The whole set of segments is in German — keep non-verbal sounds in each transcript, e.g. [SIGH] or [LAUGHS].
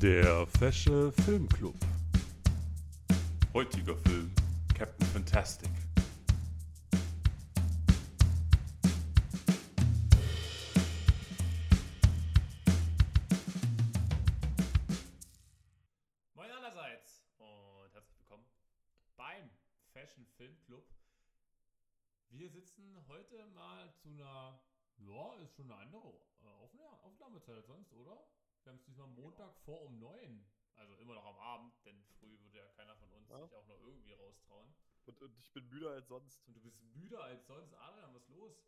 Der Fesche Filmclub. Heutiger Film Captain Fantastic. Moin allerseits und herzlich willkommen beim Fashion Film Club. Wir sitzen heute mal zu einer, ja, ist schon eine andere äh, Aufna- Aufnahmezeit sonst, oder? Wir haben es diesmal Montag vor um neun. Also immer noch am Abend, denn früh würde ja keiner von uns Ja. sich auch noch irgendwie raustrauen. Und, und ich bin müder als sonst. Und du bist müder als sonst. Adrian, was ist los?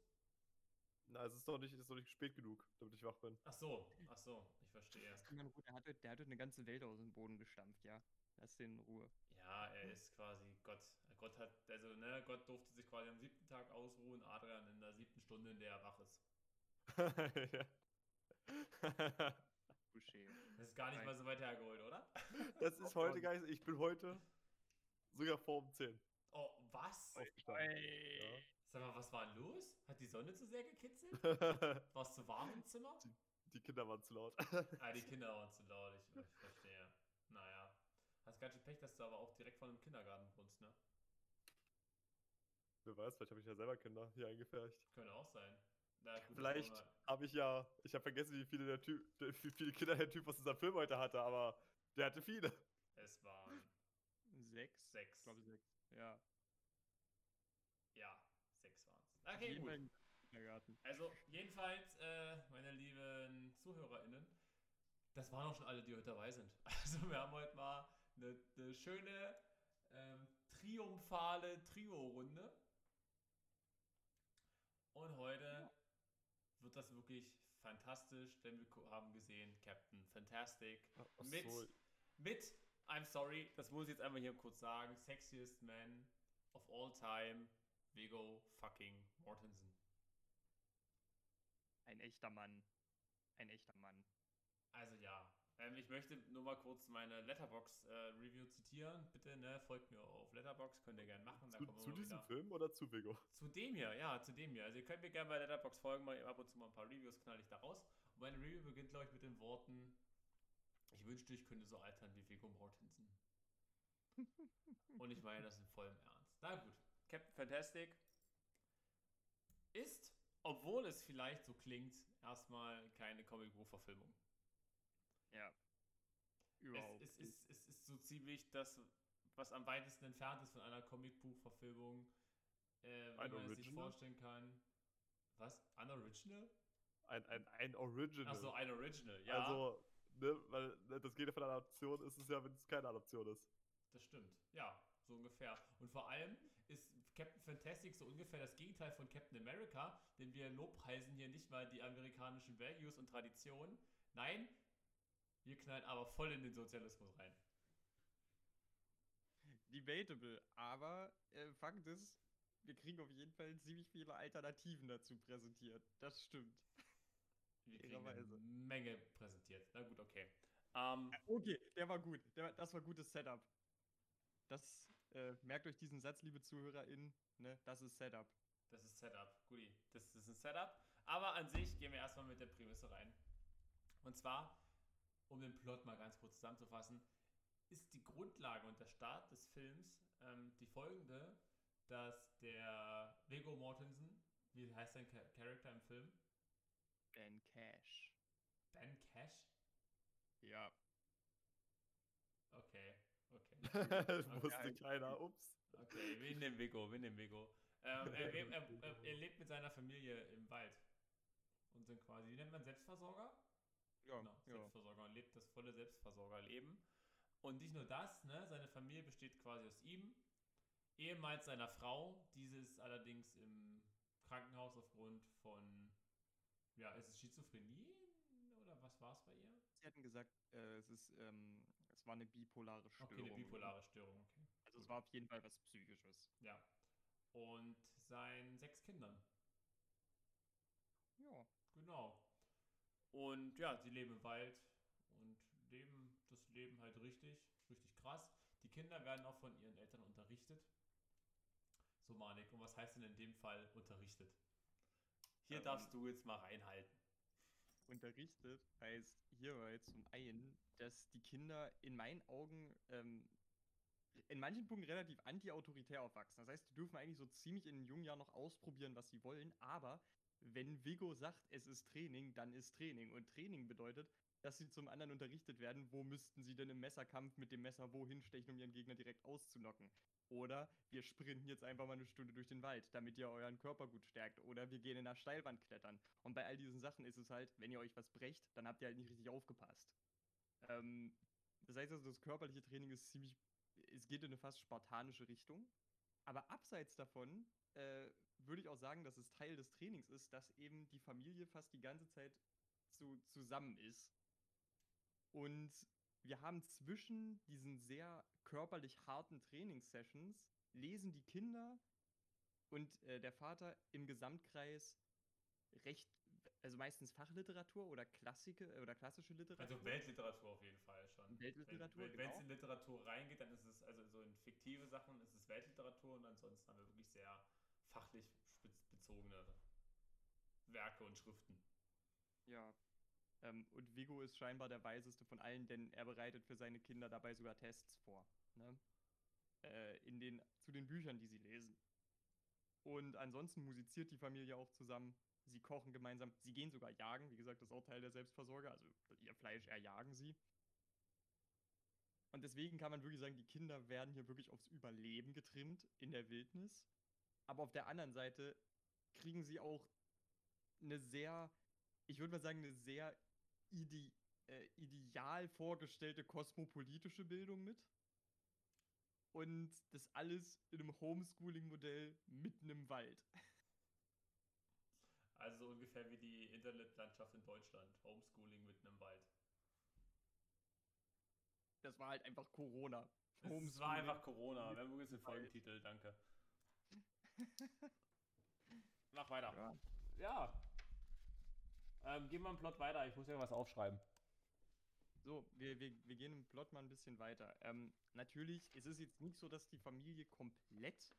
Na, es ist doch nicht, es ist doch nicht spät genug, damit ich wach bin. Ach so, ach so, ich verstehe. Das kann man gut. Der hat, der hat heute eine ganze Welt aus dem Boden gestampft, ja. Lass den in Ruhe. Ja, er ist quasi Gott. Gott hat, also ne, Gott durfte sich quasi am siebten Tag ausruhen, Adrian in der siebten Stunde, in der er wach ist. [LAUGHS] [LAUGHS] Touché. Das ist gar nicht Nein. mal so weit hergeholt, oder? das ist heute gar nicht, ich bin heute sogar vor um 10 Oh, was? Sag mal, was war denn los? Hat die Sonne zu sehr gekitzelt? [LAUGHS] War es zu warm im Zimmer? Die Kinder waren zu laut. Ah, die [LAUGHS] Kinder waren zu laut, ich, ich verstehe. Naja. Hast ganz schön Pech, dass du aber auch direkt vor einem Kindergarten wohnst, ne? Wer weiß, vielleicht habe ich ja selber Kinder hier eingefärbt. Könnte auch sein. Na, gut, das Vielleicht habe ich ja, ich habe vergessen, wie viele, der typ, wie viele Kinder der Typ aus unserem Film heute hatte, aber der hatte viele. Es waren Sechs? sechs. Ich glaube sechs. Ja. Ja, sechs waren es. Okay, Jeden gut. Kindergarten. Also, jedenfalls, äh, meine lieben ZuhörerInnen, das waren auch schon alle, die heute dabei sind. [LAUGHS] Also, wir haben heute mal eine, eine schöne, ähm, triumphale Trio-Runde. Und heute wird das wirklich fantastisch, denn wir haben gesehen Captain Fantastic Ach mit, so. mit, I'm sorry, das muss ich jetzt einfach hier kurz sagen, sexiest man of all time, Viggo fucking Mortensen. Ein echter Mann. Ein echter Mann. Also ja, ähm, ich möchte nur mal kurz meine Letterbox-Review zitieren. Bitte, ne, folgt mir auf Letterbox, könnt ihr gerne machen. Zu, zu diesem wieder- Film oder zu Vigo? Zu dem hier, ja, zu dem hier. Also ihr könnt mir gerne bei Letterbox folgen, mal ab und zu mal ein paar Reviews knall ich da raus. Und meine Review beginnt, glaube ich, mit den Worten, ich wünschte, ich könnte so altern wie Viggo Mortensen. [LAUGHS] und ich meine das in vollem Ernst. Na gut, Captain Fantastic ist, obwohl es vielleicht so klingt, erstmal keine Comic-Buch-Verfilmung. Ja. Überhaupt. Es, es, ist, es ist so ziemlich das, was am weitesten entfernt ist von einer Comicbuch-Verfilmung, äh, wie Ein man es sich Original? vorstellen kann. Was? Unoriginal? Ein, ein, ein Original. Achso, ein Original, ja. Also, ne, weil ne, das geht ja von einer Adoption, ist es ja, wenn es keine Adoption ist. Das stimmt. Ja, so ungefähr. Und vor allem ist Captain Fantastic so ungefähr das Gegenteil von Captain America, denn wir lobpreisen hier nicht mal die amerikanischen Values und Traditionen. Nein, wir knallen aber voll in den Sozialismus rein. Debatable. Aber äh, Fakt ist, wir kriegen auf jeden Fall ziemlich viele Alternativen dazu präsentiert. Das stimmt. Wir kriegen eine. Menge präsentiert. Na gut, okay. Ähm, Okay, der war gut. Der, das war gutes Setup. Das, äh, merkt euch diesen Satz, liebe ZuhörerInnen, ne? Das ist Setup. Das ist Setup. Guti, das ist ein Setup. Aber an sich gehen wir erstmal mit der Prämisse rein. Und zwar, um den Plot mal ganz kurz zusammenzufassen, ist die Grundlage und der Start des Films ähm, die folgende, dass der Viggo Mortensen, wie heißt sein Cha- Charakter im Film? Ben Cash. Ben Cash? Ja. Okay, okay. [LAUGHS] das Okay. wusste keiner. Ups. Okay, wir nehmen Viggo, wir nehmen Viggo. Ähm, er, er, er, er lebt mit seiner Familie im Wald. Und sind quasi, wie nennt man Selbstversorger? Ja, Genau, ja. Selbstversorger und lebt das volle Selbstversorgerleben. Und nicht nur das, ne, seine Familie besteht quasi aus ihm, ehemals seiner Frau, diese ist allerdings im Krankenhaus aufgrund von, ja, ist es Schizophrenie oder was war es bei ihr? Sie hatten gesagt, äh, es ist, ähm, es war eine bipolare Störung. Okay, eine bipolare Störung, okay. Also es war auf jeden Fall was Psychisches. Ja. Und seinen sechs Kindern. Ja. Genau. Und ja, sie leben im Wald und leben das Leben halt richtig, richtig krass. Die Kinder werden auch von ihren Eltern unterrichtet. So, Manik, und was heißt denn in dem Fall unterrichtet? Hier Ähm, darfst du jetzt mal reinhalten. unterrichtet, heißt hierbei zum einen, dass die Kinder in meinen Augen ähm, in manchen Punkten relativ anti-autoritär aufwachsen. Das heißt, die dürfen eigentlich so ziemlich in den jungen Jahren noch ausprobieren, was sie wollen, aber wenn Vigo sagt, es ist Training, dann ist Training. Und Training bedeutet, dass sie zum anderen unterrichtet werden, wo müssten sie denn im Messerkampf mit dem Messer wohin stechen, um ihren Gegner direkt auszunocken. Oder wir sprinten jetzt einfach mal eine Stunde durch den Wald, damit ihr euren Körper gut stärkt. Oder wir gehen in einer Steilwand klettern. Und bei all diesen Sachen ist es halt, wenn ihr euch was brecht, dann habt ihr halt nicht richtig aufgepasst. Ähm, das heißt also, das körperliche Training ist ziemlich, es geht in eine fast spartanische Richtung. Aber abseits davon äh, würde ich auch sagen, dass es Teil des Trainings ist, dass eben die Familie fast die ganze Zeit zu, zusammen ist. Und wir haben zwischen diesen sehr körperlich harten Trainingssessions, lesen die Kinder und äh, der Vater im Gesamtkreis recht, also meistens Fachliteratur oder Klassike oder klassische Literatur. Also Weltliteratur auf jeden Fall schon. Weltliteratur, Wenn es genau. in Literatur reingeht, dann ist es, also so in fiktive Sachen ist es Weltliteratur und ansonsten haben wir wirklich sehr fachlich bezogene Werke und Schriften. Ja. Ähm, und Vigo ist scheinbar der weiseste von allen, denn er bereitet für seine Kinder dabei sogar Tests vor. Ne? Äh, in den, zu den Büchern, die sie lesen. Und ansonsten musiziert die Familie auch zusammen. Sie kochen gemeinsam. Sie gehen sogar jagen. Wie gesagt, das ist auch Teil der Selbstversorger. Also ihr Fleisch erjagen sie. Und deswegen kann man wirklich sagen, die Kinder werden hier wirklich aufs Überleben getrimmt in der Wildnis. Aber auf der anderen Seite kriegen sie auch eine sehr, ich würde mal sagen, eine sehr ide äh, ideal vorgestellte kosmopolitische Bildung mit. Und das alles in einem Homeschooling-Modell mitten im Wald. [LAUGHS] Also so ungefähr wie die Internetlandschaft in Deutschland. Homeschooling mitten im Wald. Das war halt einfach Corona. Es war einfach Corona. Wir haben übrigens den Folgentitel, danke. Mach weiter. Ja. Ja. Ähm, gehen wir im Plot weiter. Ich muss ja was aufschreiben. So, wir, wir, wir gehen im Plot mal ein bisschen weiter. Ähm, natürlich, es ist jetzt nicht so, dass die Familie komplett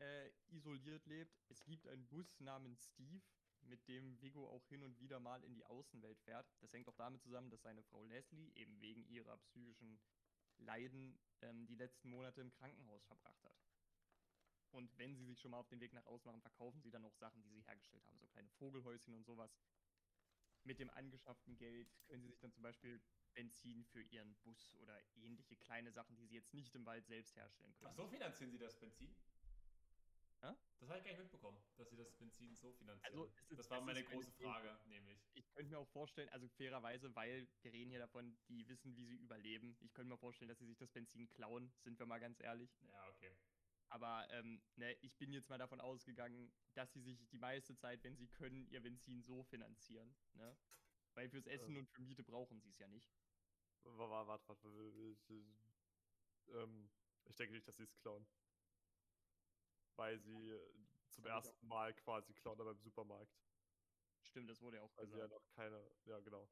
äh, isoliert lebt. Es gibt einen Bus namens Steve, mit dem Vigo auch hin und wieder mal in die Außenwelt fährt. Das hängt auch damit zusammen, dass seine Frau Leslie eben wegen ihrer psychischen Leiden ähm, die letzten Monate im Krankenhaus verbracht hat. Und wenn sie sich schon mal auf den Weg nach außen machen, verkaufen sie dann auch Sachen, die sie hergestellt haben, so kleine Vogelhäuschen und sowas. Mit dem angeschafften Geld können sie sich dann zum Beispiel Benzin für ihren Bus oder ähnliche kleine Sachen, die sie jetzt nicht im Wald selbst herstellen können. Ach so finanzieren Sie das Benzin? Hä? Das habe ich gar nicht mitbekommen, dass Sie das Benzin so finanzieren. Also, ist- das war meine große Frage, nämlich. Ich könnte mir auch vorstellen, also fairerweise, weil wir reden hier davon, die wissen, wie sie überleben. Ich könnte mir vorstellen, dass sie sich das Benzin klauen, sind wir mal ganz ehrlich. Ja, okay. Aber ähm, ne, ich bin jetzt mal davon ausgegangen, dass sie sich die meiste Zeit, wenn sie können, ihr Benzin so finanzieren. Ne? Weil fürs Essen Ja. und für Miete brauchen sie es ja nicht. Warte, warte, warte. Ich, ähm, ich denke nicht, dass sie es klauen. Weil sie äh, zum ersten Mal quasi klauen, aber im Supermarkt. Stimmt, das wurde ja auch Weil sie ja gesagt. noch keine. Ja, genau.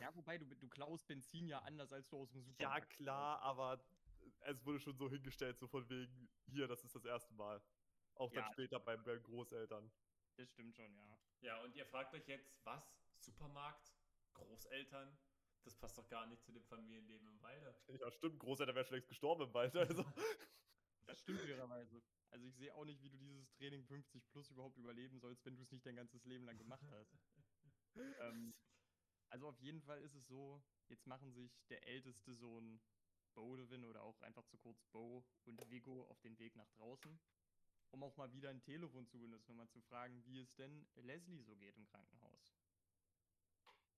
Ja, wobei, du, du klaust Benzin ja anders, als du aus dem Ja, Supermarkt klar, aber es wurde schon so hingestellt, so von wegen, hier, das ist das erste Mal. Auch dann Ja. später bei, bei Großeltern. Das stimmt schon, ja. Ja, und ihr fragt euch jetzt, was? Supermarkt? Großeltern? Das passt doch gar nicht zu dem Familienleben im Walde. Ja, stimmt, Großeltern wären schon längst gestorben im Wald. Also. [LAUGHS] Das stimmt fairerweise. Also ich sehe auch nicht, wie du dieses Training 50 plus überhaupt überleben sollst, wenn du es nicht dein ganzes Leben lang gemacht hast. [LAUGHS] ähm, also auf jeden Fall ist es so, jetzt machen sich der älteste Sohn Bodewin oder auch einfach zu kurz Bo und Vigo auf den Weg nach draußen, um auch mal wieder ein Telefon zu benutzen, um mal zu fragen, wie es denn Leslie so geht im Krankenhaus.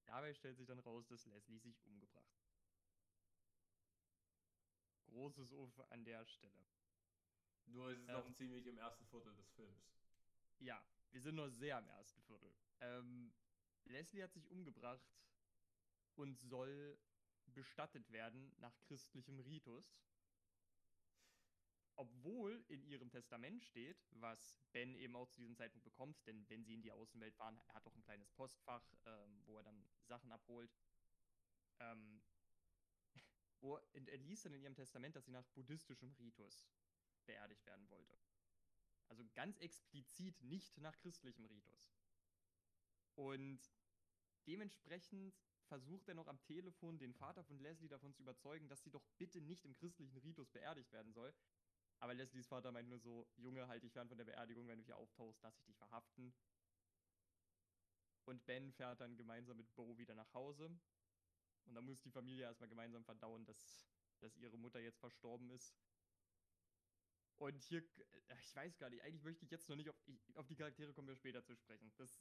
Dabei stellt sich dann raus, dass Leslie sich umgebracht hat. Großes Ufer an der Stelle. Nur ist es noch Ähm. ziemlich im ersten Viertel des Films. Ja, wir sind nur sehr im ersten Viertel. Ähm, Leslie hat sich umgebracht und soll bestattet werden nach christlichem Ritus. Obwohl in ihrem Testament steht, was Ben eben auch zu diesem Zeitpunkt bekommt, denn wenn sie in die Außenwelt fahren, er hat auch ein kleines Postfach, ähm, wo er dann Sachen abholt. Ähm, [LAUGHS] wo, und er liest dann in ihrem Testament, dass sie nach buddhistischem Ritus beerdigt werden wollte. Also ganz explizit nicht nach christlichem Ritus. Und dementsprechend versucht er noch am Telefon den Vater von Leslie davon zu überzeugen, dass sie doch bitte nicht im christlichen Ritus beerdigt werden soll. Aber Leslies Vater meint nur so, Junge, halt dich fern von der Beerdigung, wenn du hier auftauchst, lass ich dich verhaften. Und Ben fährt dann gemeinsam mit Bo wieder nach Hause. Und dann muss die Familie erstmal gemeinsam verdauen, dass, dass ihre Mutter jetzt verstorben ist. Und hier, äh, ich weiß gar nicht, eigentlich möchte ich jetzt noch nicht auf, ich, auf die Charaktere kommen wir später zu sprechen. Das,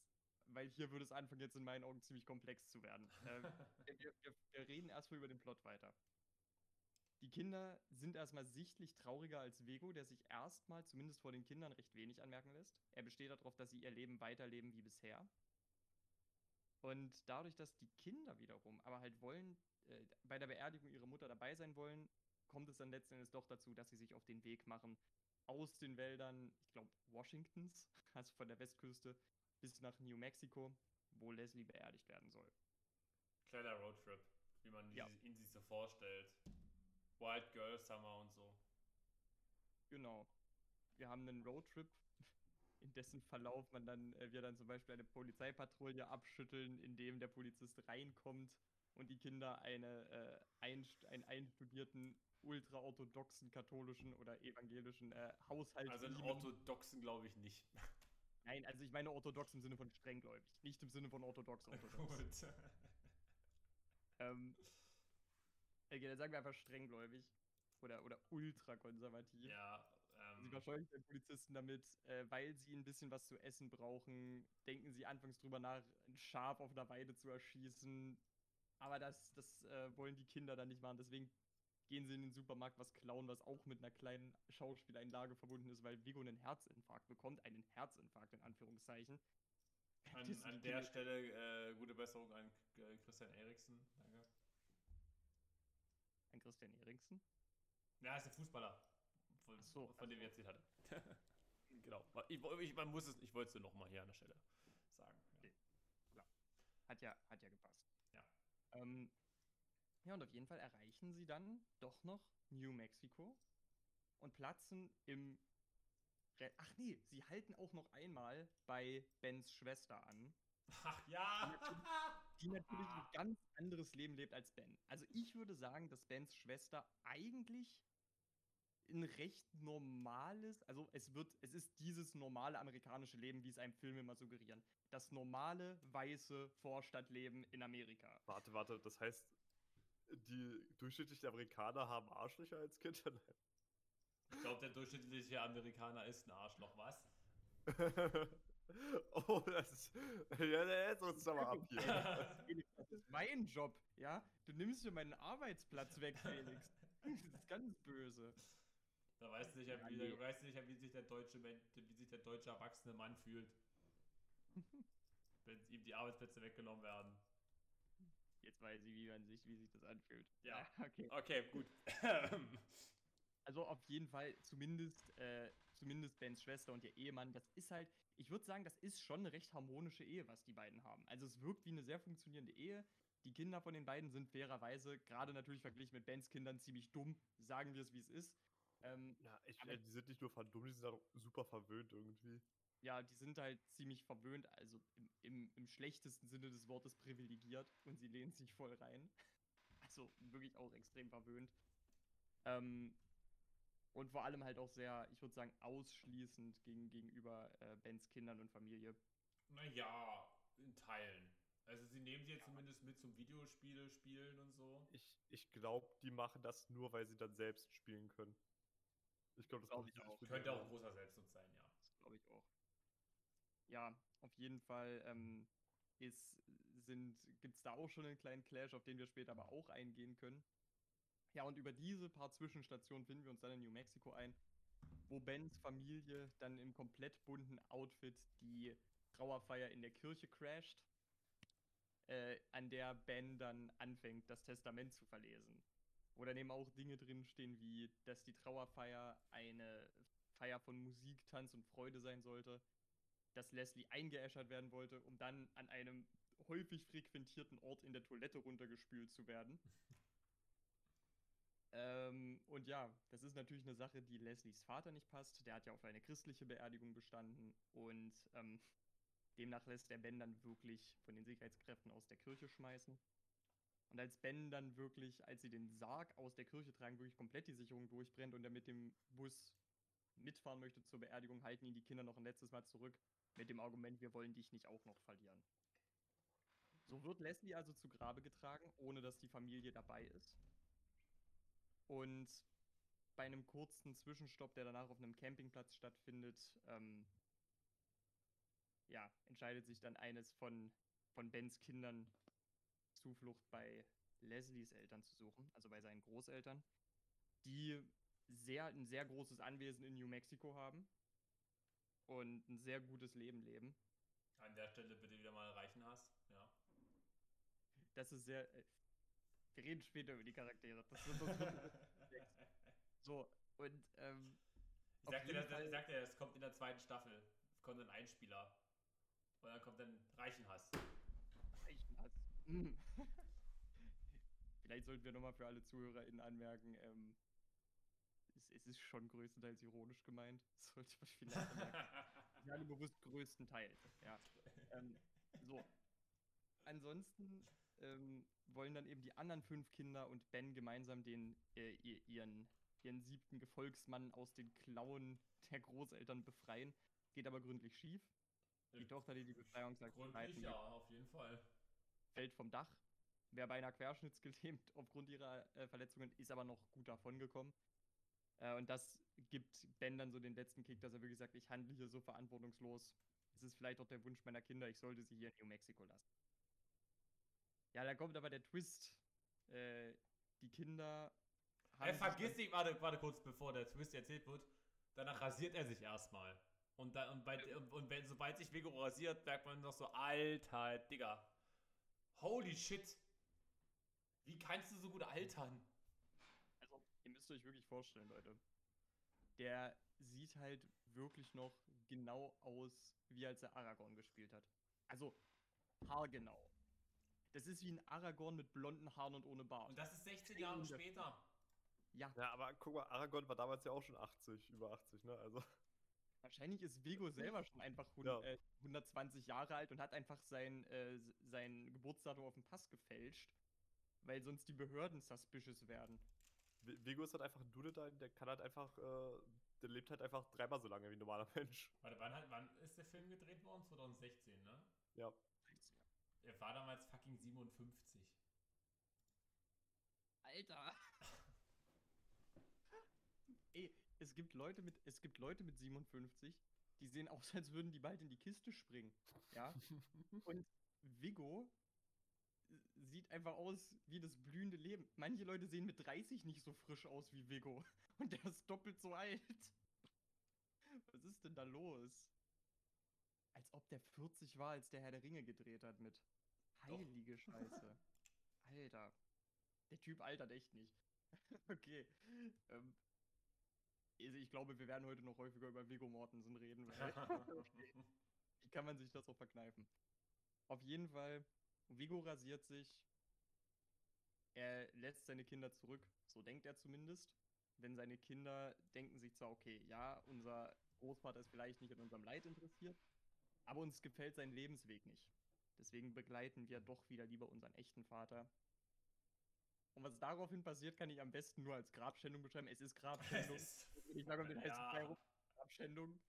weil hier würde es anfangen, jetzt in meinen Augen ziemlich komplex zu werden. [LAUGHS] äh, wir, wir, wir reden erstmal über den Plot weiter. Die Kinder sind erstmal sichtlich trauriger als Vego, der sich erstmal, zumindest vor den Kindern, recht wenig anmerken lässt. Er besteht darauf, dass sie ihr Leben weiterleben wie bisher. Und dadurch, dass die Kinder wiederum aber halt wollen, äh, bei der Beerdigung ihrer Mutter dabei sein wollen, kommt es dann letzten Endes doch dazu, dass sie sich auf den Weg machen aus den Wäldern, ich glaube, Washingtons, [LAUGHS] also von der Westküste, bis nach New Mexico, wo Leslie beerdigt werden soll. Kleiner Roadtrip, wie man Ja. ihn sich so vorstellt. Wild Girl Summer und so. Genau. Wir haben einen Roadtrip, [LAUGHS] in dessen Verlauf man dann, äh, wir dann zum Beispiel eine Polizeipatrouille abschütteln, in dem der Polizist reinkommt und die Kinder eine, äh, einst- einen einstudierten, ultraorthodoxen, katholischen oder evangelischen äh, Haushalt Also einen orthodoxen glaube ich nicht. [LAUGHS] Nein, also ich meine orthodox im Sinne von strenggläubig, nicht im Sinne von orthodox [LAUGHS] orthodox. Gut. ähm, okay, dann sagen wir einfach strenggläubig oder, oder ultrakonservativ. ja, Sie ähm, verscheuchen den Polizisten damit, äh, weil sie ein bisschen was zu essen brauchen. Denken sie anfangs drüber nach, ein Schaf auf einer Weide zu erschießen. Aber das, das äh, wollen die Kinder dann nicht machen. Deswegen gehen sie in den Supermarkt was klauen, was auch mit einer kleinen Schauspieleinlage verbunden ist, weil Vigo einen Herzinfarkt bekommt. Einen Herzinfarkt in Anführungszeichen. an, an der Stelle äh, gute Besserung an äh, Christian Eriksen. Danke. An Christian Eriksen. Ja, ist der Fußballer, von, so, von dem wir jetzt hatte. [LAUGHS] genau. Ich, ich, man muss es, ich wollte es nur nochmal hier an der Stelle sagen. Ja. Hat ja, hat ja gepasst. Ja. Ähm, ja, und auf jeden Fall erreichen sie dann doch noch New Mexico und platzen im. Re Ach nee, sie halten auch noch einmal bei Bens Schwester an, Ach ja! die natürlich ein ganz anderes Leben lebt als Ben. Also ich würde sagen, dass Bens Schwester eigentlich ein recht normales, also es wird, es ist dieses normale amerikanische Leben, wie es einem Film immer suggerieren. Das normale, weiße Vorstadtleben in Amerika. Warte, warte, das heißt, die durchschnittlichen Amerikaner haben Arschlöcher als Kind? [LAUGHS] Ich glaube, der durchschnittliche Amerikaner ist ein Arschloch, was? [LAUGHS] oh, das ist. Ja, jetzt uns aber ab hier. Felix, [LAUGHS] das ist mein Job, ja? Du nimmst mir meinen Arbeitsplatz weg, Felix. Das ist ganz böse. Da weißt du Ja, wie, nee. da weißt du sicher, wie sich der deutsche wie sich der deutsche erwachsene Mann fühlt. wenn ihm die Arbeitsplätze weggenommen werden. Jetzt weiß ich, wie man sich, wie sich das anfühlt. Ja. [LAUGHS] okay. Okay, gut. [CLEARS THROAT] Also auf jeden Fall, zumindest, äh, zumindest Bens Schwester und ihr Ehemann, das ist halt, ich würde sagen, das ist schon eine recht harmonische Ehe, was die beiden haben. Also es wirkt wie eine sehr funktionierende Ehe. Die Kinder von den beiden sind fairerweise, gerade natürlich verglichen mit Bens Kindern, ziemlich dumm, sagen wir es, wie es ist. Ähm, Ja, ich, Aber- äh, die sind nicht nur verdummt, die sind auch super verwöhnt irgendwie. Ja, die sind halt ziemlich verwöhnt, also im, im, im schlechtesten Sinne des Wortes privilegiert und sie lehnen sich voll rein. [LAUGHS] Also wirklich auch extrem verwöhnt. Ähm, und vor allem halt auch sehr, ich würde sagen, ausschließend gegen, gegenüber äh, Bens Kindern und Familie. naja, in Teilen. Also sie nehmen sie jetzt zumindest mit zum Videospiele spielen und so. Ich, ich glaube, die machen das nur, weil sie dann selbst spielen können. Ich glaube, das Glaub ich sie nicht auch. Könnte auch anderen. großer Selbstnutz sein, ja. Das glaube ich auch. Ja, auf jeden Fall ähm, gibt es da auch schon einen kleinen Clash, auf den wir später aber auch eingehen können. Ja, und über diese paar Zwischenstationen finden wir uns dann in New Mexico ein, wo Bens Familie dann im komplett bunten Outfit die Trauerfeier in der Kirche crasht, äh, an der Ben dann anfängt, das Testament zu verlesen. Dann eben auch Dinge drinstehen, wie, dass die Trauerfeier eine Feier von Musik, Tanz und Freude sein sollte, dass Leslie eingeäschert werden wollte, um dann an einem häufig frequentierten Ort in der Toilette runtergespült zu werden. [LAUGHS] ähm, und ja, das ist natürlich eine Sache, die Leslies Vater nicht passt. Der hat ja auf eine christliche Beerdigung bestanden und ähm, Demnach lässt er Ben dann wirklich von den Sicherheitskräften aus der Kirche schmeißen. Und als Ben dann wirklich, als sie den Sarg aus der Kirche tragen, wirklich komplett die Sicherung durchbrennt und er mit dem Bus mitfahren möchte zur Beerdigung, halten ihn die Kinder noch ein letztes Mal zurück mit dem Argument, wir wollen dich nicht auch noch verlieren. So wird Leslie also zu Grabe getragen, ohne dass die Familie dabei ist. Und bei einem kurzen Zwischenstopp, der danach auf einem Campingplatz stattfindet, ähm, ja, entscheidet sich dann eines von, von Bens Kindern Zuflucht bei Leslies Eltern zu suchen, also bei seinen Großeltern, die sehr, ein sehr großes Anwesen in New Mexico haben und ein sehr gutes Leben leben. An der Stelle bitte wieder mal reichen hast. Ja. Das ist sehr. Äh, wir reden später über die Charaktere. Das sind unsere [LAUGHS] So, und ähm, Ich auf sag, dir, jeden das, Fall- ich sag dir, das kommt in der zweiten Staffel. Kommt ein Einspieler. Und dann kommt dann Reichenhass. Reichenhass. Mm. [LAUGHS] Vielleicht sollten wir nochmal für alle ZuhörerInnen anmerken, ähm, es, es ist schon größtenteils ironisch gemeint. Sollte man [LAUGHS] vielleicht anmerken. Ja, bewusst größtenteils. Ja. ähm, so. Ansonsten ähm, wollen dann eben die anderen fünf Kinder und Ben gemeinsam den, äh, ihr- ihren, ihren siebten Gefolgsmann aus den Klauen der Großeltern befreien. Geht aber gründlich schief. Die Tochter, die die Befreiungsaktion Gründlich, leiten ja, auf jeden Fall. fällt vom Dach. Wäre beinahe querschnittsgelähmt [LAUGHS] aufgrund ihrer äh, Verletzungen, ist aber noch gut davongekommen. Äh, und das gibt Ben dann so den letzten Kick, dass er wirklich sagt, ich handle hier so verantwortungslos. Es ist vielleicht auch der Wunsch meiner Kinder, ich sollte sie hier in New Mexico lassen. Ja, da kommt aber der Twist. Äh, die Kinder Er sich vergiss dann- nicht, warte, warte kurz, bevor der Twist erzählt wird. Danach rasiert er sich erstmal. Und, dann, und, bei, und wenn, sobald sich Vigo rasiert, merkt man noch so, Alter, Digga. Holy shit. Wie kannst du so gut altern? Ihr müsst euch wirklich vorstellen, Leute. Der sieht halt wirklich noch genau aus, wie als er Aragorn gespielt hat. Also, haargenau. Das ist wie ein Aragorn mit blonden Haaren und ohne Bart. Und das ist 16 Jahre später. ja, Ja, aber guck mal, Aragorn war damals ja auch schon 80, über 80, ne? Also. wahrscheinlich ist Vigo selber schon einfach hund Ja. äh, 120 Jahre alt und hat einfach sein, äh, sein Geburtsdatum auf dem Pass gefälscht, weil sonst die Behörden suspicious werden. Vi- Vigo ist halt einfach ein Dude da, der kann halt einfach, äh, der lebt halt einfach dreimal so lange wie ein normaler [LAUGHS] Mensch. Warte, wann, hat, wann ist der Film gedreht worden? 2016, ne? Ja. Er war damals fucking 57. Alter. [LAUGHS] Ey, es gibt Leute mit, es gibt Leute mit 57, die sehen aus, als würden die bald in die Kiste springen. Ja. [LAUGHS] Und Vigo sieht einfach aus wie das blühende Leben. Manche Leute sehen mit 30 nicht so frisch aus wie Vigo. [LAUGHS] Und der ist doppelt so alt. Was ist denn da los? Als ob der 40 war, als der Herr der Ringe gedreht hat mit. Heilige Scheiße. [LAUGHS] Alter. Der Typ altert echt nicht. [LAUGHS] okay. Ähm, also ich glaube, wir werden heute noch häufiger über Viggo Mortensen reden. Weil wie kann man sich das auch verkneifen? Auf jeden Fall, Viggo rasiert sich. Er lässt seine Kinder zurück, so denkt er zumindest. Denn seine Kinder denken sich zwar, okay, ja, unser Großvater ist vielleicht nicht an unserem Leid interessiert, aber uns gefällt sein Lebensweg nicht. Deswegen begleiten wir doch wieder lieber unseren echten Vater. Und was daraufhin passiert, kann ich am besten nur als Grabschändung beschreiben. Es ist Grabschändung. [LAUGHS] ich sage um den heißen Ja. Rum. Grabschändung.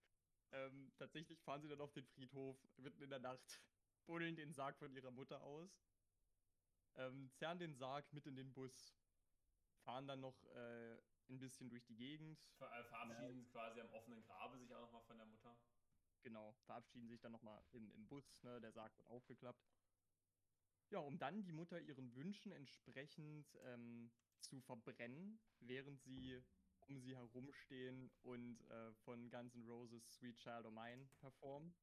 Ähm, tatsächlich fahren sie dann auf den Friedhof mitten in der Nacht, buddeln den Sarg von ihrer Mutter aus, ähm, zerren den Sarg mit in den Bus, fahren dann noch äh, ein bisschen durch die Gegend, Ver äh, verabschieden quasi am offenen Grabe sich auch nochmal von der Mutter. genau, verabschieden sich dann nochmal im, im Bus, ne, der Sarg wird aufgeklappt. Ja, um dann die Mutter ihren Wünschen entsprechend ähm, zu verbrennen, während sie um sie herumstehen und äh, von Guns N' Roses Sweet Child O' Mine performen.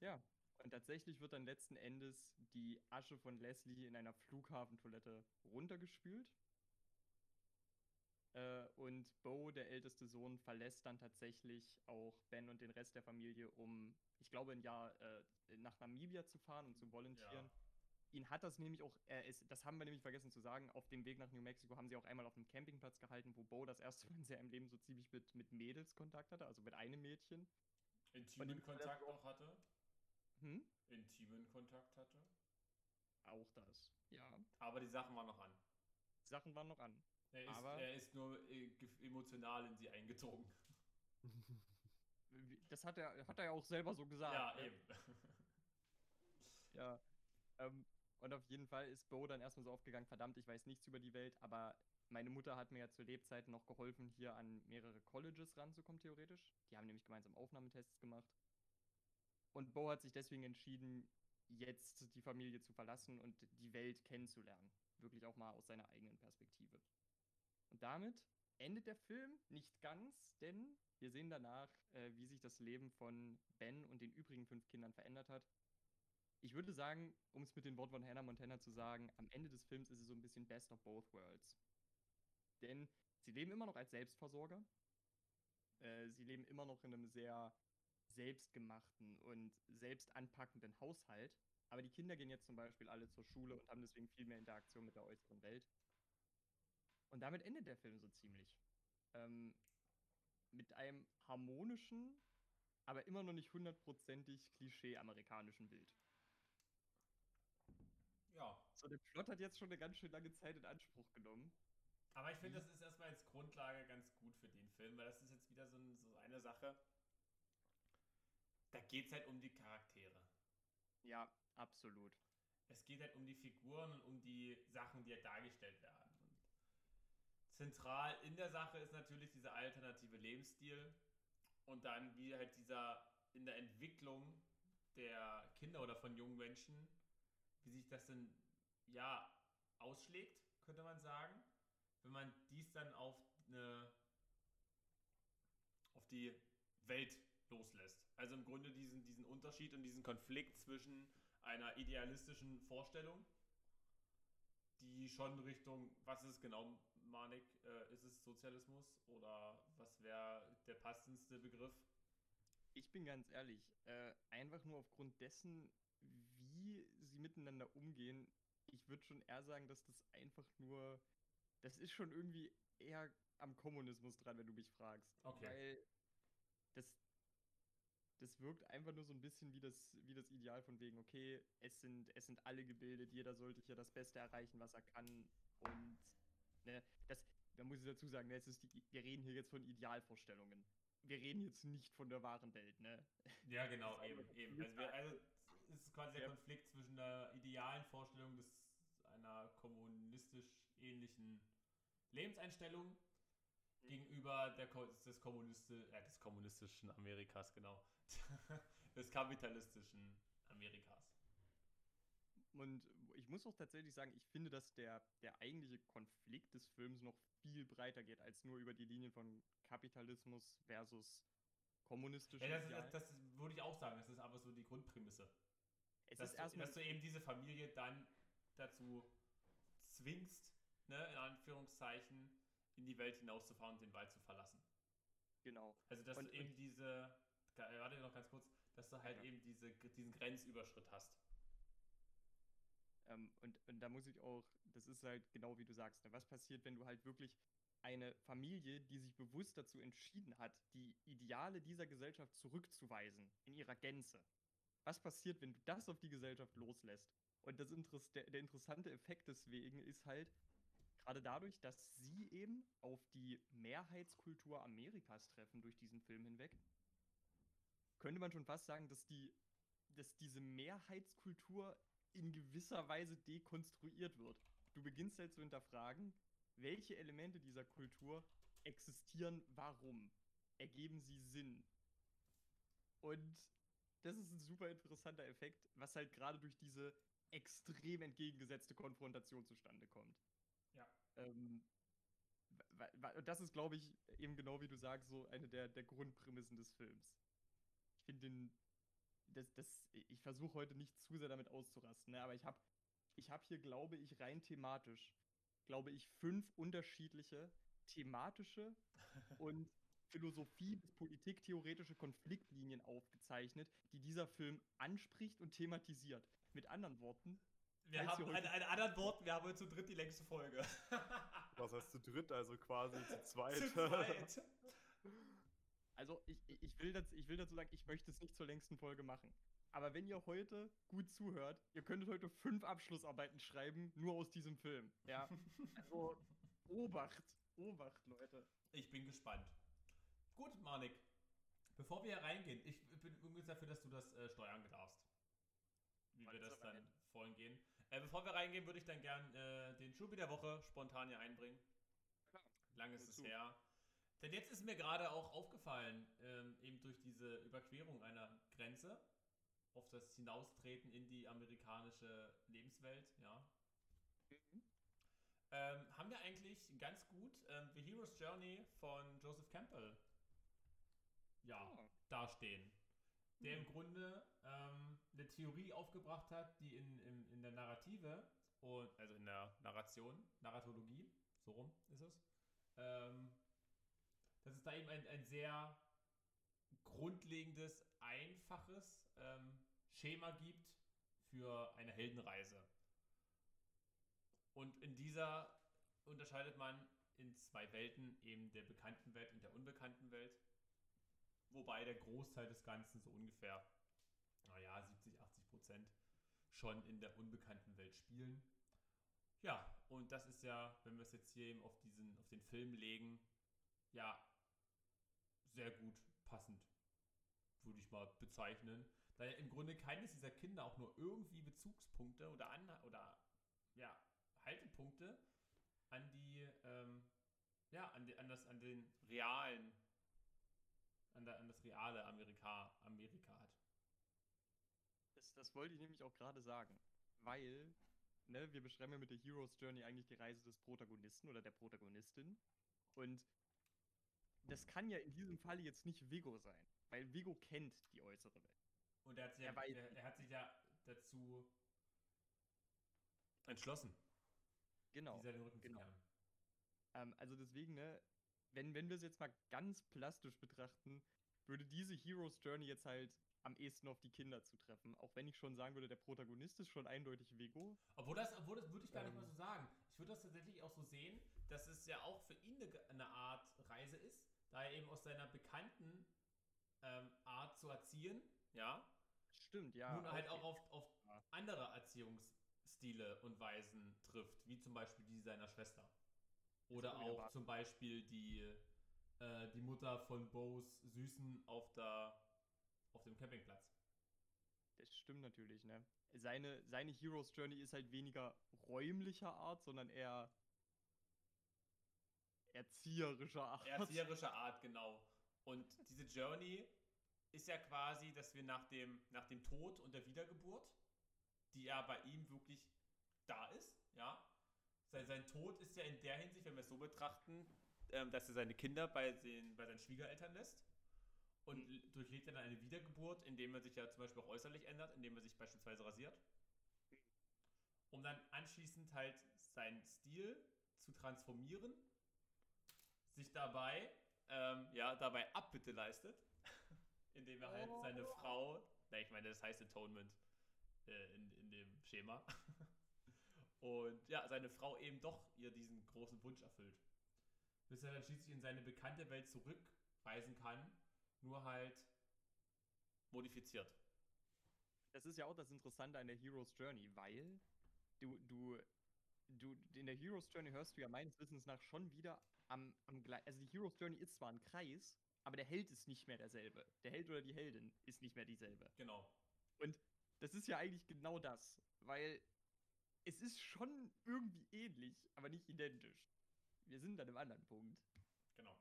Ja, und tatsächlich wird dann letzten Endes die Asche von Leslie in einer Flughafentoilette runtergespült. Äh, und Bo, der älteste Sohn, verlässt dann tatsächlich auch Ben und den Rest der Familie, um, ich glaube, ein Jahr äh, nach Namibia zu fahren und zu volontieren. Ihn hat das nämlich auch, er ist, das haben wir nämlich vergessen zu sagen, auf dem Weg nach New Mexico haben sie auch einmal auf einem Campingplatz gehalten, wo Bo das erste Mal in seinem Leben so ziemlich mit, mit Mädels Kontakt hatte, also mit einem Mädchen. Intimen Kontakt auch hatte. Hm? intimen Kontakt hatte. Auch das. Ja. Aber die Sachen waren noch an. Sachen waren noch an. Er ist, Aber- er ist nur äh, emotional in sie eingedrungen. Wie- Das hat er, hat er ja auch selber so gesagt. ja, ne? eben. [LAUGHS] Ja. Ähm, und auf jeden Fall ist Bo dann erstmal so aufgegangen, verdammt, ich weiß nichts über die Welt, aber meine Mutter hat mir ja zu Lebzeiten noch geholfen, hier an mehrere Colleges ranzukommen, theoretisch. Die haben nämlich gemeinsam Aufnahmetests gemacht. Und Bo hat sich deswegen entschieden, jetzt die Familie zu verlassen und die Welt kennenzulernen. Wirklich auch mal aus seiner eigenen Perspektive. Und damit endet der Film nicht ganz, denn wir sehen danach, äh, wie sich das Leben von Ben und den übrigen fünf Kindern verändert hat. Ich würde sagen, um es mit den Worten von Hannah Montana zu sagen, am Ende des Films ist es so ein bisschen Best of Both Worlds. Denn sie leben immer noch als Selbstversorger. Äh, sie leben immer noch in einem sehr selbstgemachten und selbst anpackenden Haushalt. Aber die Kinder gehen jetzt zum Beispiel alle zur Schule und haben deswegen viel mehr Interaktion mit der äußeren Welt. Und damit endet der Film so ziemlich. Ähm, mit einem harmonischen, aber immer noch nicht hundertprozentig klischee-amerikanischen Bild. ja. So, der Plot hat jetzt schon eine ganz schön lange Zeit in Anspruch genommen. Aber ich finde, das ist erstmal als Grundlage ganz gut für den Film, weil das ist jetzt wieder so, ein, so eine Sache. Da geht es halt um die Charaktere. Ja, absolut. Es geht halt um die Figuren und um die Sachen, die halt dargestellt werden. Und zentral in der Sache ist natürlich dieser alternative Lebensstil und dann wie halt dieser in der Entwicklung der Kinder oder von jungen Menschen, wie sich das denn ja ausschlägt, könnte man sagen, wenn man dies dann auf eine auf die Welt loslässt. Also im Grunde diesen, diesen Unterschied und diesen Konflikt zwischen einer idealistischen Vorstellung, die schon Richtung, was ist es genau, Manik, äh, ist es Sozialismus oder was wäre der passendste Begriff? Ich bin ganz ehrlich, äh, einfach nur aufgrund dessen, wie sie miteinander umgehen, ich würde schon eher sagen, dass das einfach nur, das ist schon irgendwie eher am Kommunismus dran, wenn du mich fragst. Okay. Weil das, das wirkt einfach nur so ein bisschen wie das, wie das Ideal von wegen, okay, es sind, es sind alle gebildet, jeder sollte hier das Beste erreichen, was er kann. Und ne, das, da muss ich dazu sagen, ne, es ist die, wir reden hier jetzt von Idealvorstellungen. Wir reden jetzt nicht von der wahren Welt, ne? [LAUGHS] Ja, genau, eben, eben. Also, wir, also es ist quasi der Ja. Konflikt zwischen der idealen Vorstellung des einer kommunistisch ähnlichen Lebenseinstellung gegenüber der, des, Kommunisti äh, des kommunistischen Amerikas, genau. [LAUGHS] des kapitalistischen Amerikas. Und ich muss auch tatsächlich sagen, ich finde, dass der, der eigentliche Konflikt des Films noch viel breiter geht, als nur über die Linien von Kapitalismus versus kommunistischem Ja, das, das, das würde ich auch sagen. Das ist aber so die Grundprämisse. es dass, ist du, erstmal dass du eben diese Familie dann dazu zwingst, ne, in Anführungszeichen, in die Welt hinauszufahren und den Wald zu verlassen. genau. Also, dass Und- du eben diese, warte noch ganz kurz, dass du halt Ja. eben diese, diesen Grenzüberschritt hast. Ähm, und, und da muss ich auch, das ist halt genau wie du sagst, ne? was passiert, wenn du halt wirklich eine Familie, die sich bewusst dazu entschieden hat, die Ideale dieser Gesellschaft zurückzuweisen, in ihrer Gänze. Was passiert, wenn du das auf die Gesellschaft loslässt? Und das Interess der, der interessante Effekt deswegen ist halt, gerade dadurch, dass sie eben auf die Mehrheitskultur Amerikas treffen durch diesen Film hinweg, könnte man schon fast sagen, dass die, dass diese Mehrheitskultur in gewisser Weise dekonstruiert wird. Du beginnst halt zu hinterfragen, welche Elemente dieser Kultur existieren, warum? Ergeben sie Sinn? Und das ist ein super interessanter Effekt, was halt gerade durch diese extrem entgegengesetzte Konfrontation zustande kommt. Ja. Ähm, und das ist, glaube ich, eben genau wie du sagst, so eine der, der Grundprämissen des Films. Ich finde den, das, das, ich versuche heute nicht zu sehr damit auszurasten, ne? aber ich habe ich hab hier, glaube ich, rein thematisch, glaube ich, fünf unterschiedliche thematische [LAUGHS] und Philosophie- bis politiktheoretische Konfliktlinien aufgezeichnet, die dieser Film anspricht und thematisiert. Mit anderen Worten, Wir haben, in, in anderen Worten, wir haben heute zu dritt die längste Folge. [LAUGHS] Was heißt zu dritt, also quasi zu zweit? zu zweit. [LAUGHS] also ich, ich, will das, ich will dazu sagen, ich möchte es nicht zur längsten Folge machen. Aber wenn ihr heute gut zuhört, ihr könntet heute fünf Abschlussarbeiten schreiben, nur aus diesem Film. Ja. [LAUGHS] Also, Obacht. Obacht, Leute. Ich bin gespannt. Gut, Manik. Bevor wir hier reingehen, ich bin übrigens dafür, dass du das äh, steuern darfst. Wie wir Alles das dann hin. vorhin gehen. Äh, bevor wir reingehen, würde ich dann gern äh, den Schubi der Woche spontan hier einbringen. Klar. Lang ist es her. Denn jetzt ist mir gerade auch aufgefallen, ähm, eben durch diese Überquerung einer Grenze, auf das Hinaustreten in die amerikanische Lebenswelt, ja, Mhm. ähm, haben wir eigentlich ganz gut ähm, The Hero's Journey von Joseph Campbell ja, Ah. dastehen. Der im Hm. Grunde ähm, eine Theorie aufgebracht hat, die in, in, in der Narrative, und, also in der Narration, Narratologie, so rum ist es, ähm, dass es da eben ein, ein sehr grundlegendes, einfaches ähm, Schema gibt für eine Heldenreise. Und in dieser unterscheidet man in zwei Welten, eben der bekannten Welt und der unbekannten Welt. Wobei der Großteil des Ganzen so ungefähr, naja, 70, 80 Prozent schon in der unbekannten Welt spielen. Ja, und das ist ja, wenn wir es jetzt hier eben auf, diesen, auf den Film legen, ja, sehr gut passend, würde ich mal bezeichnen. Da ja im Grunde keines dieser Kinder auch nur irgendwie Bezugspunkte oder, an, oder ja, Haltepunkte an die, ähm, ja, an, die, an, das, an den realen, an, der, an das reale Amerika, Amerika hat. Das, das wollte ich nämlich auch gerade sagen. Weil, ne, wir beschreiben ja mit der Hero's Journey eigentlich die Reise des Protagonisten oder der Protagonistin. Und das kann ja in diesem Fall jetzt nicht Vigo sein. Weil Vigo kennt die äußere Welt. Und er hat sich, ja, er, er hat sich ja dazu entschlossen, Genau. dieser den Rücken genau. zu. Ähm, also deswegen, ne, wenn, wenn wir es jetzt mal ganz plastisch betrachten, würde diese Hero's Journey jetzt halt am ehesten auf die Kinder zutreffen. Auch wenn ich schon sagen würde, der Protagonist ist schon eindeutig Vigo. Obwohl das, obwohl das würde ich gar nicht mal Ähm. so sagen. Ich würde das tatsächlich auch so sehen, dass es ja auch für ihn eine, eine Art Reise ist, da er eben aus seiner bekannten ähm, Art zu erziehen, ja, Stimmt, ja. nun halt okay. auch auf, auf andere Erziehungsstile und Weisen trifft, wie zum Beispiel die seiner Schwester. Oder auch zum Beispiel die, äh, die Mutter von Bo's Süßen auf, der, auf dem Campingplatz. Das stimmt natürlich, ne? Seine, seine Hero's Journey ist halt weniger räumlicher Art, sondern eher erzieherischer Art. Erzieherischer Art, genau. Und diese Journey ist ja quasi, dass wir nach dem, nach dem Tod und der Wiedergeburt, die ja bei ihm wirklich da ist, ja. Sein, sein Tod ist ja in der Hinsicht, wenn wir es so betrachten, ähm, dass er seine Kinder bei, den, bei seinen Schwiegereltern lässt und l- durchlebt dann eine Wiedergeburt, indem er sich ja zum Beispiel auch äußerlich ändert, indem er sich beispielsweise rasiert. Um dann anschließend halt seinen Stil zu transformieren, sich dabei, ähm, ja, dabei Abbitte leistet, [LAUGHS] indem er halt seine Oh. Frau, na, ich meine, das heißt Atonement äh, in, in dem Schema, [LAUGHS] und ja, seine Frau eben doch ihr diesen großen Wunsch erfüllt. Bis er dann schließlich in seine bekannte Welt zurückreisen kann, nur halt modifiziert. Das ist ja auch das Interessante an der Hero's Journey, weil du, du, du, in der Hero's Journey hörst du ja meines Wissens nach schon wieder am, am gleichen, also die Hero's Journey ist zwar ein Kreis, aber der Held ist nicht mehr derselbe. Der Held oder die Heldin ist nicht mehr dieselbe. Genau. Und das ist ja eigentlich genau das, weil es ist schon irgendwie ähnlich, aber nicht identisch. Wir sind an einem anderen Punkt. Genau.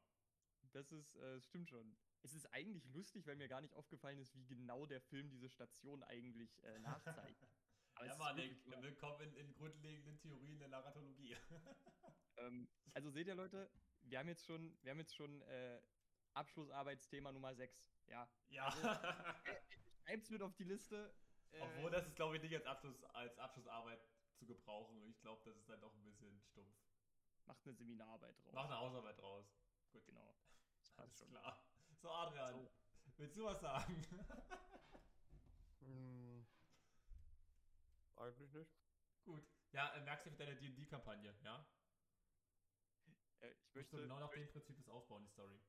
Das ist, äh, stimmt schon. Es ist eigentlich lustig, weil mir gar nicht aufgefallen ist, wie genau der Film diese Station eigentlich äh, nachzeigt. [LAUGHS] Aber ja, Mann, willkommen in, in grundlegenden Theorien der Narratologie. [LAUGHS] ähm, also seht ihr, Leute, wir haben jetzt schon, wir haben jetzt schon äh, Abschlussarbeitsthema Nummer 6. Ja. ja. [LAUGHS] Schreibt's mit auf die Liste. Äh, Obwohl, das ist, glaube ich, nicht als, Abschluss, als Abschlussarbeit zu gebrauchen. Ich glaube, das ist dann doch ein bisschen stumpf. Macht eine Seminararbeit draus. Mach eine Hausarbeit draus. Gut, genau. Das passt Alles schon. klar. So, Adrian, So. willst du was sagen? Hm. Eigentlich nicht. Gut. Ja, äh, merkst du für deine D&D-Kampagne, ja? Äh, ich möchte, du genau nach dem Prinzip das aufbauen, die Story.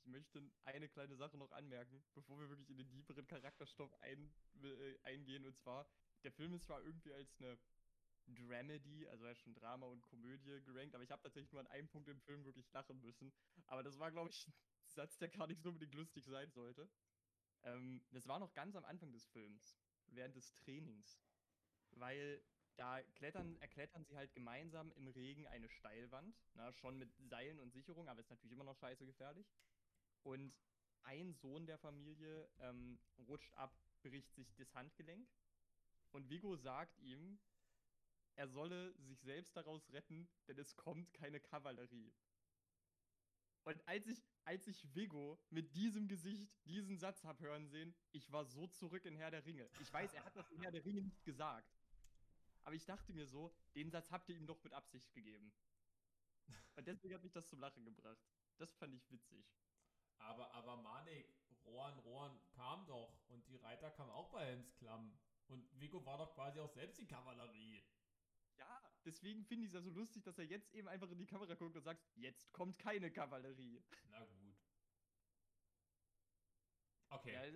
ich möchte eine kleine Sache noch anmerken, bevor wir wirklich in den tieferen Charakterstoff ein, äh, eingehen. Und zwar, der Film ist zwar irgendwie als eine Dramedy, also er ist schon Drama und Komödie gerankt, aber ich habe tatsächlich nur an einem Punkt im Film wirklich lachen müssen. Aber das war, glaube ich, [LAUGHS] ein Satz, der gar nicht so unbedingt lustig sein sollte. Ähm, das war noch ganz am Anfang des Films, während des Trainings. Weil da klettern, erklettern sie halt gemeinsam im Regen eine Steilwand. Na, schon mit Seilen und Sicherung, aber ist natürlich immer noch scheiße gefährlich. Und ein Sohn der Familie ähm, rutscht ab, bricht sich das Handgelenk. Und Vigo sagt ihm, er solle sich selbst daraus retten, denn es kommt keine Kavallerie. Und als ich, als ich Vigo mit diesem Gesicht diesen Satz hab hören sehen, ich war so zurück in Herr der Ringe. Ich weiß, er hat das in Herr der Ringe nicht gesagt. Aber ich dachte mir so, den Satz habt ihr ihm doch mit Absicht gegeben. Und deswegen hat mich das zum Lachen gebracht. Das fand ich witzig. Aber, aber Manik, Rohan, Rohan kam doch und die Reiter kamen auch bei Helmsklamm. Und Vigo war doch quasi auch selbst die Kavallerie. Ja, deswegen finde ich es ja so lustig, dass er jetzt eben einfach in die Kamera guckt und sagt, jetzt kommt keine Kavallerie. Na gut. Okay. Ja,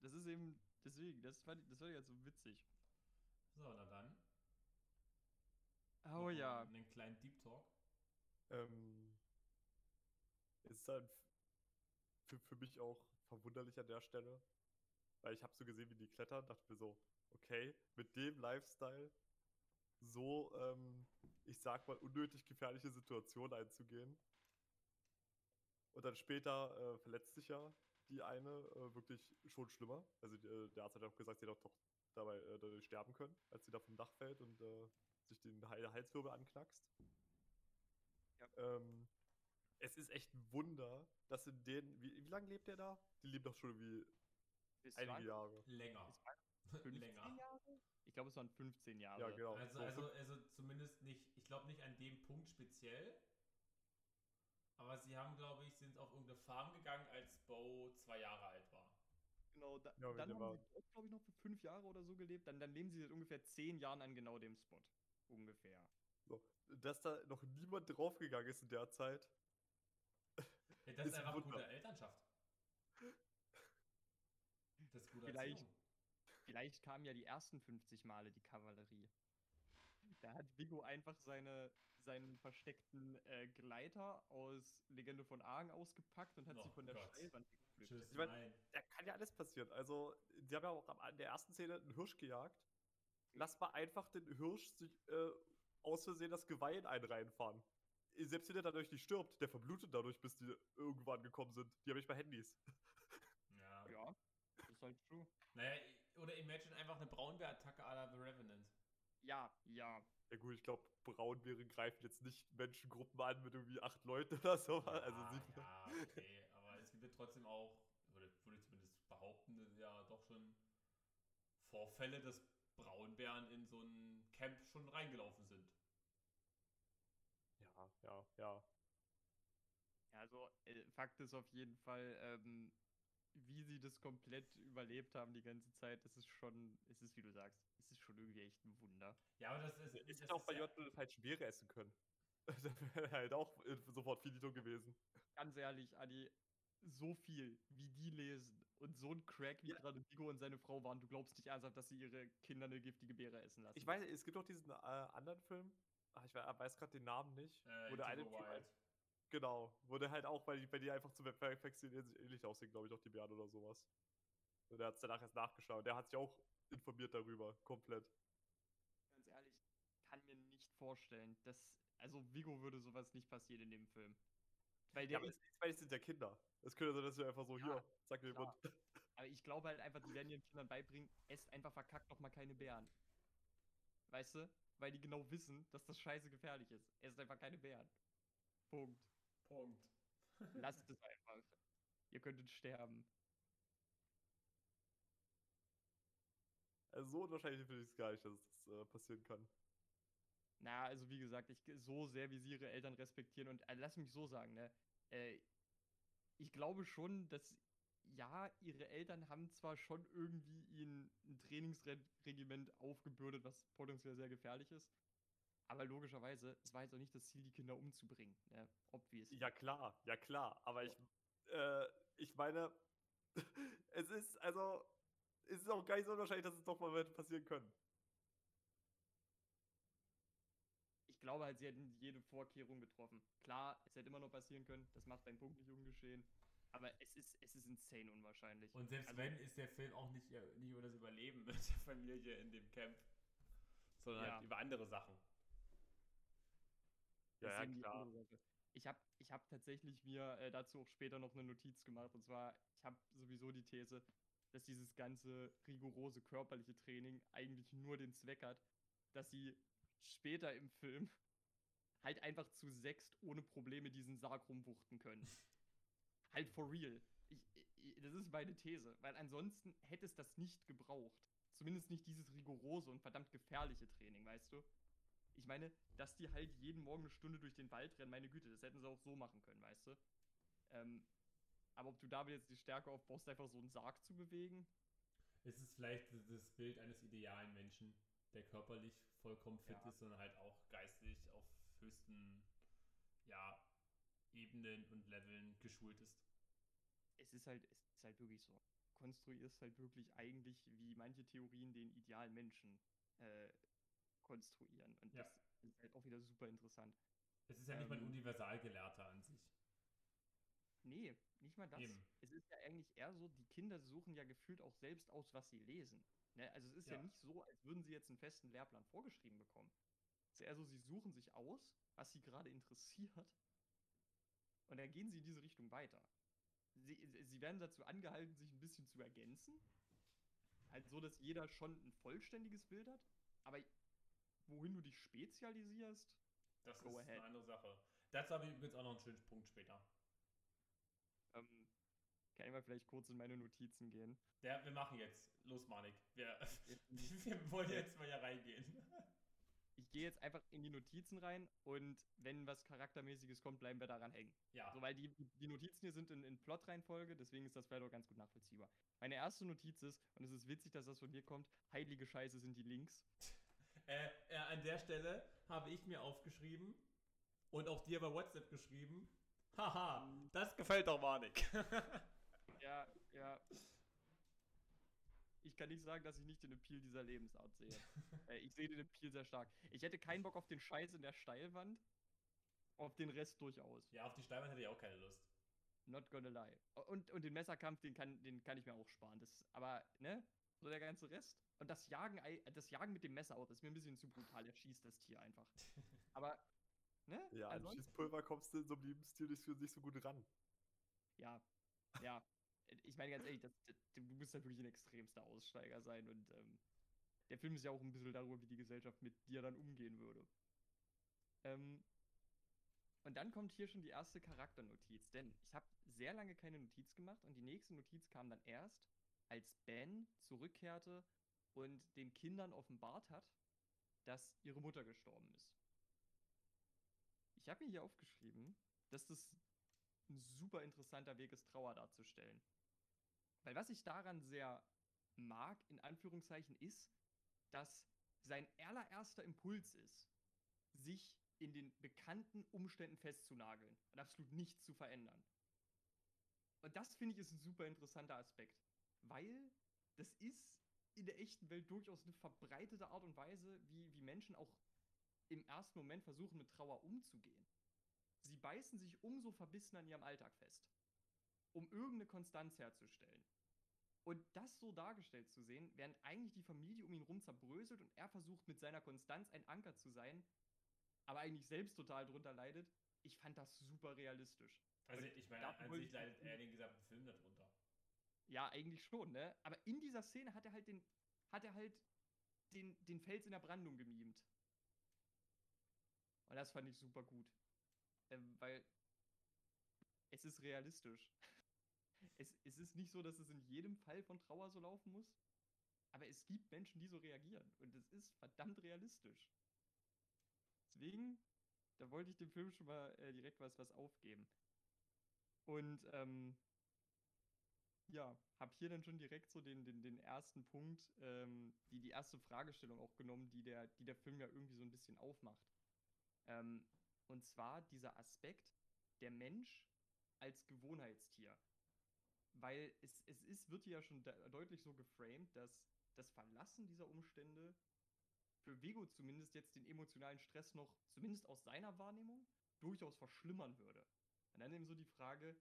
das- ist eben, deswegen, das fand ich, das fand ich halt so witzig. So, na dann. Oh ja. Einen kleinen Deep Talk. Ähm, ist dann für, für mich auch verwunderlich an der Stelle, weil ich habe so gesehen, wie die klettern, dachte mir so, okay, mit dem Lifestyle so, ähm, ich sag mal, unnötig gefährliche Situationen einzugehen. Und dann später äh, verletzt sich ja die eine äh, wirklich schon schlimmer. Also die, äh, der Arzt hat auch gesagt, sie hätte doch dabei äh, dadurch sterben können, als sie da vom Dach fällt und äh, sich den Hal- Halswirbel anknackst. Ja. Ähm, es ist echt ein Wunder, dass in den. Wie, wie lange lebt der da? Die leben doch schon wie Bis einige wann? Jahre. Länger. Es waren 15 Länger. Jahre? Ich glaube, es waren 15 Jahre. Ja, genau. Also, So also, also zumindest nicht, ich glaube nicht an dem Punkt speziell. Aber sie haben, glaube ich, sind auf irgendeine Farm gegangen, als Bo zwei Jahre alt war. Genau, da, Ja, dann haben war- sie dort, glaube ich, noch für fünf Jahre oder so gelebt. Dann, dann leben sie seit ungefähr zehn Jahren an genau dem Spot. Ungefähr. So. Dass da noch niemand draufgegangen ist in der Zeit. Ja, das ist, Ist ein einfach gute Elternschaft. Das ist gute Vielleicht-. Vielleicht kamen ja die ersten 50 Male die Kavallerie. Da hat Vigo einfach seine, seinen versteckten äh, Gleiter aus Legende von Argen ausgepackt und hat sie Oh von der. Steilwand geflüchtet. Ich. Da kann ja alles passieren. Also, die haben ja auch am, an der ersten Szene einen Hirsch gejagt. Lass mal einfach den Hirsch sich äh, aus Versehen das Geweih in einen reinfahren. Selbst wenn der dadurch nicht stirbt, der verblutet dadurch, bis die irgendwo angekommen sind. Die habe ich bei Handys. Ja. Ja, das ist halt true. Naja, oder imagine einfach eine Braunbär-Attacke à la The Revenant. Ja, ja. Ja gut, ich glaube, Braunbären greifen jetzt nicht Menschengruppen an mit irgendwie acht Leuten oder so. also ja, sie, ja, okay. Aber es gibt ja trotzdem auch, würde, würde ich zumindest behaupten, ja doch schon Vorfälle, dass Braunbären in so ein Camp schon reingelaufen sind. ja, ja, ja. Ja, also äh, Fakt ist auf jeden Fall, ähm, wie sie das komplett überlebt haben die ganze Zeit, das ist schon, es ist wie du sagst, es ist schon irgendwie echt ein Wunder. Ja, aber das ist. Ich das hätte auch bei ja, J falsche Beere essen können. [LAUGHS] da wäre halt auch äh, sofort finito gewesen. Ganz ehrlich, Adi, so viel, wie die lesen und so ein Crack, wie Ja. gerade Vigo und seine Frau waren, du glaubst nicht ernsthaft, dass sie ihre Kinder eine giftige Beere essen lassen. Ich weiß, es gibt auch diesen äh, anderen Film. Ach, ich we- weiß gerade den Namen nicht. Äh, wo der eine Typ Wild. halt, genau, wo der halt auch, weil die, weil die einfach zu perfektionieren sich ähnlich aussehen, glaube ich, auch die Bären oder sowas. Und der hat es danach erst nachgeschaut. Der hat sich auch informiert darüber, komplett. Ganz ehrlich, kann mir nicht vorstellen, dass, also Vigo würde sowas nicht passieren in dem Film. Weil Ja, der aber ist, es, sind ja Kinder. Es könnte sein, dass du einfach so, Ja, hier, sag mir den. Mund. [LAUGHS] aber ich glaube halt einfach, die werden ihren Kindern beibringen, esst einfach verkackt noch mal keine Beeren. Weißt du? Weil die genau wissen, dass das scheiße gefährlich ist. Esst einfach keine Beeren. Punkt. Punkt. [LAUGHS] Lasst es einfach. Ihr könntet sterben. Also so unwahrscheinlich finde ich es gar nicht, dass das äh, passieren kann. Na, also wie gesagt, ich so sehr, wie sie ihre Eltern respektieren und äh, lass mich so sagen, ne? Äh, ich glaube schon, dass ja, ihre Eltern haben zwar schon irgendwie ihnen ein Trainingsregiment aufgebürdet, was potenziell sehr gefährlich ist, aber logischerweise, es war jetzt auch nicht das Ziel, die Kinder umzubringen, ne? Obvious. Ja, klar, ja, klar. Aber ich, äh, ich meine, [LAUGHS] es ist also, es ist auch gar nicht so unwahrscheinlich, dass es doch mal hätte passieren können. Ich glaube halt, sie hätten jede Vorkehrung getroffen. Klar, es hätte immer noch passieren können, das macht deinen Punkt nicht ungeschehen. Aber es ist, es ist insane unwahrscheinlich. Und selbst Also- wenn, ist der Film auch nicht, äh, nicht über das Überleben mit der Familie in dem Camp, sondern Ja. halt über andere Sachen. Ja, ja, klar. Ich habe ich hab tatsächlich mir äh, dazu auch später noch eine Notiz gemacht. Und zwar, ich habe sowieso die These, dass dieses ganze rigorose körperliche Training eigentlich nur den Zweck hat, dass sie später im Film [LAUGHS] halt einfach zu sechst ohne Probleme diesen Sarg rumwuchten können. [LAUGHS] halt for real. Ich, ich, das ist meine These, weil ansonsten hätte es das nicht gebraucht. Zumindest nicht dieses rigorose und verdammt gefährliche Training, weißt du? Ich meine, dass die halt jeden Morgen eine Stunde durch den Wald rennen, meine Güte, das hätten sie auch so machen können, weißt du? Ähm, aber ob du damit jetzt die Stärke aufbaust, einfach so einen Sarg zu bewegen, Es ist vielleicht das Bild eines idealen Menschen, der körperlich vollkommen fit Ja. ist, sondern halt auch geistig auf höchsten ja, Ebenen und Leveln geschult ist. es ist halt, es ist halt wirklich so. Konstruierst halt wirklich eigentlich, wie manche Theorien den idealen Menschen äh, konstruieren. Und Ja. das ist halt auch wieder super interessant. Es ist ja nicht mal ein Ähm, Universalgelehrter an sich. Nee, nicht mal das. Eben. Es ist ja eigentlich eher so, die Kinder suchen ja gefühlt auch selbst aus, was sie lesen. Ne? Also es ist ja. Ja. nicht so, als würden sie jetzt einen festen Lehrplan vorgeschrieben bekommen. Es ist eher so, sie suchen sich aus, was sie gerade interessiert. Und dann gehen sie in diese Richtung weiter. Sie, sie werden dazu angehalten, sich ein bisschen zu ergänzen. Halt so, dass jeder schon ein vollständiges Bild hat. Aber wohin du dich spezialisierst, Das ist ahead. eine andere Sache. Dazu habe ich übrigens auch noch einen schönen Punkt später. ähm, kann ich mal vielleicht kurz in meine Notizen gehen. Der, wir machen jetzt. Los, Manik. Wir, [LAUGHS] wir wollen jetzt mal hier reingehen. [LAUGHS] ich gehe jetzt einfach in die Notizen rein und wenn was Charaktermäßiges kommt, bleiben wir daran hängen. Ja. So, weil die, die Notizen hier sind in, in Plot-Reihenfolge, deswegen ist das vielleicht auch ganz gut nachvollziehbar. Meine erste Notiz ist, und es ist witzig, dass das von mir kommt, heilige Scheiße sind die Links. [LAUGHS] Äh, äh, an der Stelle habe ich mir aufgeschrieben und auch dir bei WhatsApp geschrieben. Haha, das gefällt doch Manik. [LAUGHS] Ja, ja. Ich kann nicht sagen, dass ich nicht den Appeal dieser Lebensart sehe. [LAUGHS] äh, ich sehe den Appeal sehr stark. Ich hätte keinen Bock auf den Scheiß in der Steilwand. Auf den Rest durchaus. ja, auf die Steinwand hätte ich auch keine Lust. Not gonna lie. Und, und den Messerkampf, den kann, den kann ich mir auch sparen. Das, aber, ne? So der ganze Rest. Und das Jagen, das Jagen mit dem Messer auch, ist mir ein bisschen zu brutal. Er schießt das Tier einfach. [LAUGHS] Aber, ne? Ja, an Schießpulver kommst du in so einem Lebensstil nicht so, nicht so gut ran. Ja, ja. Ich meine ganz ehrlich, das, das, du musst wirklich ein extremster Aussteiger sein und ähm, der Film ist ja auch ein bisschen darüber, wie die Gesellschaft mit dir dann umgehen würde. Ähm, und dann kommt hier schon die erste Charakternotiz, denn ich habe sehr lange keine Notiz gemacht und die nächste Notiz kam dann erst, als Ben zurückkehrte und den Kindern offenbart hat, dass ihre Mutter gestorben ist. Ich habe mir hier aufgeschrieben, dass das ein super interessanter Weg ist, Trauer darzustellen. Weil was ich daran sehr mag, in Anführungszeichen, ist, dass sein allererster Impuls ist, sich in den bekannten Umständen festzunageln und absolut nichts zu verändern. Und das finde ich ist ein super interessanter Aspekt, weil das ist in der echten Welt durchaus eine verbreitete Art und Weise, wie, wie Menschen auch im ersten Moment versuchen, mit Trauer umzugehen. Sie beißen sich umso verbissener in ihrem Alltag fest, um irgendeine Konstanz herzustellen. Und das so dargestellt zu sehen, während eigentlich die Familie um ihn rum zerbröselt und er versucht mit seiner Konstanz ein Anker zu sein, aber eigentlich selbst total drunter leidet, ich fand das super realistisch. Also ich meine, an sich ich- leidet er den gesamten Film darunter. Ja, eigentlich schon, ne? Aber in dieser Szene hat er halt den, hat er halt den, den Fels in der Brandung gemimt. Und das fand ich super gut. Ähm, weil es ist realistisch. [LAUGHS] Es, es ist nicht so, dass es in jedem Fall von Trauer so laufen muss. Aber es gibt Menschen, die so reagieren. Und es ist verdammt realistisch. Deswegen, da wollte ich dem Film schon mal äh, direkt was, was aufgeben. Und ähm, ja, habe hier dann schon direkt so den, den, den ersten Punkt, ähm, die, die erste Fragestellung auch genommen, die der, die der Film ja irgendwie so ein bisschen aufmacht. Ähm, und zwar dieser Aspekt, der Mensch als Gewohnheitstier. Weil es, es ist, wird hier ja schon de deutlich so geframed, dass das Verlassen dieser Umstände für Vego zumindest jetzt den emotionalen Stress noch, zumindest aus seiner Wahrnehmung, durchaus verschlimmern würde. Und dann eben so die Frage,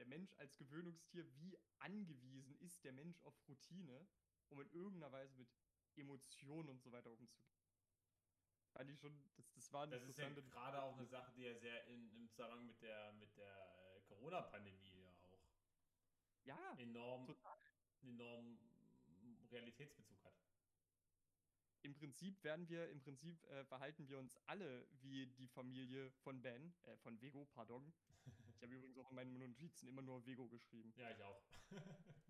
der Mensch als Gewöhnungstier, wie angewiesen ist der Mensch auf Routine, um in irgendeiner Weise mit Emotionen und so weiter umzugehen? Fand ich schon, das, das war eine Das ist ja gerade auch eine Sache, die ja sehr in, im Zusammenhang mit der, mit der äh, Corona-Pandemie ja auch Ja, enorm, total. enorm Realitätsbezug hat. Im Prinzip werden wir, im Prinzip äh, verhalten wir uns alle wie die Familie von Ben, äh, von Vego, pardon. [LAUGHS] Ich habe übrigens auch in meinen Notizen immer nur Vego geschrieben. Ja, ich auch. [LAUGHS]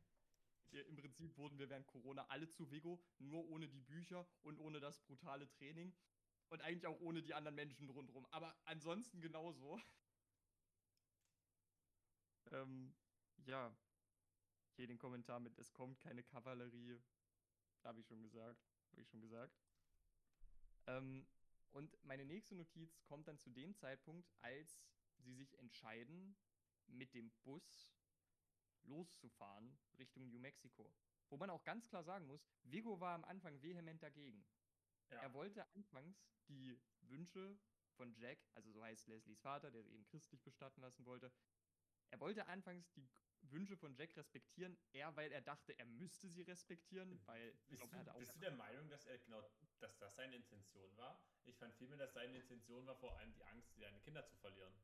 Wir, Im Prinzip wurden wir während Corona alle zu Vego, nur ohne die Bücher und ohne das brutale Training. Und eigentlich auch ohne die anderen Menschen rundherum. Aber ansonsten genauso. [LAUGHS] ähm, ja. Hier den Kommentar mit, es kommt keine Kavallerie. Habe ich schon gesagt. Habe ich schon gesagt. Ähm, und meine nächste Notiz kommt dann zu dem Zeitpunkt, als sie sich entscheiden, mit dem Bus loszufahren Richtung New Mexico. Wo man auch ganz klar sagen muss, Vigo war am Anfang vehement dagegen. Ja. Er wollte anfangs die Wünsche von Jack, also so heißt Leslies Vater, der sie eben christlich bestatten lassen wollte, er wollte anfangs die Wünsche von Jack respektieren, eher weil er dachte, er müsste sie respektieren, weil Bist, glaub, du, er bist du der Meinung, dass er genau, dass das seine Intention war? Ich fand vielmehr, dass seine Intention war, vor allem die Angst, seine Kinder zu verlieren.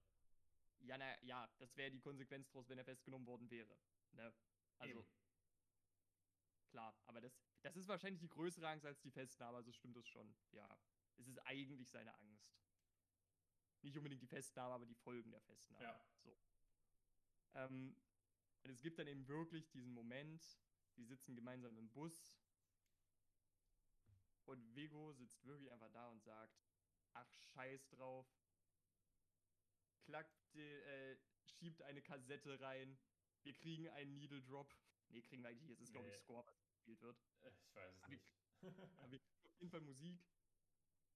Ja, na, ja, das wäre die Konsequenz daraus, wenn er festgenommen worden wäre. Ne? Also, Eben. klar, aber das, das ist wahrscheinlich die größere Angst als die Festnahme, also stimmt das schon. Ja, es ist eigentlich seine Angst. Nicht unbedingt die Festnahme, aber die Folgen der Festnahme. Ja. So. Ähm, und es gibt dann eben wirklich diesen Moment, sie sitzen gemeinsam im Bus und Vigo sitzt wirklich einfach da und sagt, ach scheiß drauf, klackt, die, äh, schiebt eine Kassette rein, wir kriegen einen Needle Drop. Nee, kriegen wir eigentlich, nicht, es ist glaube ich Nee. Score, was gespielt wird. Äh, Ich weiß es Aber ich- nicht. Aber wir kriegen [LAUGHS] auf jeden Fall Musik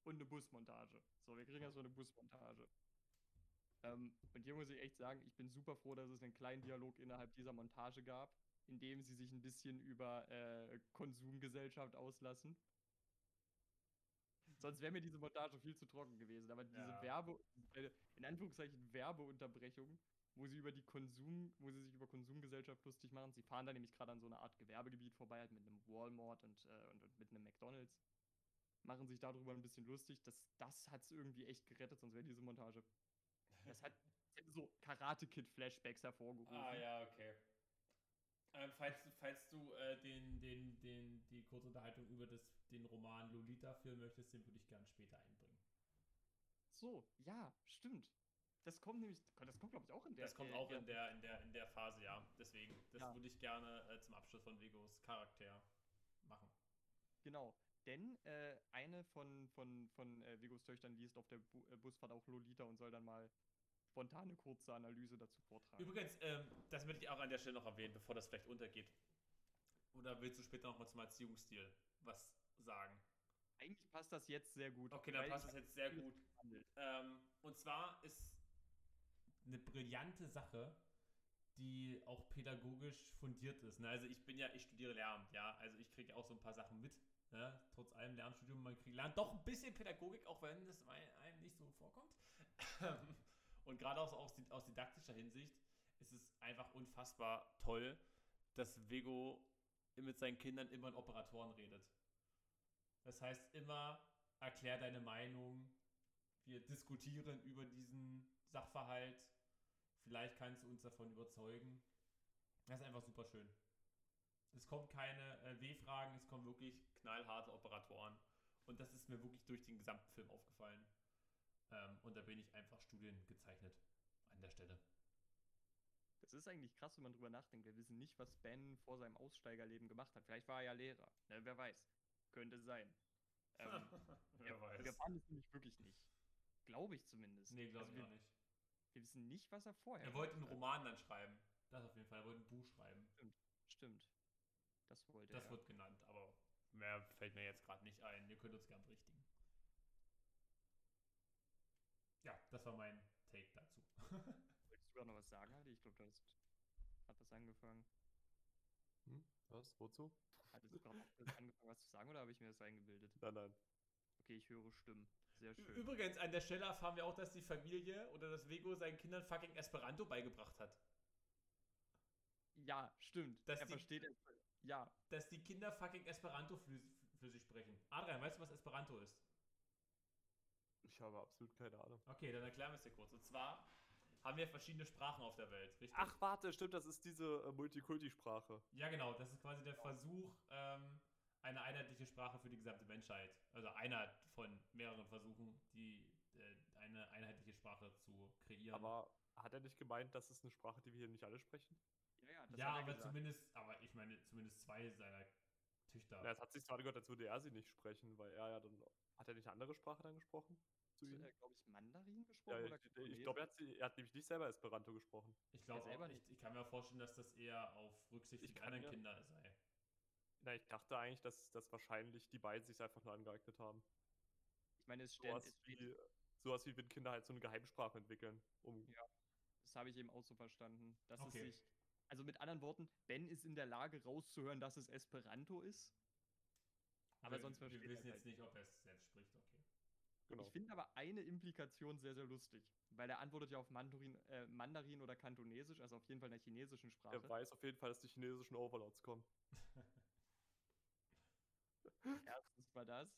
und eine Busmontage. So, wir kriegen erstmal eine Busmontage. Ähm, und hier muss ich echt sagen, ich bin super froh, dass es einen kleinen Dialog innerhalb dieser Montage gab, in dem sie sich ein bisschen über äh, Konsumgesellschaft auslassen. Sonst wäre mir diese Montage viel zu trocken gewesen. Aber diese Ja. Werbe, in Anführungszeichen Werbeunterbrechung, wo sie über die Konsum, wo sie sich über Konsumgesellschaft lustig machen. Sie fahren da nämlich gerade an so einer Art Gewerbegebiet vorbei, halt mit einem Walmart und, äh, und, und mit einem McDonalds. Machen sich darüber ein bisschen lustig. Das, das hat es irgendwie echt gerettet, sonst wäre diese Montage. Das hat, [LAUGHS] so Karate-Kid-Flashbacks hervorgerufen. Ah ja, okay. Ähm, falls, du- falls du äh, den, den, den, die Kurzunterhaltung über das, den Roman Lolita führen möchtest, den würde ich gern später einbringen. So, ja, stimmt. Das kommt nämlich, das kommt glaube ich auch in der. Das kommt auch in der, in der, in der Phase, ja. Deswegen, das Ja. würde ich gerne äh, zum Abschluss von Vigos Charakter machen. Genau. Denn äh, eine von, von, von äh, Vigos Töchtern liest auf der Bu äh, Busfahrt auch Lolita und soll dann mal spontane kurze Analyse dazu vortragen. Übrigens, ähm, das würde ich auch an der Stelle noch erwähnen, bevor das vielleicht untergeht. Oder willst du später nochmal zum Erziehungsstil was sagen? Eigentlich passt das jetzt sehr gut. Okay, dann passt es jetzt sehr gut. Ähm, und zwar ist eine brillante Sache, die auch pädagogisch fundiert ist. Ne? Also ich bin ja, ich studiere Lehramt, ja. Also ich kriege auch so ein paar Sachen mit. Ne? Trotz allem Lernstudium, man kriegt lernt doch ein bisschen Pädagogik, auch wenn das einem nicht so vorkommt. [LAUGHS] und gerade auch aus, aus didaktischer Hinsicht ist es einfach unfassbar toll, dass Vego mit seinen Kindern immer in Operatoren redet. Das heißt immer, erklär deine Meinung, wir diskutieren über diesen Sachverhalt, vielleicht kannst du uns davon überzeugen. Das ist einfach super schön. Es kommen keine äh, W-Fragen, es kommen wirklich knallharte Operatoren. Und das ist mir wirklich durch den gesamten Film aufgefallen. Ähm, und da bin ich einfach studiengezeichnet an der Stelle. Das ist eigentlich krass, wenn man drüber nachdenkt. Wir wissen nicht, was Ben vor seinem Aussteigerleben gemacht hat. Vielleicht war er ja Lehrer. Ne, wer weiß. Könnte sein. [LAUGHS] Ähm, Wer weiß. Wir waren es nämlich wirklich nicht. Glaube ich zumindest. Nee, glaube Also ich auch nicht. wir wissen nicht, was er vorher Er wollte einen hat. Roman dann schreiben. Das auf jeden Fall. Er wollte ein Buch schreiben. Stimmt. Das wollte Das er. wird genannt, aber mehr fällt mir jetzt gerade nicht ein. Ihr könnt uns gern berichtigen. Ja, das war mein Take dazu. [LAUGHS] Wolltest du sogar noch was sagen, Adi? Ich glaube, du hast, hat was angefangen. Hm? Was? Wozu? Hattest du gerade noch angefangen, was zu sagen oder habe ich mir das eingebildet? Nein, nein. Okay, ich höre Stimmen. Sehr schön. Übrigens, an der Stelle erfahren wir auch, dass die Familie oder das Vego seinen Kindern fucking Esperanto beigebracht hat. Ja, stimmt. Dass er die- versteht es. Ja, Dass die Kinder fucking Esperanto flü- flüssig sprechen. Adrian, weißt du, was Esperanto ist? Ich habe absolut keine Ahnung. Okay, dann erklären wir es dir kurz. Und zwar haben wir verschiedene Sprachen auf der Welt, richtig? Ach, warte, stimmt, das ist diese äh, Multikulti-Sprache. Ja, genau. Das ist quasi der Versuch, ähm, eine einheitliche Sprache für die gesamte Menschheit. Also einer von mehreren Versuchen, die äh, eine einheitliche Sprache zu kreieren. Aber hat er nicht gemeint, das ist eine Sprache, die wir hier nicht alle sprechen? ja, ja. Das ja, hat er aber gesagt. zumindest, aber ich meine, zumindest zwei seiner Töchter. Ja, es hat sich gerade gehört, als würde er sie nicht sprechen, weil er ja dann. Hat er nicht eine andere Sprache dann gesprochen? Zu Hat ihm? er, glaube ich, Mandarin Ja, gesprochen? oder ich, ich glaube, er, hat sie- er hat nämlich nicht selber Esperanto gesprochen. ich glaube, selber ich, nicht. ich kann mir vorstellen, dass das eher auf Rücksicht Ich anderen mir- Kinder sei. Na, ich dachte eigentlich, dass, dass wahrscheinlich die beiden sich einfach nur angeeignet haben. Ich meine, es stellt, Sowas steht, wie, sowas wie wenn Kinder halt so eine Geheimsprache entwickeln. Um, das habe ich eben auch so verstanden. Dass Okay. es sich. Also mit anderen Worten, Ben ist in der Lage rauszuhören, dass es Esperanto ist. Aber wir, sonst wir er wissen halt jetzt nicht, ob er es selbst spricht, okay. Genau. Ich finde aber eine Implikation sehr, sehr lustig. Weil er antwortet ja auf Mandarin, äh, Mandarin oder Kantonesisch, also auf jeden Fall in der chinesischen Sprache. Er weiß auf jeden Fall, dass die chinesischen Overlords kommen. [LAUGHS] Erstens war das.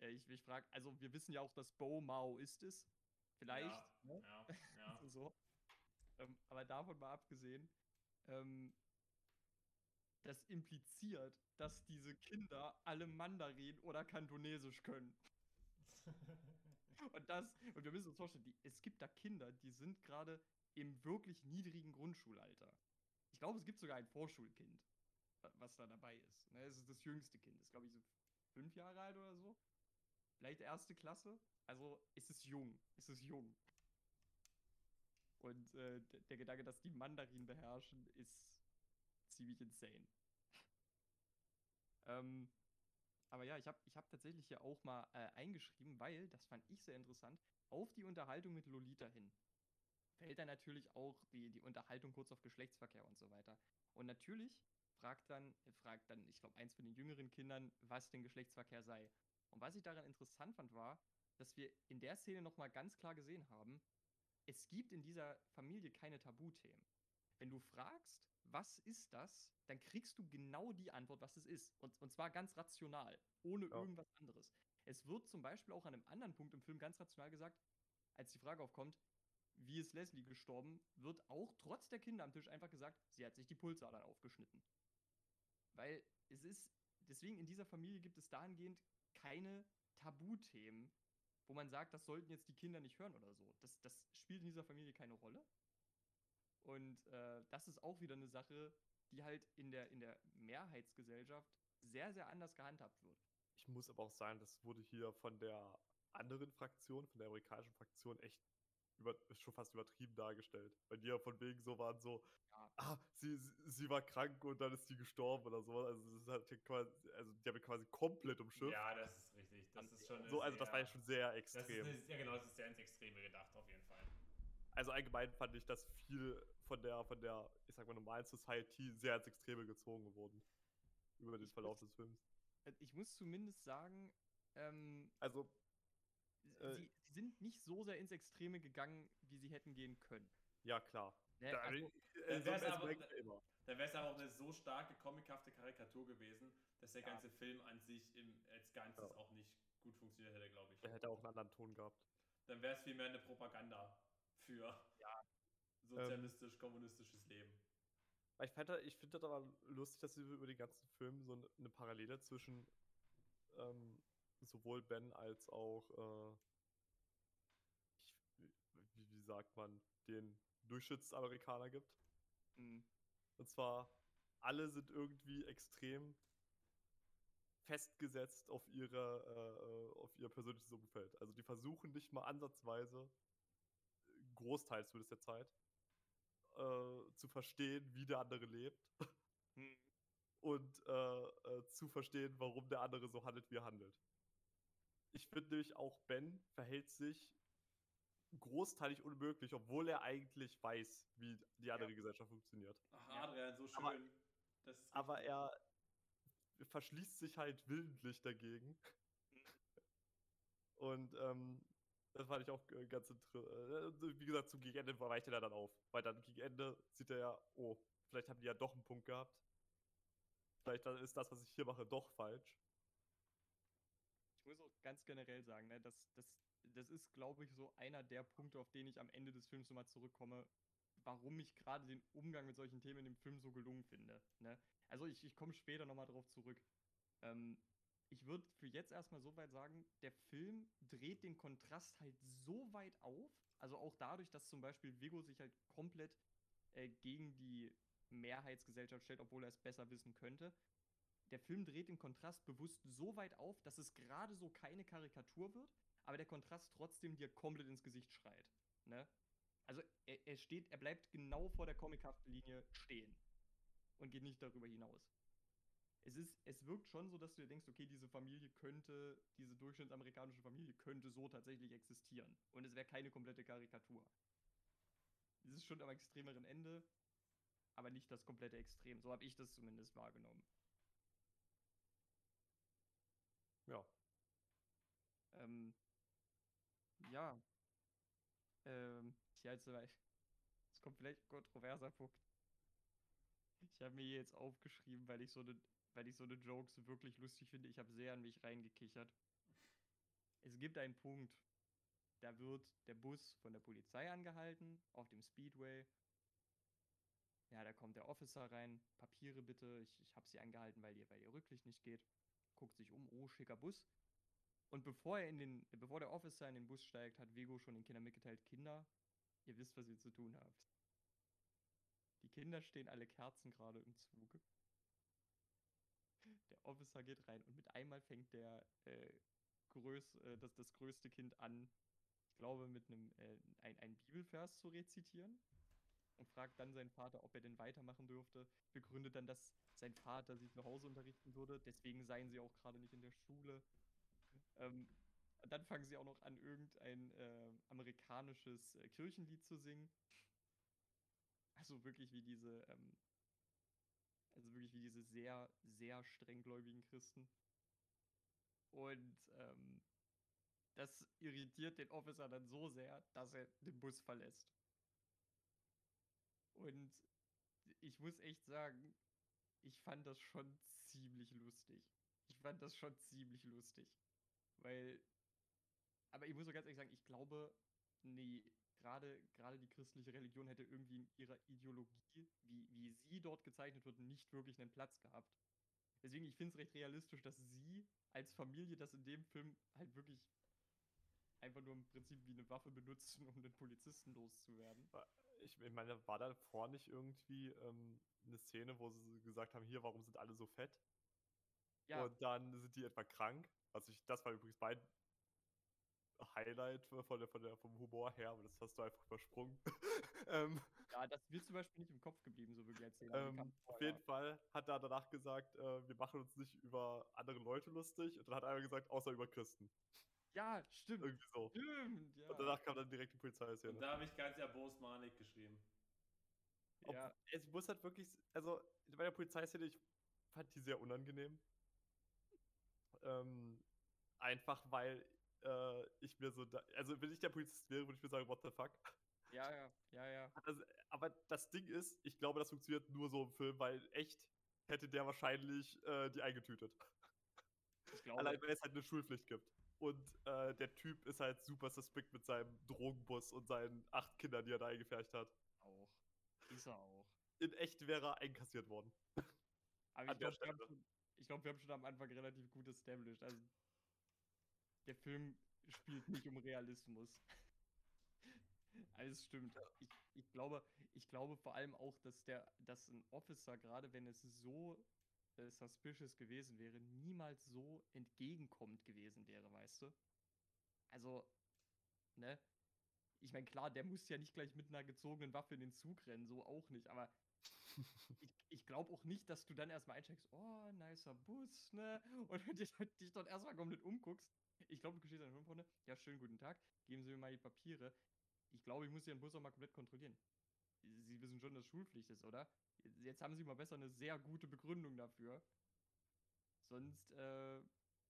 Äh, ich ich frage, also wir wissen ja auch, dass Bo Mao ist es. Vielleicht. Ja, ne? ja, [LAUGHS] ja. so. Ähm, aber davon mal abgesehen, ähm, das impliziert, dass diese Kinder alle Mandarin oder Kantonesisch können. [LAUGHS] Und das, und wir müssen uns vorstellen, die, es gibt da Kinder, die sind gerade im wirklich niedrigen Grundschulalter. Ich glaube, es gibt sogar ein Vorschulkind, wa- was da dabei ist. Ne, es ist das jüngste Kind, ist glaube ich so fünf Jahre alt oder so. Vielleicht erste Klasse. Also es ist jung, es ist jung. Und äh, der Gedanke, dass die Mandarin beherrschen, ist ziemlich insane. [LAUGHS] ähm, aber ja, ich habe ich hab tatsächlich hier auch mal äh, eingeschrieben, weil, das fand ich sehr interessant, auf die Unterhaltung mit Lolita hin fällt dann natürlich auch die, die Unterhaltung kurz auf Geschlechtsverkehr und so weiter. Und natürlich fragt dann, fragt dann, ich glaube, eins von den jüngeren Kindern, was denn Geschlechtsverkehr sei. Und was ich daran interessant fand, war, dass wir in der Szene nochmal ganz klar gesehen haben, es gibt in dieser Familie keine Tabuthemen. Wenn du fragst, was ist das, dann kriegst du genau die Antwort, was es ist. Und, und zwar ganz rational, ohne Ja. irgendwas anderes. Es wird zum Beispiel auch an einem anderen Punkt im Film ganz rational gesagt, als die Frage aufkommt, wie ist Leslie gestorben, wird auch trotz der Kinder am Tisch einfach gesagt, sie hat sich die Pulsadern aufgeschnitten. Weil es ist, deswegen in dieser Familie gibt es dahingehend keine Tabuthemen, wo man sagt, das sollten jetzt die Kinder nicht hören oder so. Das, das spielt in dieser Familie keine Rolle. Und äh, das ist auch wieder eine Sache, die halt in der, in der Mehrheitsgesellschaft sehr, sehr anders gehandhabt wird. Ich muss aber auch sagen, das wurde hier von der anderen Fraktion, von der amerikanischen Fraktion, echt über, schon fast übertrieben dargestellt. Weil die ja von wegen so waren so, Ja. ah, sie, sie, sie war krank und dann ist sie gestorben oder so. Also, das ist halt hier quasi, also die haben quasi komplett umschifft. Ja, das ist richtig. Das ist schon so, also das war ja schon sehr Das ist extrem. eine, ja, genau, das ist sehr ins Extreme gedacht, auf jeden Fall. Also allgemein fand ich, dass viel von der, von der, ich sag mal, normalen Society sehr ins Extreme gezogen wurden. Über den Ich Verlauf muss- des Films. Äh, Ich muss zumindest sagen, ähm, Also, Äh, sie, sie sind nicht so sehr ins Extreme gegangen, wie sie hätten gehen können. ja klar. Ne? Da, Also, äh, es aber- wäre es aber auch eine so starke comichafte Karikatur gewesen, dass der Ja. ganze Film an sich im, als Ganzes Ja. auch nicht gut funktioniert hätte, glaube ich. Der hätte auch einen anderen Ton gehabt. Dann wäre es vielmehr eine Propaganda für sozialistisch-kommunistisches Leben. Aber Ich, fand da- ich finde das aber lustig, dass sie über den ganzen Film so eine Parallele zwischen ähm, sowohl Ben als auch, äh, ich, wie, wie sagt man, den Durchschnittsamerikaner gibt. mh, Und zwar, alle sind irgendwie extrem festgesetzt auf, ihre, äh, auf ihr persönliches Umfeld. Also die versuchen nicht mal ansatzweise, großteils zumindest der Zeit, äh, zu verstehen, wie der andere lebt [LAUGHS] mh, und äh, äh, zu verstehen, warum der andere so handelt, wie er handelt. Ich finde nämlich auch Ben verhält sich großteilig unmöglich, obwohl er eigentlich weiß, wie die andere Gesellschaft funktioniert. Ach, Ja. Adrian, so schön. Aber- Aber er verschließt sich halt willentlich dagegen. [LAUGHS] Und ähm, das fand ich auch äh, ganz interessant. Wie gesagt, zum Gegenende weicht er dann auf. Weil dann gegen Ende sieht er ja, oh, vielleicht haben die ja doch einen Punkt gehabt. Vielleicht ist das, was ich hier mache, doch falsch. Ich muss auch ganz generell sagen, ne, das, das, das ist, glaube ich, so einer der Punkte, auf den ich am Ende des Films nochmal zurückkomme, warum ich gerade den Umgang mit solchen Themen in dem Film so gelungen finde. Ne? Also ich, ich komme später nochmal drauf zurück. Ähm, ich würde für jetzt erstmal so weit sagen, der Film dreht den Kontrast halt so weit auf, also auch dadurch, dass zum Beispiel Vigo sich halt komplett äh, gegen die Mehrheitsgesellschaft stellt, obwohl er es besser wissen könnte. Der Film dreht den Kontrast bewusst so weit auf, dass es gerade so keine Karikatur wird, aber der Kontrast trotzdem dir komplett ins Gesicht schreit. Ne? Also er, er steht, er bleibt genau vor der comichaften Linie stehen und geht nicht darüber hinaus. Es ist, es wirkt schon so, dass du dir denkst, okay, diese Familie könnte, diese durchschnittsamerikanische Familie könnte so tatsächlich existieren. Und es wäre keine komplette Karikatur. Es ist schon am extremeren Ende, aber nicht das komplette Extrem. So habe ich das zumindest wahrgenommen. Ja. Ähm, ja. Ähm, ja, jetzt, aber- es kommt vielleicht ein kontroverser Punkt. Ich habe mir jetzt aufgeschrieben, weil ich so eine, weil ich so eine Jokes wirklich lustig finde. Ich habe sehr an mich reingekichert. Es gibt einen Punkt, da wird der Bus von der Polizei angehalten, auf dem Speedway. Ja, da kommt der Officer rein. Papiere bitte. Ich, ich habe sie angehalten, weil ihr, weil ihr Rücklicht nicht geht. Guckt sich um. Oh, schicker Bus. Und bevor er in den, bevor der Officer in den Bus steigt, hat Vigo schon den Kindern mitgeteilt, Kinder, ihr wisst, was ihr zu tun habt. Die Kinder stehen alle Kerzen gerade im Zuge. Officer geht rein und mit einmal fängt der äh, größ, äh, das, das größte Kind an, ich glaube, mit einem äh, ein, ein Bibelvers zu rezitieren und fragt dann seinen Vater, ob er denn weitermachen dürfte. Begründet dann, dass sein Vater sie zu Hause unterrichten würde, deswegen seien sie auch gerade nicht in der Schule. Ähm, dann fangen sie auch noch an, irgendein äh, amerikanisches äh, Kirchenlied zu singen. Also wirklich wie diese, ähm, also wirklich wie diese sehr, sehr strenggläubigen Christen. Und ähm, das irritiert den Officer dann so sehr, dass er den Bus verlässt. Und ich muss echt sagen, ich fand das schon ziemlich lustig. Ich fand das schon ziemlich lustig. Weil, aber ich muss so ganz ehrlich sagen, ich glaube, nee, gerade gerade die christliche Religion hätte irgendwie in ihrer Ideologie, wie, wie sie dort gezeichnet wird, nicht wirklich einen Platz gehabt. Deswegen, ich finde es recht realistisch, dass sie als Familie das in dem Film halt wirklich einfach nur im Prinzip wie eine Waffe benutzen, um den Polizisten loszuwerden. Ich, meine, war da vor nicht irgendwie ähm, eine Szene, wo sie gesagt haben, hier, warum sind alle so fett? Ja, Und dann sind die etwa krank. Also ich, das war übrigens mein Highlight von der, von der, vom Humor her, aber das hast du einfach übersprungen. [LAUGHS] ähm, ja, das ist mir zum Beispiel nicht im Kopf geblieben, so wirklich erzählen. aber die kam ähm, auf jeden Fall hat er danach gesagt, äh, wir machen uns nicht über andere Leute lustig. Und dann hat einer gesagt, außer über Christen. Ja, stimmt. Irgendwie so. Stimmt, ja. Und danach kam dann direkt die Polizeiszene. Und da habe ich ganz erbost Manik geschrieben. Ob- ja. Es muss halt wirklich, also bei der Polizeiszene, ich fand die sehr unangenehm. Ähm, einfach weil äh, ich mir so, da, also wenn ich der Polizist wäre, würde ich mir sagen, what the fuck. Ja, ja, ja, ja. [LAUGHS] Also, aber das Ding ist, ich glaube, das funktioniert nur so im Film, weil echt hätte der wahrscheinlich äh, die eingetütet. Ich glaube, Allein weil es halt eine Schulpflicht gibt. Und äh, der Typ ist halt super suspekt mit seinem Drogenbus und seinen acht Kindern, die er da eingefärcht hat. auch. Ist er auch. In echt wäre er einkassiert worden. Aber ich glaube, wir, glaub, wir haben schon am Anfang relativ gut established. Also, der Film spielt nicht um Realismus. [LAUGHS] Alles stimmt. Ich, ich, glaube, ich glaube vor allem auch, dass, der, dass ein Officer, gerade wenn es so äh, suspicious gewesen wäre, niemals so entgegenkommend gewesen wäre, weißt du? Also, ne? Ich meine, klar, der muss ja nicht gleich mit einer gezogenen Waffe in den Zug rennen, so auch nicht, aber ich, ich glaube auch nicht, dass du dann erstmal eincheckst, oh, nicer Bus, ne? [LAUGHS] Und dich, dich dort erstmal komplett umguckst. Ich glaube, du stehst dann fünf Runde, ja, schönen guten Tag, geben Sie mir mal die Papiere. ich glaube, ich muss Ihren Bus auch mal komplett kontrollieren. Sie wissen schon, dass Schulpflicht ist, oder? Jetzt haben Sie mal besser eine sehr gute Begründung dafür. Sonst äh,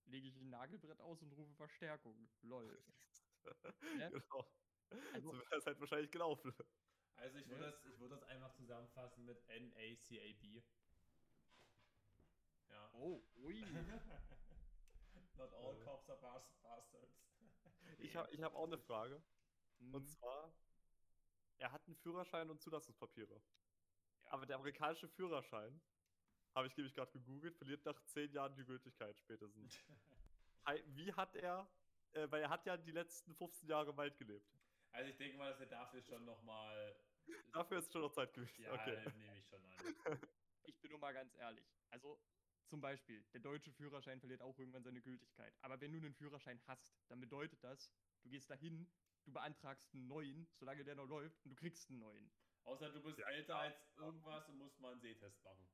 lege ich ein Nagelbrett aus und rufe Verstärkung. Lol. [LAUGHS] Ne? genau. Also- so wäre es halt wahrscheinlich gelaufen. Also ich würde Ne? das, ich würd das einfach zusammenfassen mit NACAB. Ja. Oh, ui. [LAUGHS] Not all Äh. cops are bas- bastards. [LAUGHS] Ich habe ich hab auch eine Frage. Und Hm, zwar, er hat einen Führerschein und Zulassungspapiere. Aber der amerikanische Führerschein, habe ich nämlich gerade gegoogelt, verliert nach zehn Jahren die Gültigkeit spätestens. [LAUGHS] Wie hat er, äh, weil er hat ja die letzten 15 Jahre im Wald gelebt. Also ich denke mal, dass er dafür schon nochmal. Dafür ist schon noch Zeit gewesen. Ja, okay. nehme ich schon an. [LAUGHS] ich bin nur mal ganz ehrlich. Also, zum Beispiel, der deutsche Führerschein verliert auch irgendwann seine Gültigkeit. Aber wenn du einen Führerschein hast, dann bedeutet das, du gehst dahin, du beantragst einen neuen, solange der noch läuft, und du kriegst einen neuen. Außer du bist Ja, älter als irgendwas und musst mal einen Sehtest machen.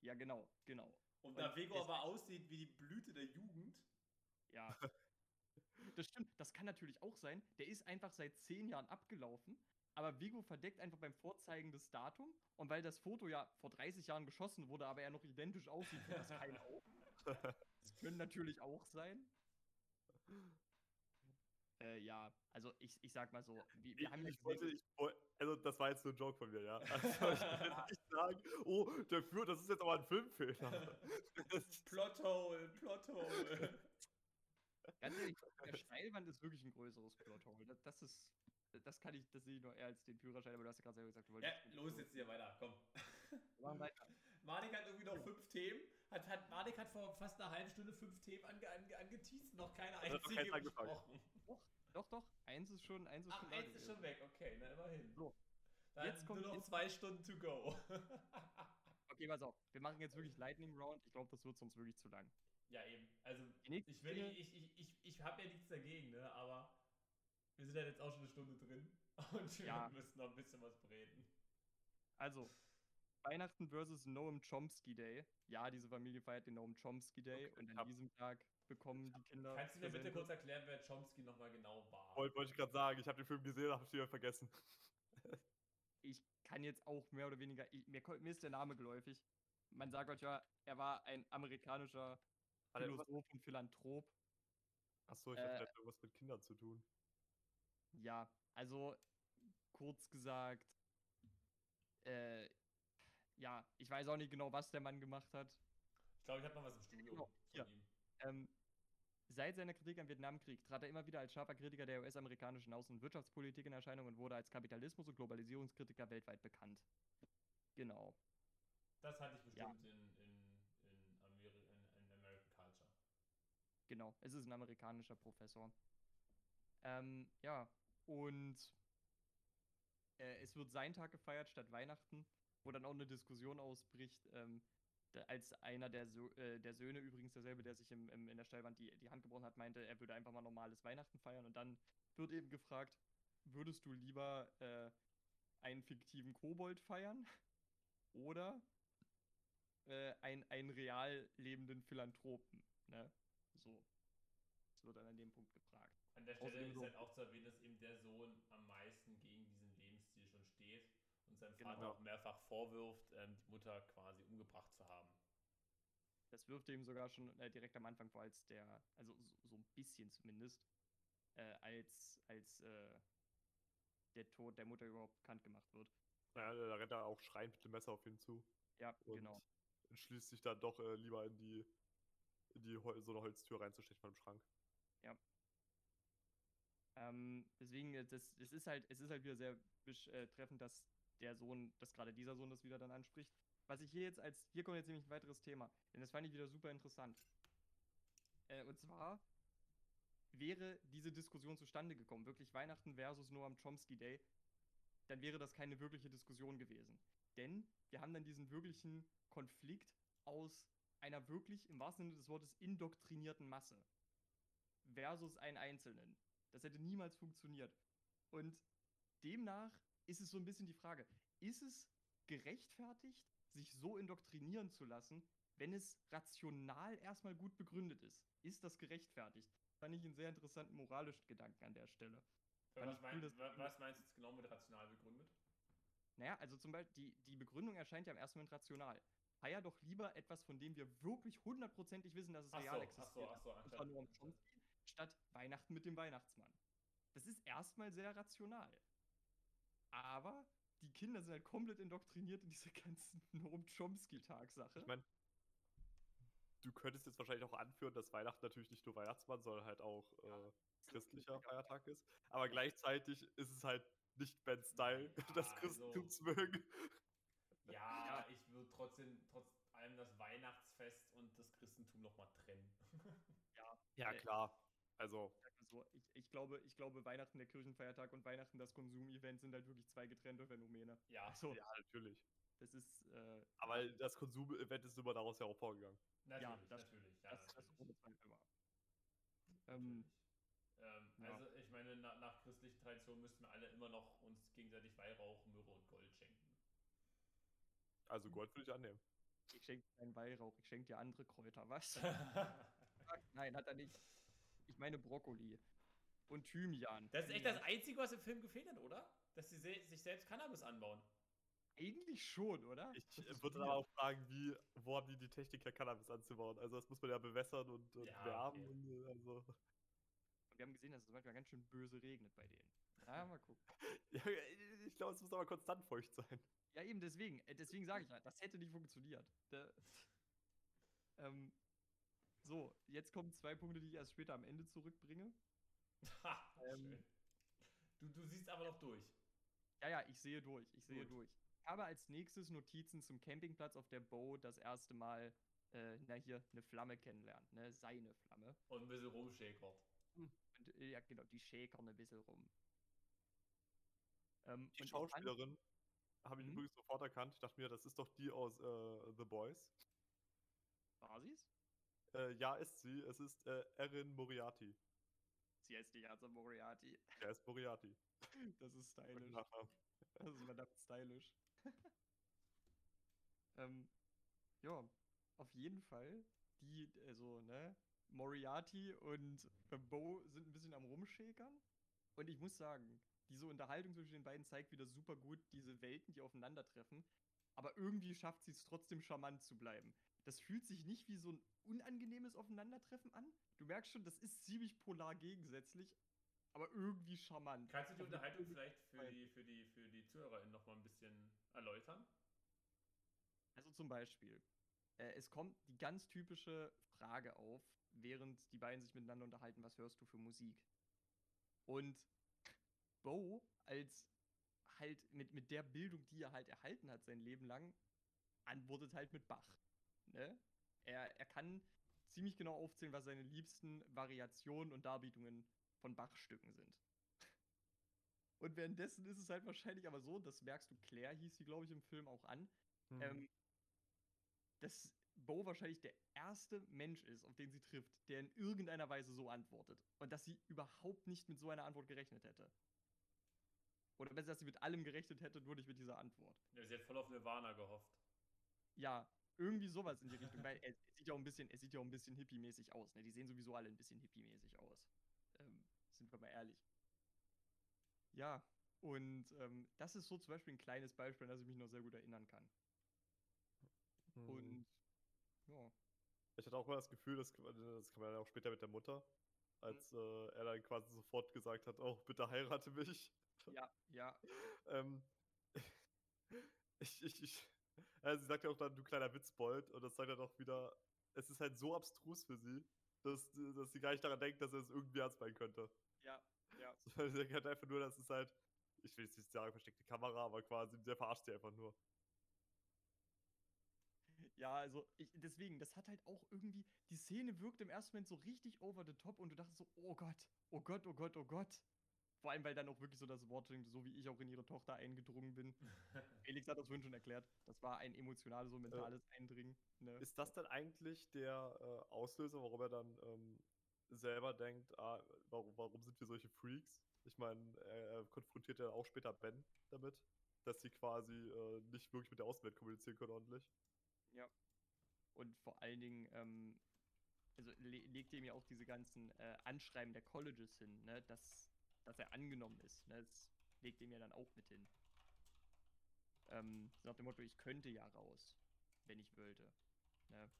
Ja, genau, genau. Und Und da Vego aber aussieht wie die Blüte der Jugend, Ja. [LAUGHS] Das stimmt, das kann natürlich auch sein. Der ist einfach seit zehn Jahren abgelaufen, aber Vigo verdeckt einfach beim Vorzeigen das Datum. Und weil das Foto ja vor 30 Jahren geschossen wurde, aber er noch identisch aussieht, fällt das keiner auf. [LAUGHS] Das können natürlich auch sein. Äh, ja, also ich, ich sag mal so, wir, wir Ich, haben ich wollte, ich, also das war jetzt nur ein Joke von mir, ja. Also ich will nicht sagen, oh, der Führer, das ist jetzt aber ein Filmfehler. Das- [LAUGHS] Plothole, Plothole. Ganz ehrlich, der [LAUGHS] Steilwand ist wirklich ein größeres Plothole. Das, das ist, das kann ich, das sehe ich nur eher als den Führerschein, aber du hast ja gerade selber gesagt, du ja, wolltest. los jetzt hier weiter, komm. Weiter. [LAUGHS] Manik hat irgendwie noch fünf Themen. Hat, hat, Manik hat vor fast einer halben Stunde fünf Themen ange, ange, angeteased, noch keine noch einzige besprochen. Doch, doch, eins ist schon, eins ist Ach, schon eins ist schon weg, okay, na immerhin. So, Dann jetzt kommt- nur noch zwei Stunden to go. Okay, pass auf. Wir machen jetzt wirklich Lightning Round. Ich glaube, das wird sonst wirklich zu lang. Ja, eben. Also, ich will, ich, ich, ich, ich habe ja nichts dagegen, ne, aber wir sind ja jetzt auch schon eine Stunde drin [LAUGHS] und wir Ja. müssen noch ein bisschen was bereden. Also, Weihnachten versus Noam Chomsky Day. Ja, diese Familie feiert den Noam Chomsky Day Okay, und an diesem Tag bekommen die Kinder. Kannst du mir bitte kurz erklären, wer Chomsky nochmal genau war? Wollte wollte ich gerade sagen, ich habe den Film gesehen, habe ich wieder vergessen. [LAUGHS] Ich kann jetzt auch mehr oder weniger. Ich, mir, mir ist der Name geläufig. Man sagt euch ja, er war ein amerikanischer er Philosoph und Philanthrop. Achso, ich Äh, dachte, hat irgendwas mit Kindern zu tun. Ja, also kurz gesagt, äh, ja, ich weiß auch nicht genau, was der Mann gemacht hat. Ich glaube, ich habe noch was im Studium Genau, ihm. Ähm, seit seiner Kritik am Vietnamkrieg trat er immer wieder als scharfer Kritiker der US-amerikanischen Außen- und Wirtschaftspolitik in Erscheinung und wurde als Kapitalismus- und Globalisierungskritiker weltweit bekannt. Genau. Das hatte ich Ja. bestimmt in, in, in, Ameri in, in American Culture. Genau, es ist ein amerikanischer Professor. Ähm, ja, und äh, es wird sein Tag gefeiert statt Weihnachten, wo dann auch eine Diskussion ausbricht, ähm, als einer der, so äh, der Söhne, übrigens derselbe, der sich im, im, in der Stellwand die, die Hand gebrochen hat, meinte, er würde einfach mal normales Weihnachten feiern. Und dann wird eben gefragt, würdest du lieber äh, einen fiktiven Kobold feiern oder äh, ein, einen real lebenden Philanthropen? Ne? Wird dann an dem Punkt gefragt. An der Stelle Außerdem ist halt auch zu erwähnen, dass eben der Sohn am meisten gegen diesen Lebensstil schon steht und seinem Vater Genau. auch mehrfach vorwirft, ähm, die Mutter quasi umgebracht zu haben. Das wirft ihm sogar schon äh, direkt am Anfang vor, als der, also so, ein bisschen zumindest, äh, als, als äh, der Tod der Mutter überhaupt bekannt gemacht wird. Ja, da rennt er auch schreiend mit dem Messer auf ihn zu Ja, und genau. entschließt sich dann doch äh, lieber in die, in die Hol so eine Holztür reinzustechen beim Schrank. Ähm, deswegen, äh, das, es ist halt, es ist halt wieder sehr äh, treffend, dass der Sohn, dass gerade dieser Sohn das wieder dann anspricht. Was ich hier jetzt als, hier kommt jetzt nämlich ein weiteres Thema, denn das fand ich wieder super interessant. Äh, und zwar wäre diese Diskussion zustande gekommen, wirklich Weihnachten versus Noam Chomsky Day, dann wäre das keine wirkliche Diskussion gewesen. Denn wir haben dann diesen wirklichen Konflikt aus einer wirklich, im wahrsten Sinne des Wortes, indoktrinierten Masse versus einen Einzelnen. Das hätte niemals funktioniert. Und demnach ist es so ein bisschen die Frage, ist es gerechtfertigt, sich so indoktrinieren zu lassen, wenn es rational erstmal gut begründet ist? Ist das gerechtfertigt? Fand ich einen sehr interessanten moralischen Gedanken an der Stelle. Was, mein, cool, was meinst du jetzt genau mit rational begründet? Naja, also zum Beispiel, die, die Begründung erscheint ja im ersten Moment rational. Feier doch lieber etwas, von dem wir wirklich hundertprozentig wissen, dass es Ach real so, existiert. ach so, ach so, Und zwar anstatt- nur um Chomsky, statt Weihnachten mit dem Weihnachtsmann. Das ist erstmal sehr rational. Aber die Kinder sind halt komplett indoktriniert in diese [LAUGHS] ganzen Noam Chomsky-Tag-Sache. Ich meine, du könntest jetzt wahrscheinlich auch anführen, dass Weihnachten natürlich nicht nur Weihnachtsmann, sondern halt auch äh, christlicher Feiertag ist. Aber gleichzeitig ist es halt nicht Ben Style, Ja, [LAUGHS] das also- Christentum zu mögen. Ja, ich würde trotzdem trotz allem das Weihnachtsfest und das Christentum nochmal trennen. Ja, Äh, klar. Also, so, ich, ich, glaube, ich glaube, Weihnachten der Kirchenfeiertag und Weihnachten das Konsumevent sind halt wirklich zwei getrennte Phänomene. ja, Also, ja, natürlich. das ist. Äh, Aber das Konsum-Event ist immer daraus hervorgegangen. natürlich, ja, das- natürlich. Ja, das, das natürlich. ohne Zweifel wahr. Ähm, Ähm, Ja. Also ich meine, nach, nach christlichen Tradition müssten wir alle immer noch uns gegenseitig Weihrauch, Myrrhe und Gold schenken. Also Gold würde ich annehmen. ich schenke dir keinen Weihrauch, ich schenke dir andere Kräuter, was? [LAUGHS] Nein, hat er nicht. Ich meine Brokkoli. Und Thymian. Das ist echt das. Einzige, was im Film gefehlt hat, oder? Dass sie se sich selbst Cannabis anbauen. Eigentlich schon, oder? Ich würde dann auch fragen, wie, wo haben die die Technik her, Cannabis anzubauen? Also das muss man ja bewässern und, und Ja, wärmen. okay. Und, also. Und wir haben gesehen, dass es manchmal ganz schön böse regnet bei denen. Ja, [LAUGHS] mal gucken. Ja, ich glaube, es muss aber konstant feucht sein. Ja, eben deswegen. äh, Deswegen sage ich ja, das hätte nicht funktioniert. Da, ähm, so, jetzt kommen zwei Punkte, die ich erst später am Ende zurückbringe. [LAUGHS] Ha, Ähm. schön. Du, du siehst aber noch durch. Ja, ja, ich sehe durch, ich sehe Gut. durch. Aber als nächstes Notizen zum Campingplatz auf der Bow das erste Mal, äh, na hier, eine Flamme kennenlernt, ne? Seine Flamme. Und ein bisschen rumschäkert. Und, äh, ja, genau, die schäkern ein bisschen rum. Ähm, Die ich Schauspielerin habe ich Mhm. übrigens sofort erkannt. Ich dachte mir, das ist doch die aus äh, The Boys. War sie's? Äh, ja, ist sie. Es ist äh, Erin Moriarty. Sie heißt nicht Asa Moriarty. Er ist Moriarty. Das ist stylisch. Das ist verdammt stylisch. [LAUGHS] ähm, ja, auf jeden Fall. Die, also, ne, Moriarty und Bo sind ein bisschen am Rumschäkern. Und ich muss sagen, diese Unterhaltung zwischen den beiden zeigt wieder super gut diese Welten, die aufeinandertreffen. Aber irgendwie schafft sie es trotzdem charmant zu bleiben. Das fühlt sich nicht wie so ein unangenehmes Aufeinandertreffen an. Du merkst schon, das ist ziemlich polar gegensätzlich, aber irgendwie charmant. Kannst du die Unterhaltung vielleicht für die, für die, für die ZuhörerInnen noch mal ein bisschen erläutern? Also zum Beispiel, äh, es kommt die ganz typische Frage auf, während die beiden sich miteinander unterhalten, was hörst du für Musik? Und Bo als halt mit, mit der Bildung, die er halt erhalten hat sein Leben lang, antwortet halt mit Bach. Ne? Er, er kann ziemlich genau aufzählen, was seine liebsten Variationen und Darbietungen von Bachstücken sind. [LAUGHS] Und währenddessen ist es halt wahrscheinlich aber so, das merkst du, Claire hieß sie, glaube ich, im Film auch an, Mhm. ähm, dass Bo wahrscheinlich der erste Mensch ist, auf den sie trifft, der in irgendeiner Weise so antwortet. Und dass sie überhaupt nicht mit so einer Antwort gerechnet hätte. Oder besser, dass sie mit allem gerechnet hätte, nur nicht mit dieser Antwort. Ja, sie hat voll auf Nirvana gehofft. Ja, irgendwie sowas in die Richtung. Weil er sieht ja auch ein bisschen, er sieht ja auch ein bisschen hippie-mäßig aus. Ne? Die sehen sowieso alle ein bisschen hippie-mäßig aus. Ähm, sind wir mal ehrlich. Ja, und ähm, das ist so zum Beispiel ein kleines Beispiel, an das ich mich noch sehr gut erinnern kann. Mhm. Und ja. Ich hatte auch mal das Gefühl, das, das kann man ja auch später mit der Mutter, als äh, er dann quasi sofort gesagt hat, oh, bitte heirate mich. Ja, ja, [LAUGHS] Ähm, [LAUGHS] ich, ich, ich, ja, sie sagt ja auch dann, du kleiner Witzbold, und das sagt er doch wieder, es ist halt so abstrus für sie, dass, dass sie gar nicht daran denkt, dass er es irgendwie ernst meinen könnte. ja, ja. [LAUGHS] So, Sie denkt halt einfach nur, dass es halt, ich will jetzt nicht sagen, versteckte Kamera, aber quasi, der verarscht sie einfach nur. Ja, also ich, deswegen, das hat halt auch irgendwie, die Szene wirkt im ersten Moment so richtig over the top und du dachtest so, oh Gott, oh Gott, oh Gott, oh Gott. Vor allem, weil dann auch wirklich so das Wort, so wie ich auch in ihre Tochter eingedrungen bin. [LAUGHS] Felix hat das vorhin schon erklärt. Das war ein emotionales und mentales Eindringen. Ne? Ist das denn eigentlich der äh, Auslöser, warum er dann ähm, selber denkt, ah, warum, warum sind wir solche Freaks? Ich meine, er, er konfrontiert ja auch später Ben damit, dass sie quasi äh, nicht wirklich mit der Außenwelt kommunizieren können ordentlich. Und vor allen Dingen, ähm, also le legt ihm ja auch diese ganzen äh, Anschreiben der Colleges hin, ne? dass, dass er angenommen ist. Ne? Das legt ihm ja dann auch mit hin. Ähm, nach dem Motto, ich könnte ja raus, wenn ich wollte. Ne?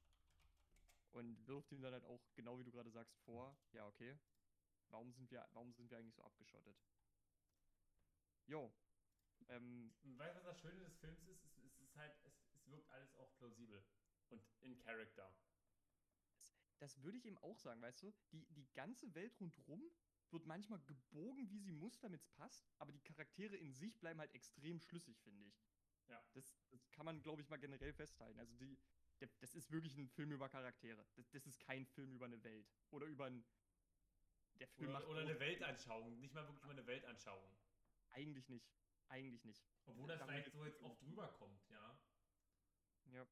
Und wirft ihm dann halt auch, genau wie du gerade sagst, vor, ja, okay, warum sind wir, warum sind wir eigentlich so abgeschottet? Jo. Ähm, weißt du, was das Schöne des Films ist? Es, es ist halt, es, es wirkt alles auch plausibel und in Character. das würde ich eben auch sagen, weißt du? Die, die ganze Welt rundrum wird manchmal gebogen, wie sie muss, damit es passt, aber die Charaktere in sich bleiben halt extrem schlüssig, finde ich. Ja. Das, das kann man, glaube ich, mal generell festhalten. Also die, der, das ist wirklich ein Film über Charaktere. Das, das ist kein Film über eine Welt. Oder über ein. Der Film Oder, macht oder eine Weltanschauung. Nicht mal wirklich mal eine Weltanschauung. Eigentlich nicht. Eigentlich nicht. Obwohl das vielleicht so jetzt oft rüberkommt, ja. Ja.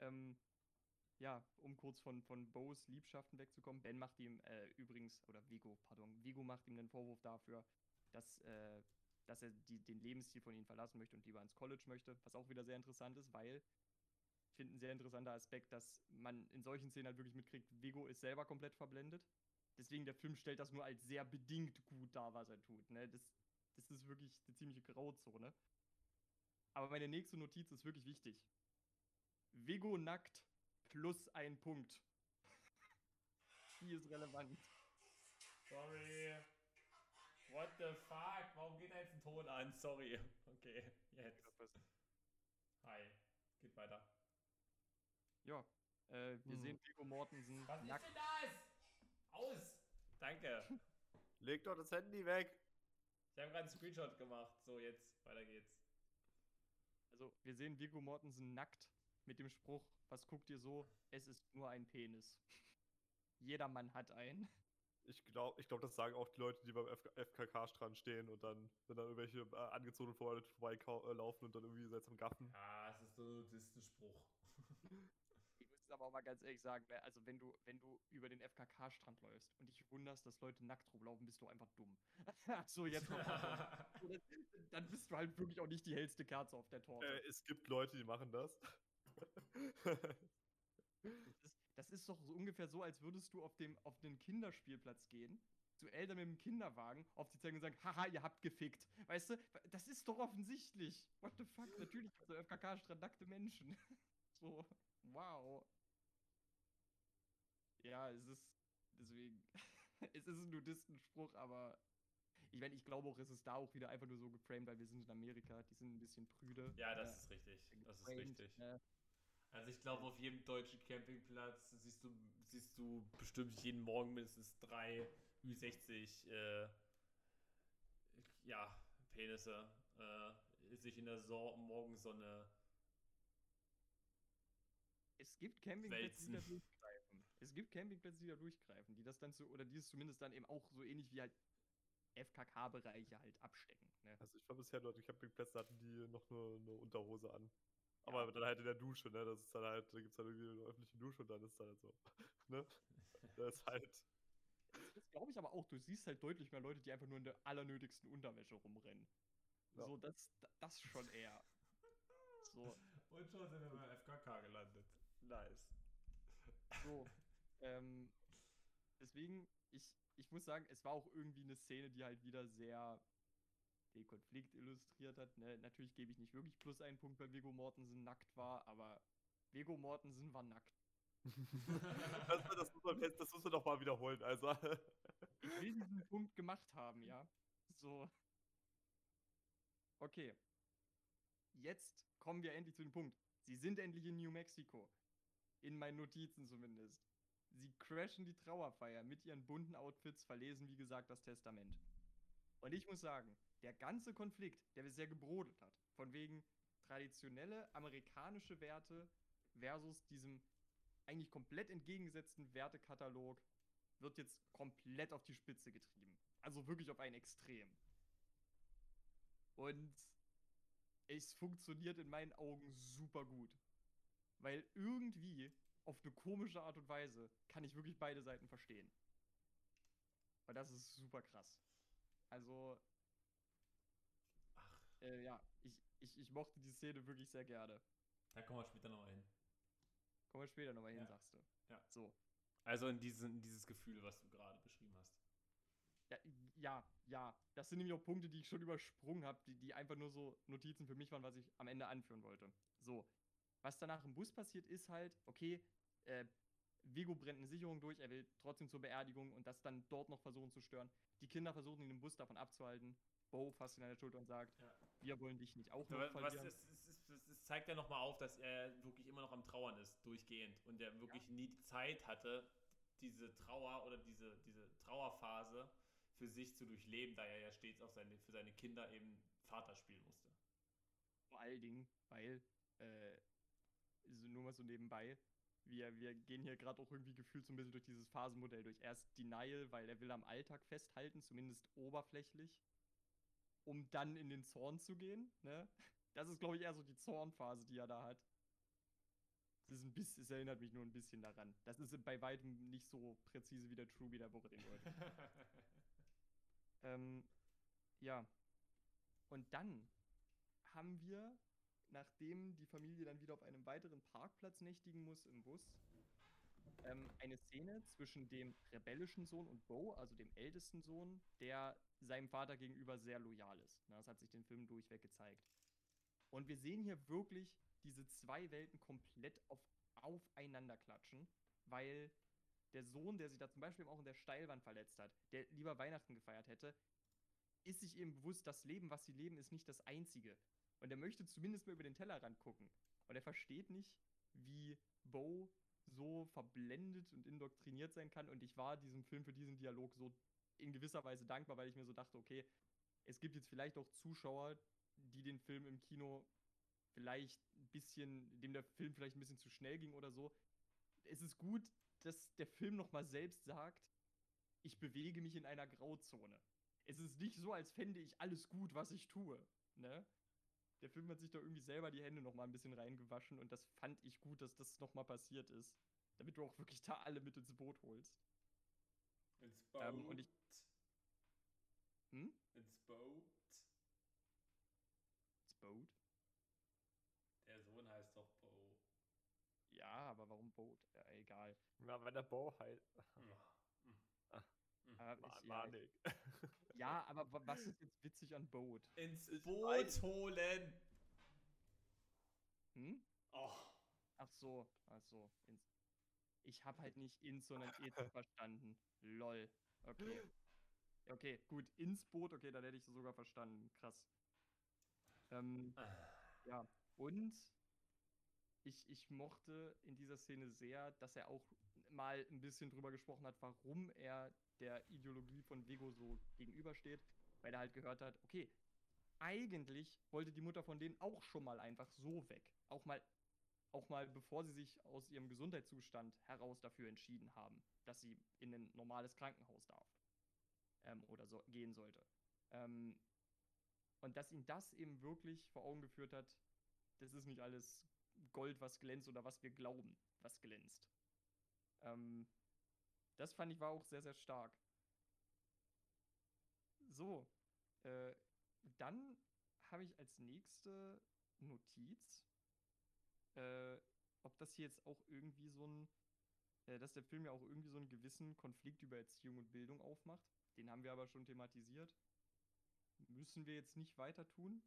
Ähm, ja, um kurz von, von Bows Liebschaften wegzukommen. Ben macht ihm äh, übrigens, oder Vigo, pardon, Vigo macht ihm den Vorwurf dafür, dass, äh, dass er die, den Lebensstil von ihnen verlassen möchte und lieber ins College möchte. Was auch wieder sehr interessant ist, weil ich finde ein sehr interessanter Aspekt, dass man in solchen Szenen halt wirklich mitkriegt, Vigo ist selber komplett verblendet. Deswegen der Film stellt das nur als sehr bedingt gut dar, was er tut. Ne? Das, das ist wirklich eine ziemliche Grauzone. Aber meine nächste Notiz ist wirklich wichtig. Vigo nackt plus ein Punkt. [LAUGHS] Die ist relevant. Sorry. What the fuck? Warum geht da jetzt ein Ton an? Sorry. Okay, jetzt. Hi. Geht weiter. Ja, äh, wir Hm. sehen Vigo Mortensen Was ist nackt. denn das? Aus! Danke. Leg doch das Handy weg. Ich habe gerade einen Screenshot gemacht. So, jetzt, weiter geht's. Also, wir sehen Vigo Mortensen nackt mit dem Spruch, was guckt ihr so? Es ist nur ein Penis. Jeder Mann hat einen. Ich glaube, ich glaub, das sagen auch die Leute, die beim FKK-Strand stehen und dann, wenn dann irgendwelche äh, angezogenen Vorleute vorbeilaufen und dann irgendwie seltsam gaffen. Ja, es ist so ein Nudisten-Spruch. Ich muss aber auch mal ganz ehrlich sagen, ne, also wenn du, wenn du über den FKK-Strand läufst und dich wunderst, dass Leute nackt rumlaufen, bist du einfach dumm. [LAUGHS] so, jetzt noch mal. [LAUGHS] Dann bist du halt wirklich auch nicht die hellste Kerze auf der Torte. Äh, es gibt Leute, die machen das. [LAUGHS] Das ist, das ist doch so ungefähr so, als würdest du auf, dem, auf den Kinderspielplatz gehen, zu Eltern mit dem Kinderwagen, auf die zeigen und sagen, haha, ihr habt gefickt. Weißt du, das ist doch offensichtlich. What the fuck? Natürlich gibt es FKK-Strand nackte Menschen. [LAUGHS] so, wow. Ja, es ist, deswegen, [LAUGHS] es ist ein Nudistenspruch, aber ich meine, ich glaube auch, es ist da auch wieder einfach nur so geframed, weil wir sind in Amerika, die sind ein bisschen prüde. Ja, das äh, ist richtig. Das ist richtig. äh, Also ich glaube, auf jedem deutschen Campingplatz siehst du, siehst du bestimmt jeden Morgen mindestens drei Ü60 äh, ja, Penisse äh, sich in der so Morgensonne. Es gibt Campingplätze, die da durchgreifen. Es gibt Campingplätze, die da durchgreifen, die das dann so, oder die es zumindest dann eben auch so ähnlich wie halt FKK-Bereiche halt abstecken. Ne? Also ich war bisher nur, die Campingplätze hatten die noch nur eine Unterhose an. Aber dann halt in der Dusche, ne? Das ist dann halt, da gibt es dann irgendwie eine öffentliche Dusche und dann ist dann halt so. [LAUGHS] Ne? Das ist halt. Das glaube ich aber auch. Du siehst halt deutlich mehr Leute, die einfach nur in der allernötigsten Unterwäsche rumrennen. Ja. So, das, das schon eher. So, [LAUGHS] Und schon sind wir beim FKK gelandet. Nice. so. [LAUGHS] ähm, deswegen, ich, ich muss sagen, es war auch irgendwie eine Szene, die halt wieder sehr den Konflikt illustriert hat. Ne? Natürlich gebe ich nicht wirklich plus einen Punkt, weil Viggo Mortensen nackt war, aber Viggo Mortensen war nackt. [LAUGHS] Das, das, muss man, das muss man doch mal wiederholen. Also. Ich will diesen Punkt gemacht haben, ja. So. Okay. Jetzt kommen wir endlich zu dem Punkt. Sie sind endlich in New Mexico. In meinen Notizen zumindest. Sie crashen die Trauerfeier mit ihren bunten Outfits, verlesen, wie gesagt, das Testament. Und ich muss sagen, der ganze Konflikt, der bisher gebrodelt hat, von wegen traditionelle amerikanische Werte versus diesem eigentlich komplett entgegengesetzten Wertekatalog, wird jetzt komplett auf die Spitze getrieben. Also wirklich auf ein Extrem. Und es funktioniert in meinen Augen super gut. Weil irgendwie, auf eine komische Art und Weise, kann ich wirklich beide Seiten verstehen. Und das ist super krass. Also, äh, ja, ich, ich, ich mochte die Szene wirklich sehr gerne. da kommen wir später nochmal hin. Kommen wir später nochmal hin, Ja. sagst du. Ja. So. Also in, diesen, in dieses Gefühl, was du gerade beschrieben hast. Ja, ja, ja. Das sind nämlich auch Punkte, die ich schon übersprungen habe, die, die einfach nur so Notizen für mich waren, was ich am Ende anführen wollte. So. Was danach im Bus passiert, ist halt, okay, äh, Vigo brennt eine Sicherung durch, er will trotzdem zur Beerdigung und das dann dort noch versuchen zu stören. Die Kinder versuchen ihn im Bus davon abzuhalten. Bo fasst ihn an der Schulter und sagt, Ja. wir wollen dich nicht auch noch verlieren. es, zeigt ja nochmal auf, dass er wirklich immer noch am Trauern ist, durchgehend. Und er wirklich nie die Zeit hatte, diese Trauer oder diese, diese Trauerphase für sich zu durchleben, da er ja stets auf seine, für seine Kinder eben Vater spielen musste. Vor allen Dingen, weil, äh, nur mal so nebenbei, wir, wir gehen hier gerade auch irgendwie gefühlt so ein bisschen durch dieses Phasenmodell durch. Erst Denial, weil er will am Alltag festhalten, zumindest oberflächlich, um dann in den Zorn zu gehen. Ne? Das ist, glaube ich, eher so die Zornphase, die er da hat. Es, ist ein bisschen, es erinnert mich nur ein bisschen daran. Das ist bei weitem nicht so präzise wie der True, wie der Woche den wollte. [LAUGHS] Ähm, ja. Und dann haben wir, nachdem die Familie dann wieder auf einem weiteren Parkplatz nächtigen muss im Bus, ähm, eine Szene zwischen dem rebellischen Sohn und Bo, also dem ältesten Sohn, der seinem Vater gegenüber sehr loyal ist. Das hat sich den Film durchweg gezeigt. Und wir sehen hier wirklich diese zwei Welten komplett auf, aufeinander klatschen, weil der Sohn, der sich da zum Beispiel auch in der Steilwand verletzt hat, der lieber Weihnachten gefeiert hätte, ist sich eben bewusst, das Leben, was sie leben, ist nicht das einzige. Und er möchte zumindest mal über den Tellerrand gucken. Und er versteht nicht, wie Bo so verblendet und indoktriniert sein kann. Und ich war diesem Film für diesen Dialog so in gewisser Weise dankbar, weil ich mir so dachte, okay, es gibt jetzt vielleicht auch Zuschauer, die den Film im Kino vielleicht ein bisschen, dem der Film vielleicht ein bisschen zu schnell ging oder so. Es ist gut, dass der Film nochmal selbst sagt, ich bewege mich in einer Grauzone. Es ist nicht so, als fände ich alles gut, was ich tue. Ne? Der Film hat sich da irgendwie selber die Hände nochmal ein bisschen reingewaschen und das fand ich gut, dass das nochmal passiert ist. Damit du auch wirklich da alle mit ins Boot holst. Ins Ähm, und ich- Hm? Ins Boot. Das Boot? Der Sohn heißt doch Bo. Ja, aber warum Boot? Ja, egal. Na, wenn der Bo halt. Aber Ma ich, ja, Manik. ja, aber wa- was ist jetzt witzig an Boot? Ins Ich Boot weiß. holen! Hm? Oh. Ach so, ach so. Ins ich habe halt nicht ins, sondern [LAUGHS] ins verstanden. Lol. Okay. Okay, gut. Ins Boot, okay, dann hätte ich sogar verstanden. Krass. Ähm, ja, und ich, ich mochte in dieser Szene sehr, dass er auch mal ein bisschen drüber gesprochen hat, warum er der Ideologie von Vigo so gegenübersteht, weil er halt gehört hat, okay, eigentlich wollte die Mutter von denen auch schon mal einfach so weg. Auch mal, auch mal bevor sie sich aus ihrem Gesundheitszustand heraus dafür entschieden haben, dass sie in ein normales Krankenhaus darf. Ähm, oder so gehen sollte. Ähm, und dass ihn das eben wirklich vor Augen geführt hat, das ist nicht alles Gold, was glänzt oder was wir glauben, was glänzt. Ähm, das fand ich war auch sehr, sehr stark. So, äh, dann habe ich als nächste Notiz, äh, ob das hier jetzt auch irgendwie so ein, äh, dass der Film ja auch irgendwie so einen gewissen Konflikt über Erziehung und Bildung aufmacht. Den haben wir aber schon thematisiert. Müssen wir jetzt nicht weiter tun.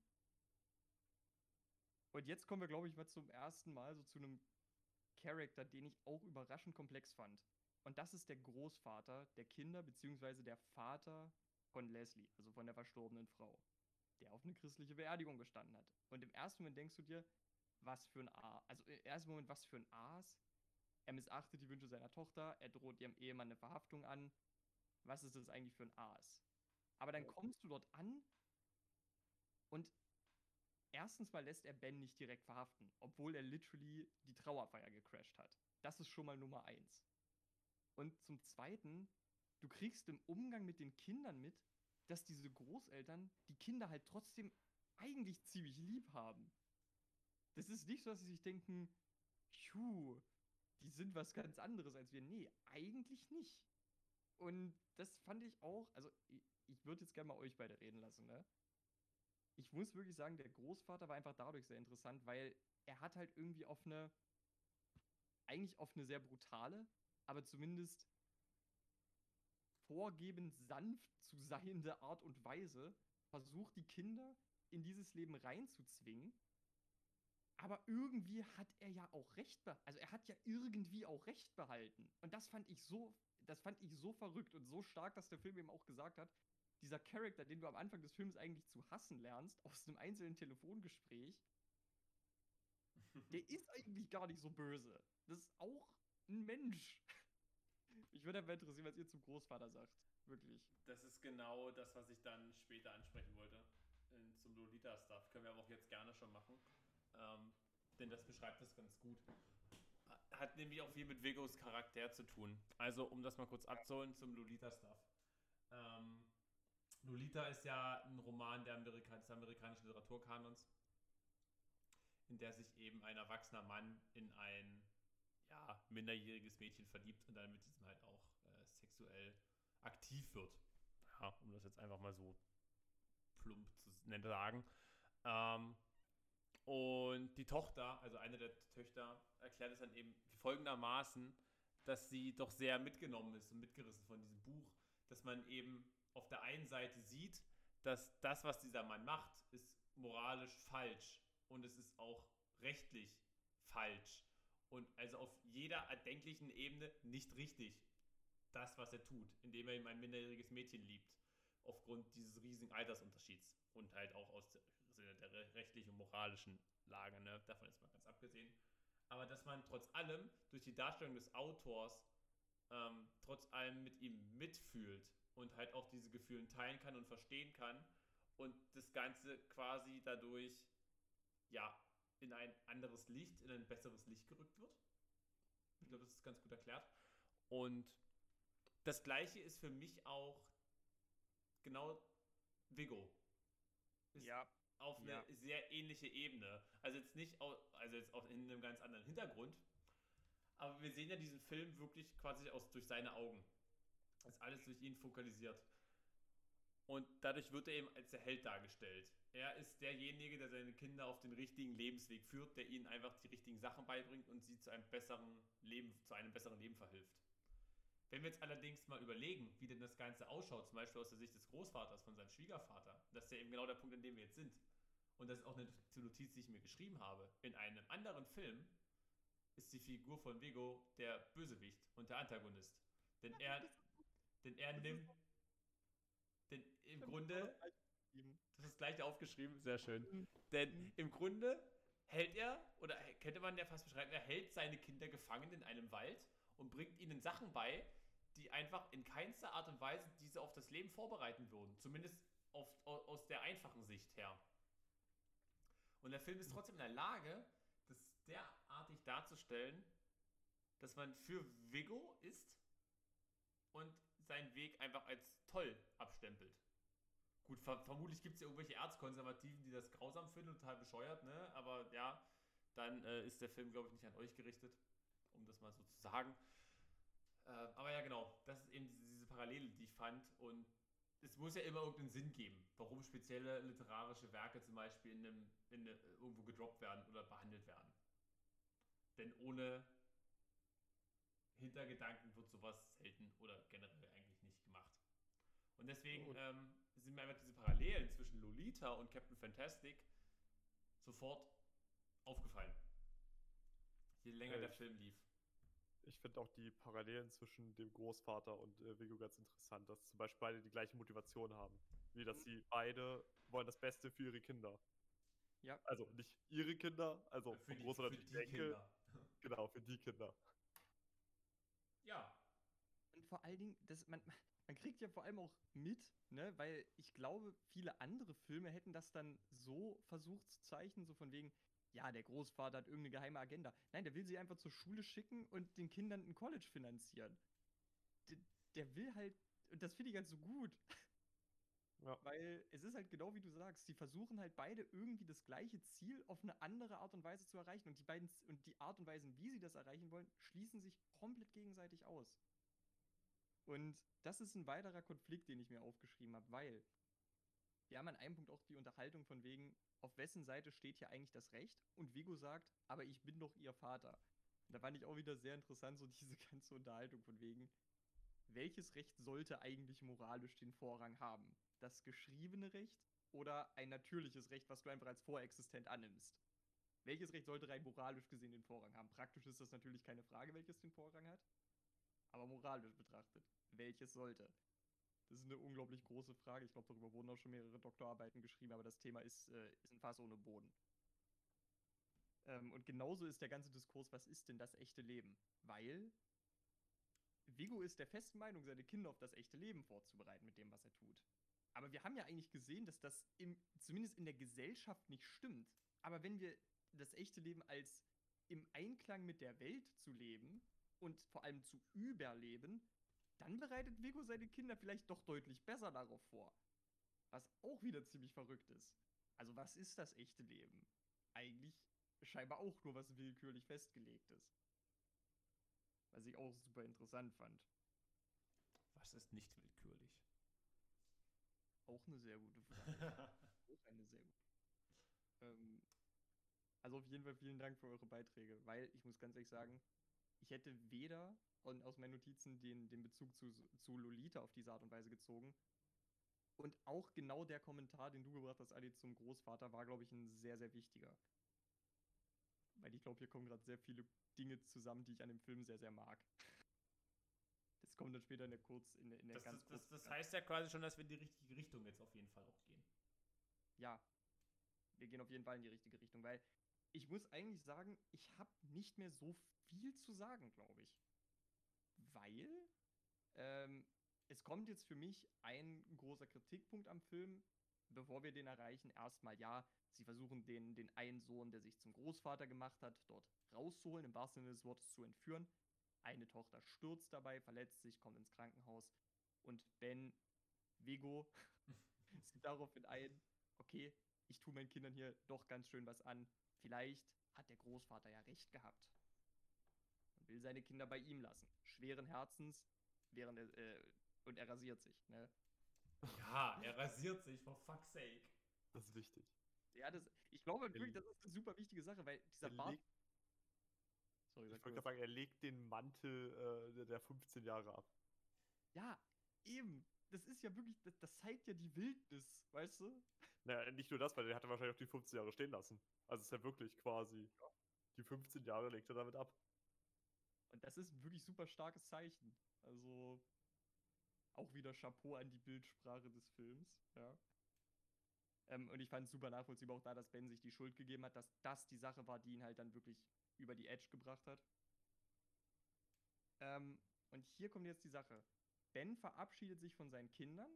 Und jetzt kommen wir, glaube ich, mal zum ersten Mal so zu einem Charakter, den ich auch überraschend komplex fand. Und das ist der Großvater der Kinder, beziehungsweise der Vater von Leslie, also von der verstorbenen Frau, der auf eine christliche Beerdigung gestanden hat. Und im ersten Moment denkst du dir, was für ein A. Also im ersten Moment, was für ein Aas. Er missachtet die Wünsche seiner Tochter, er droht ihrem Ehemann eine Verhaftung an. Was ist das eigentlich für ein Aas? Aber dann kommst du dort an und erstens mal lässt er Ben nicht direkt verhaften, obwohl er literally die Trauerfeier gecrashed hat. Das ist schon mal Nummer eins. Und zum Zweiten, du kriegst im Umgang mit den Kindern mit, dass diese Großeltern die Kinder halt trotzdem eigentlich ziemlich lieb haben. Das ist nicht so, dass sie sich denken, phew, die sind was ganz anderes als wir. Nee, eigentlich nicht. Und das fand ich auch, also ich, ich würde jetzt gerne mal euch beide reden lassen, ne? Ich muss wirklich sagen, der Großvater war einfach dadurch sehr interessant, weil er hat halt irgendwie auf eine, eigentlich auf eine sehr brutale, aber zumindest vorgebend sanft zu seiende Art und Weise versucht, die Kinder in dieses Leben reinzuzwingen. Aber irgendwie hat er ja auch recht, also er hat ja irgendwie auch recht behalten. Und das fand ich so, das fand ich so verrückt und so stark, dass der Film eben auch gesagt hat, dieser Charakter, den du am Anfang des Films eigentlich zu hassen lernst, [LAUGHS] aus einem einzelnen Telefongespräch, der ist eigentlich gar nicht so böse. Das ist auch ein Mensch. [LAUGHS] Ich würde aber interessieren, was ihr zum Großvater sagt. Wirklich. Das ist genau das, was ich dann später ansprechen wollte. zum Lolita-Stuff. Können wir aber auch jetzt gerne schon machen. Ähm, denn das beschreibt das ganz gut. Hat nämlich auch viel mit Vigos Charakter zu tun. Also, um das mal kurz abzuholen zum Lolita-Stuff. Ähm, Lolita ist ja ein Roman der Amerika des amerikanischen Literaturkanons, in der sich eben ein erwachsener Mann in ein ja, minderjähriges Mädchen verliebt und dann mit diesem halt auch äh, sexuell aktiv wird. Ja, um das jetzt einfach mal so plump zu sagen. Ähm, und die Tochter, also eine der Töchter, erklärt es dann eben folgendermaßen, dass sie doch sehr mitgenommen ist und mitgerissen von diesem Buch, dass man eben auf der einen Seite sieht, dass das, was dieser Mann macht, ist moralisch falsch und es ist auch rechtlich falsch. Und also auf jeder erdenklichen Ebene nicht richtig, das, was er tut, indem er ihm ein minderjähriges Mädchen liebt, aufgrund dieses riesigen Altersunterschieds und halt auch aus Sinne der rechtlichen und moralischen Lage, ne? davon ist mal ganz abgesehen. Aber dass man trotz allem durch die Darstellung des Autors ähm, trotz allem mit ihm mitfühlt und halt auch diese Gefühle teilen kann und verstehen kann und das Ganze quasi dadurch ja in ein anderes Licht, in ein besseres Licht gerückt wird. Ich glaube, das ist ganz gut erklärt. Und das gleiche ist für mich auch genau Vigo. Ist ja. Auf eine ja. sehr ähnliche Ebene. Also jetzt nicht, also jetzt auch in einem ganz anderen Hintergrund. Aber wir sehen ja diesen Film wirklich quasi aus, durch seine Augen. Das ist alles durch ihn fokalisiert. Und dadurch wird er eben als der Held dargestellt. Er ist derjenige, der seine Kinder auf den richtigen Lebensweg führt, der ihnen einfach die richtigen Sachen beibringt und sie zu einem besseren Leben, zu einem besseren Leben verhilft. Wenn wir jetzt allerdings mal überlegen, wie denn das Ganze ausschaut, zum Beispiel aus der Sicht des Großvaters von seinem Schwiegervater, das ist ja eben genau der Punkt, an dem wir jetzt sind. Und das ist auch eine Notiz, die ich mir geschrieben habe. In einem anderen Film ist die Figur von Vigo der Bösewicht und der Antagonist. Denn er, denn er nimmt, denn im Grunde, das ist gleich aufgeschrieben, sehr schön. Mhm. Denn im Grunde hält er, oder könnte man ja fast beschreiben, er hält seine Kinder gefangen in einem Wald und bringt ihnen Sachen bei, die einfach in keinster Art und Weise diese auf das Leben vorbereiten würden. Zumindest auf, aus der einfachen Sicht her. Und der Film ist trotzdem in der Lage, das derartig darzustellen, dass man für Vigo ist und seinen Weg einfach als toll abstempelt. Gut, ver vermutlich gibt es ja irgendwelche Erzkonservativen, die das grausam finden und total bescheuert, ne? Aber ja, dann äh, ist der Film, glaube ich, nicht an euch gerichtet, um das mal so zu sagen. Äh, aber ja, genau, das ist eben diese, Parallele, die ich fand. Und es muss ja immer irgendeinen Sinn geben, warum spezielle literarische Werke zum Beispiel in einem, in eine, irgendwo gedroppt werden oder behandelt werden. Denn ohne Hintergedanken wird sowas selten oder generell eigentlich nicht gemacht. Und deswegen ähm, sind mir einfach diese Parallelen zwischen Lolita und Captain Fantastic sofort aufgefallen. Je länger Ja, der Film lief. Ich finde auch die Parallelen zwischen dem Großvater und äh, Vigo ganz interessant, dass zum Beispiel beide die gleiche Motivation haben. Wie dass sie beide wollen das Beste für ihre Kinder. Ja. Also nicht ihre Kinder, also Für vom die, Großvater für die die Enkel. Kinder. [LAUGHS] Genau, für die Kinder. Ja, Und vor allen Dingen, das, man, man kriegt ja vor allem auch mit, ne, weil ich glaube, viele andere Filme hätten das dann so versucht zu zeichnen, so von wegen, ja, der Großvater hat irgendeine geheime Agenda. Nein, der will sie einfach zur Schule schicken und den Kindern ein College finanzieren. Der, der will halt, und das finde ich halt so gut, Ja. weil es ist halt genau wie du sagst, sie versuchen halt beide irgendwie das gleiche Ziel auf eine andere Art und Weise zu erreichen. Und die beiden und die Art und Weisen, wie sie das erreichen wollen, schließen sich komplett gegenseitig aus. Und das ist ein weiterer Konflikt, den ich mir aufgeschrieben habe, weil wir haben an einem Punkt auch die Unterhaltung von wegen, auf wessen Seite steht hier eigentlich das Recht? Und Vigo sagt, aber ich bin doch ihr Vater. Da fand ich auch wieder sehr interessant, so [LAUGHS] diese ganze Unterhaltung von wegen, welches Recht sollte eigentlich moralisch den Vorrang haben? Das geschriebene Recht oder ein natürliches Recht, was du einfach als vorexistent annimmst? Welches Recht sollte rein moralisch gesehen den Vorrang haben? Praktisch ist das natürlich keine Frage, welches den Vorrang hat. Aber moralisch betrachtet, welches sollte? Das ist eine unglaublich große Frage. Ich glaube, darüber wurden auch schon mehrere Doktorarbeiten geschrieben, aber das Thema ist, äh, ist ein Fass ohne Boden. Ähm, und genauso ist der ganze Diskurs, was ist denn das echte Leben? Weil Vigo ist der festen Meinung, seine Kinder auf das echte Leben vorzubereiten mit dem, was er tut. Aber wir haben ja eigentlich gesehen, dass das im, zumindest in der Gesellschaft nicht stimmt. Aber wenn wir das echte Leben als im Einklang mit der Welt zu leben und vor allem zu überleben, dann bereitet Vigo seine Kinder vielleicht doch deutlich besser darauf vor. Was auch wieder ziemlich verrückt ist. Also was ist das echte Leben? Eigentlich scheinbar auch nur was willkürlich festgelegtes. Was ich auch super interessant fand. Was ist nicht willkürlich? Auch eine sehr gute Frage. [LAUGHS] auch eine sehr gute. Ähm, also auf jeden Fall vielen Dank für eure Beiträge, weil ich muss ganz ehrlich sagen, ich hätte weder und aus meinen Notizen den, den Bezug zu, zu Lolita auf diese Art und Weise gezogen. Und auch genau der Kommentar, den du gebracht hast, Adi, zum Großvater, war, glaube ich, ein sehr, sehr wichtiger. Weil ich glaube, hier kommen gerade sehr viele Dinge zusammen, die ich an dem Film sehr, sehr mag. Das kommt dann später in der Kurz, in der, in der Das, ganz das, das, das heißt ja quasi schon, dass wir in die richtige Richtung jetzt auf jeden Fall auch gehen. Ja, wir gehen auf jeden Fall in die richtige Richtung, weil ich muss eigentlich sagen, ich habe nicht mehr so viel zu sagen, glaube ich. Weil ähm, es kommt jetzt für mich ein großer Kritikpunkt am Film, bevor wir den erreichen. Erstmal, ja, sie versuchen den, den einen Sohn, der sich zum Großvater gemacht hat, dort rauszuholen, im wahrsten Sinne des Wortes zu entführen. Eine Tochter stürzt dabei, verletzt sich, kommt ins Krankenhaus. Und Ben, Vigo, [LAUGHS] sieht daraufhin ein, okay, ich tue meinen Kindern hier doch ganz schön was an. Vielleicht hat der Großvater ja recht gehabt. Will seine Kinder bei ihm lassen. Schweren Herzens, während er, äh, und er rasiert sich, ne? Ja, er rasiert sich, for fuck's sake. Das ist wichtig. Ja, das, ich glaube Er wirklich, das ist eine super wichtige Sache, weil dieser Er Bart. legt, Sorry, ich wollte sagen, er legt den Mantel äh, der- der 15 Jahre ab. Ja, eben. Das ist ja wirklich, das, das zeigt ja die Wildnis, weißt du? Naja, nicht nur das, weil der hatte wahrscheinlich auch die 15 Jahre stehen lassen. Also ist ja wirklich quasi, die 15 Jahre legt er damit ab. Und das ist ein wirklich super starkes Zeichen. Also auch wieder Chapeau an die Bildsprache des Films, ja. Ähm, und ich fand es super nachvollziehbar auch da, dass Ben sich die Schuld gegeben hat, dass das die Sache war, die ihn halt dann wirklich über die Edge gebracht hat. Ähm, und hier kommt jetzt die Sache. Ben verabschiedet sich von seinen Kindern,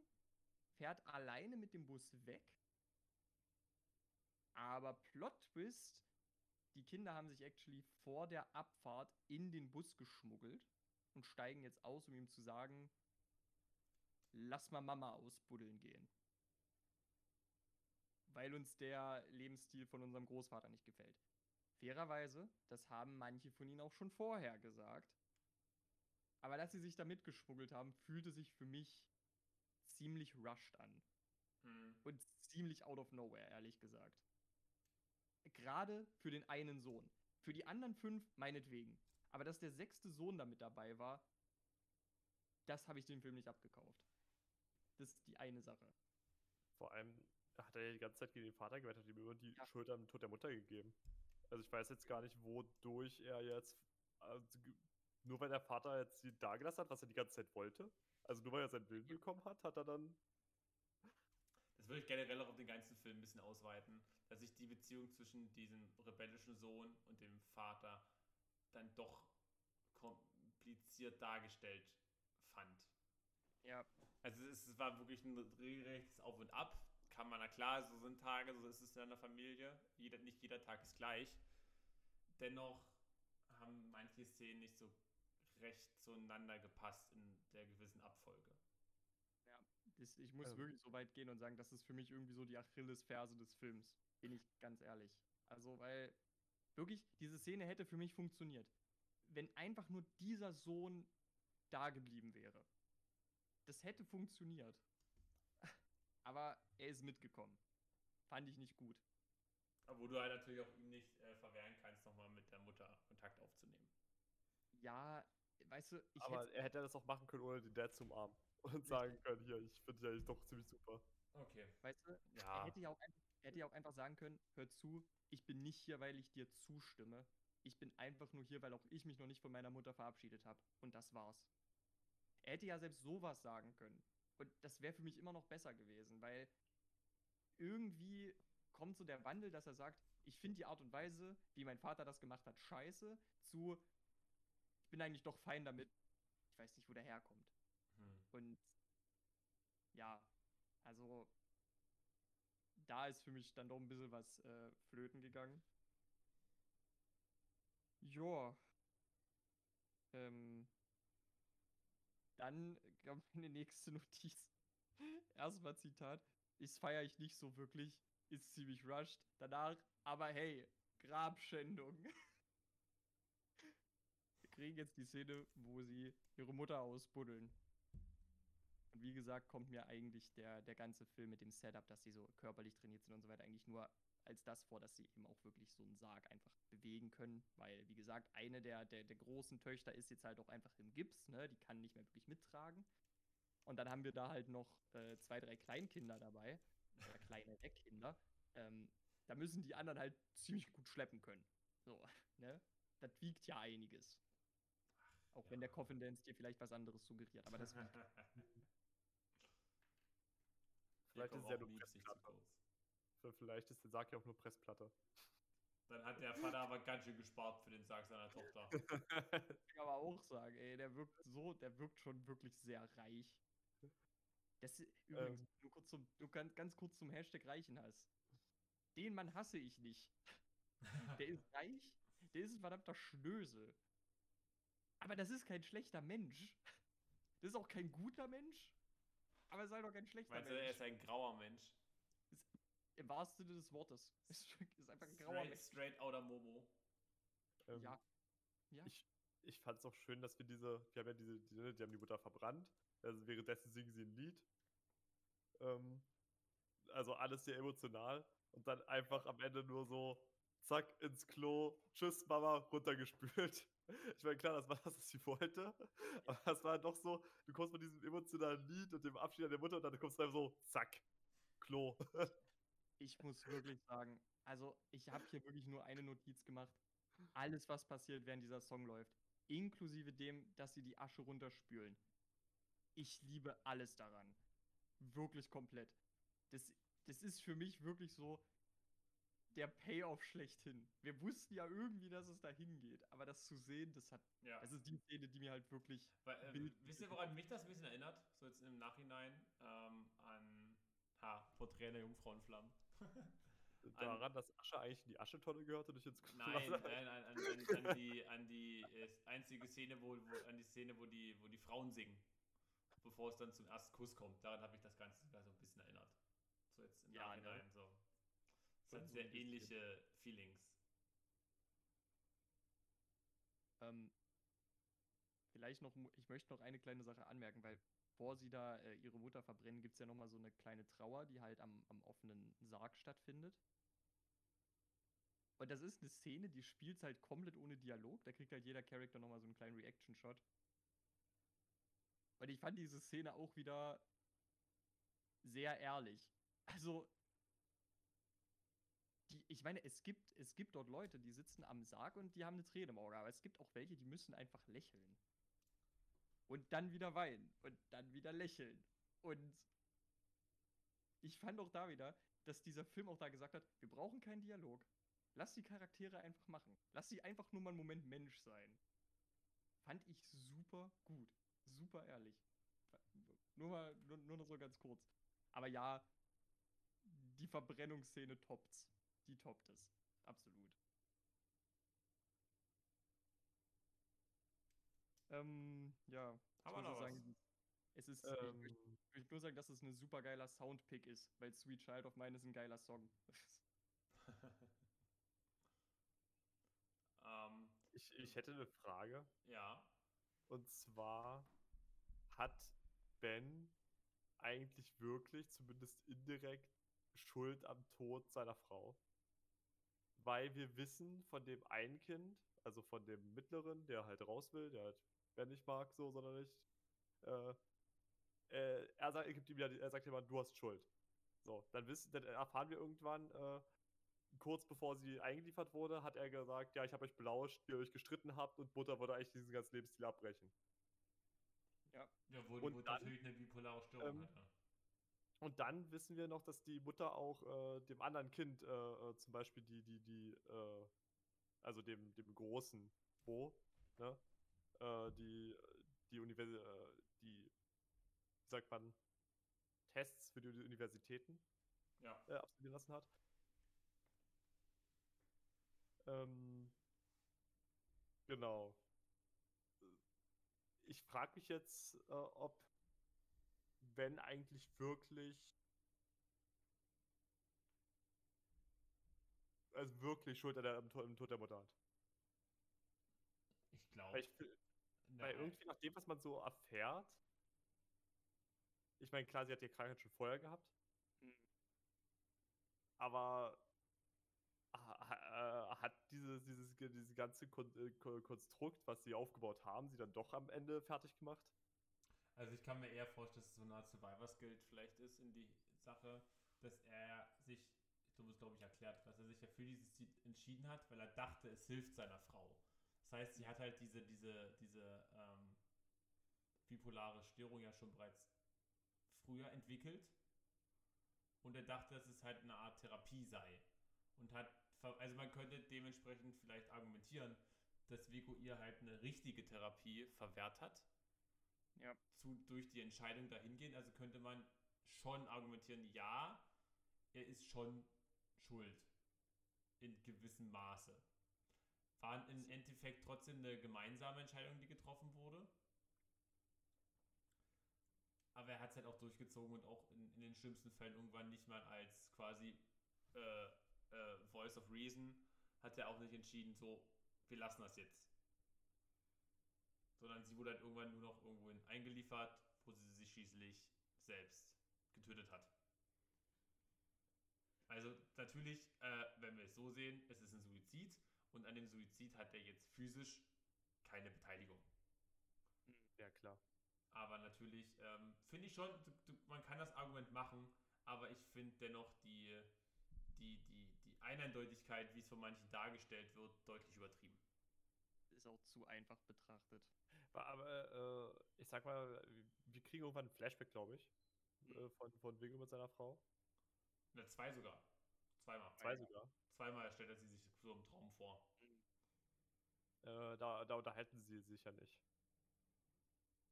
fährt alleine mit dem Bus weg. Aber Plot Twist, die Kinder haben sich actually vor der Abfahrt in den Bus geschmuggelt und steigen jetzt aus, um ihm zu sagen, lass mal Mama ausbuddeln gehen. Weil uns der Lebensstil von unserem Großvater nicht gefällt. Fairerweise, das haben manche von ihnen auch schon vorher gesagt. Aber dass sie sich da mitgeschmuggelt haben, fühlte sich für mich ziemlich rushed an. Hm. Und ziemlich out of nowhere, ehrlich gesagt. Gerade für den einen Sohn. Für die anderen fünf, meinetwegen. Aber dass der sechste Sohn damit dabei war, das habe ich dem Film nicht abgekauft. Das ist die eine Sache. Vor allem hat er ja die ganze Zeit gegen den Vater gewettet, hat ihm immer die Ja. Schuld am Tod der Mutter gegeben. Also ich weiß jetzt gar nicht, wodurch er jetzt, also nur weil der Vater jetzt sie dagelassen hat, was er die ganze Zeit wollte. Also nur weil er seinen Willen bekommen hat, hat er dann, Das würde ich generell auch auf den ganzen Film ein bisschen ausweiten, dass ich die Beziehung zwischen diesem rebellischen Sohn und dem Vater dann doch kompliziert dargestellt fand. Ja. Also es, es war wirklich ein regelrechtes Auf und Ab. Kann man, na klar, so sind Tage, so ist es in der Familie. Jeder, nicht jeder Tag ist gleich. Dennoch haben manche Szenen nicht so recht zueinander gepasst in der gewissen Abfolge. Das, ich muss Ähm. wirklich so weit gehen und sagen, das ist für mich irgendwie so die Achillesferse des Films. Bin ich ganz ehrlich. Also, weil wirklich, diese Szene hätte für mich funktioniert. Wenn einfach nur dieser Sohn da geblieben wäre. Das hätte funktioniert. [LAUGHS] Aber er ist mitgekommen. Fand ich nicht gut. Wo du halt natürlich auch ihm nicht äh, verwehren kannst, nochmal mit der Mutter Kontakt aufzunehmen. Ja, weißt du, ich Aber hätte er hätte das auch machen können, ohne den Dad zu umarmen. [LAUGHS] Und sagen können, hier, ich finde dich eigentlich doch ziemlich super. Okay. Weißt du, er Ja. hätte ja auch einfach, er hätte ja auch einfach sagen können, hör zu, ich bin nicht hier, weil ich dir zustimme. Ich bin einfach nur hier, weil auch ich mich noch nicht von meiner Mutter verabschiedet habe. Und das war's. Er hätte ja selbst sowas sagen können. Und das wäre für mich immer noch besser gewesen, weil irgendwie kommt so der Wandel, dass er sagt, ich finde die Art und Weise, wie mein Vater das gemacht hat, scheiße, zu, ich bin eigentlich doch fein damit. Ich weiß nicht, wo der herkommt. Hm. Und ja, also da ist für mich dann doch ein bisschen was äh, flöten gegangen. Joa. Ähm, dann kam meine nächste [LAUGHS] Notiz. Erstmal Zitat. Das feiere ich nicht so wirklich. Ist ziemlich rushed. Danach, aber hey, Grabschändung. [LAUGHS] Kriegen jetzt die Szene, wo sie ihre Mutter ausbuddeln. Und wie gesagt, kommt mir eigentlich der, der ganze Film mit dem Setup, dass sie so körperlich trainiert sind und so weiter, eigentlich nur als das vor, dass sie eben auch wirklich so einen Sarg einfach bewegen können. Weil, wie gesagt, eine der, der, der großen Töchter ist jetzt halt auch einfach im Gips, ne? Die kann nicht mehr wirklich mittragen. Und dann haben wir da halt noch äh, zwei, drei Kleinkinder dabei, oder kleine Kinder. Ähm, da müssen die anderen halt ziemlich gut schleppen können. So, ne? Das wiegt ja einiges. Auch wenn der Coffin Dance dir vielleicht was anderes suggeriert, aber das. [LAUGHS] Vielleicht ist es ja nur Pressplatte. kurz. Vielleicht ist der Sarg ja auch nur Pressplatte. Dann hat der Vater aber ganz schön gespart für den Sarg seiner Tochter. [LAUGHS] ich aber auch sagen, ey, der wirkt so, der wirkt schon wirklich sehr reich. Das übrigens, nur, kurz zum, nur ganz, ganz kurz zum Hashtag Reichen hast. Den Mann hasse ich nicht. [LAUGHS] Der ist reich, der ist ein verdammter Schnösel. Aber das ist kein schlechter Mensch. [LAUGHS] Das ist auch kein guter Mensch. Aber er ist halt kein schlechter Meinst du, er Mensch. ist ein grauer Mensch? Im wahrsten Sinne des Wortes. [LAUGHS] Ist, ist einfach ein grauer Straight, Mensch. straight outer Momo. Ähm, Ja. Ja. Ich, ich fand es auch schön, dass wir diese, wir haben ja diese, die, die haben die Mutter verbrannt. Also währenddessen singen sie ein Lied. Ähm, also alles sehr emotional. Und dann einfach am Ende nur so, zack, ins Klo, tschüss, Mama, runtergespült. Ich meine, klar, das war das, was sie wollte. Aber das war doch so, du kommst mit diesem emotionalen Lied und dem Abschied an der Mutter und dann kommst du einfach so, zack, Klo. Ich muss wirklich sagen, also ich habe hier wirklich nur eine Notiz gemacht. Alles, was passiert, während dieser Song läuft, inklusive dem, dass sie die Asche runterspülen. Ich liebe alles daran. Wirklich komplett. Das, das ist für mich wirklich so der Payoff schlechthin. Wir wussten ja irgendwie, dass es dahin geht, aber das zu sehen, das hat, Ja. das ist die Szene, die mir halt wirklich Weil, äh, Bild- wisst ihr, woran mich das ein bisschen erinnert? So jetzt im Nachhinein ähm, an ha, Porträt der Jungfrauenflammen. [LAUGHS] Daran, dass Asche eigentlich in die Aschetonne gehört und nicht ins. Nein, nein, an, an, an, an die, an die äh, einzige Szene, wo, wo, an die Szene, wo die, wo die Frauen singen, bevor es dann zum ersten Kuss kommt. Daran habe ich das Ganze sogar so ein bisschen erinnert. So jetzt im Ja, ne? Nachhinein so. Es hat sehr ähnliche Feelings. Ähm, vielleicht noch, ich möchte noch eine kleine Sache anmerken, weil bevor sie da äh, ihre Mutter verbrennen, gibt es ja nochmal so eine kleine Trauer, die halt am, am offenen Sarg stattfindet. Und das ist eine Szene, die spielt halt komplett ohne Dialog. Da kriegt halt jeder Charakter nochmal so einen kleinen Reaction-Shot. Und ich fand diese Szene auch wieder sehr ehrlich. Also, die, ich meine, es gibt, es gibt dort Leute, die sitzen am Sarg und die haben eine Träne im Auge, aber es gibt auch welche, die müssen einfach lächeln. Und dann wieder weinen und dann wieder lächeln. Und ich fand auch da wieder, dass dieser Film auch da gesagt hat, wir brauchen keinen Dialog. Lass die Charaktere einfach machen. Lass sie einfach nur mal einen Moment Mensch sein. Fand ich super gut. Super ehrlich. Nur mal, nur, nur noch so ganz kurz. Aber ja, die Verbrennungsszene toppt's. Die toppt es. Absolut. Ähm, ja. muss noch auch was? sagen, es ist, Ähm, ich, möchte- ich möchte nur sagen, dass es ein super geiler Soundpick ist, weil Sweet Child of Mine ist ein geiler Song. ähm, ich, ich hätte eine Frage. ja. Und zwar hat Ben eigentlich wirklich, zumindest indirekt, Schuld am Tod seiner Frau? Weil wir wissen von dem einen Kind, also von dem mittleren, der halt raus will, der halt wer nicht mag, so, sondern ich. Äh, äh, er, sagt, er, gibt ihm ja, die- er sagt immer, du hast Schuld. So, dann, wissen, dann erfahren wir irgendwann, äh, kurz bevor sie eingeliefert wurde, hat er gesagt, ja, ich habe euch belauscht, wie ihr euch gestritten habt und Mutter würde eigentlich diesen ganzen Lebensstil abbrechen. Ja, wo die Und Mutter dann, natürlich eine bipolare Störung ähm, hatte. Und dann wissen wir noch, dass die Mutter auch äh, dem anderen Kind, äh, äh, zum Beispiel die, die, die, äh, also dem, dem großen Bo, ne, äh, die, die Univers äh, die, wie sagt man, Tests für die Universitäten Ja. absolvieren lassen hat. Ähm, genau. Ich frage mich jetzt, ob, wenn eigentlich wirklich, also wirklich Schuld an der, am, am Tod der Mutter hat. Ich Weil, glaube. ich, fü- weil irgendwie nach dem, was man so erfährt, ich meine, klar, sie hat die Krankheit schon vorher gehabt, Mhm. aber äh, hat dieses, dieses, dieses ganze Kon äh, Ko- Konstrukt, was sie aufgebaut haben, sie dann doch am Ende fertig gemacht? Also ich kann mir eher vorstellen, dass es so eine Art Survivors Guild vielleicht ist in die Sache, dass er sich, du musst glaube ich erklärt, dass er sich ja für dieses Ziel entschieden hat, weil er dachte, es hilft seiner Frau. Das heißt, sie hat halt diese, diese, diese ähm, bipolare Störung ja schon bereits früher entwickelt. Und er dachte, dass es halt eine Art Therapie sei. Und hat, also man könnte dementsprechend vielleicht argumentieren, dass Vico ihr halt eine richtige Therapie verwehrt hat Ja. zu, durch die Entscheidung dahingehend. Also könnte man schon argumentieren, ja, er ist schon schuld. In gewissem Maße. War im Endeffekt trotzdem eine gemeinsame Entscheidung, die getroffen wurde. Aber er hat es halt auch durchgezogen und auch in, in den schlimmsten Fällen irgendwann nicht mal als quasi äh, äh, Voice of Reason hat er auch nicht entschieden, so, wir lassen das jetzt sondern sie wurde dann irgendwann nur noch irgendwohin eingeliefert, wo sie sich schließlich selbst getötet hat. Also natürlich, äh, wenn wir es so sehen, es ist ein Suizid und an dem Suizid hat er jetzt physisch keine Beteiligung. Ja, klar. Aber natürlich ähm, finde ich schon, du, du, man kann das Argument machen, aber ich finde dennoch die, die, die, die Eineindeutigkeit, wie es von manchen dargestellt wird, deutlich übertrieben. Ist auch zu einfach betrachtet. Aber äh, ich sag mal, wir kriegen irgendwann ein Flashback, glaube ich, Mhm. von, von Vigo mit seiner Frau. Ne, zwei sogar. Zweimal. Zwei sogar. Zweimal stellt er sie sich so im Traum vor. Äh, da, da unterhalten sie sich ja nicht.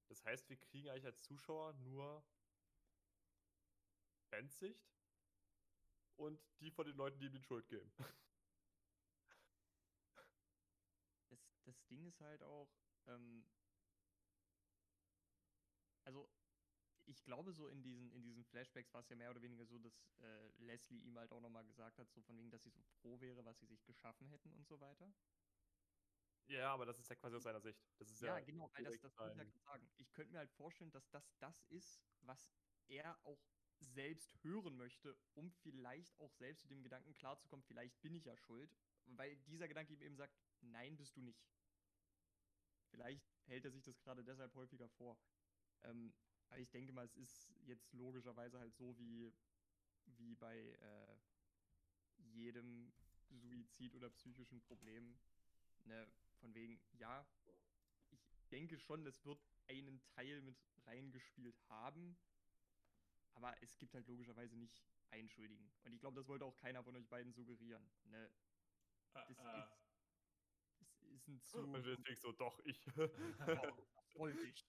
Das heißt, wir kriegen eigentlich als Zuschauer nur Bens Sicht und die von den Leuten, die ihm die Schuld geben. [LAUGHS] Das, Ding ist halt auch, ähm, also ich glaube so in diesen, in diesen Flashbacks war es ja mehr oder weniger so, dass äh, Leslie ihm halt auch nochmal gesagt hat, so von wegen, dass sie so froh wäre, was sie sich geschaffen hätten und so weiter. ja, aber das ist ja quasi aus seiner Sicht. Das ist Ja, ja, genau, weil das, das wollte ich ja sein- gerade sagen. Ich könnte mir halt vorstellen, dass das das ist, was er auch selbst hören möchte, um vielleicht auch selbst mit dem Gedanken klarzukommen, vielleicht bin ich ja schuld, weil dieser Gedanke ihm eben sagt, nein, bist du nicht. Vielleicht hält er sich das gerade deshalb häufiger vor. Ähm, aber ich denke mal, es ist jetzt logischerweise halt so wie, wie bei äh, jedem Suizid oder psychischen Problem. Ne, von wegen, ja, ich denke schon, es wird einen Teil mit reingespielt haben, aber es gibt halt logischerweise nicht einen Schuldigen. Und ich glaube, das wollte auch keiner von euch beiden suggerieren. Ne? Äh, Das äh, ist, es ist ein zu. Und deswegen so, doch, ich. [LAUGHS] Oh, das wollte ich.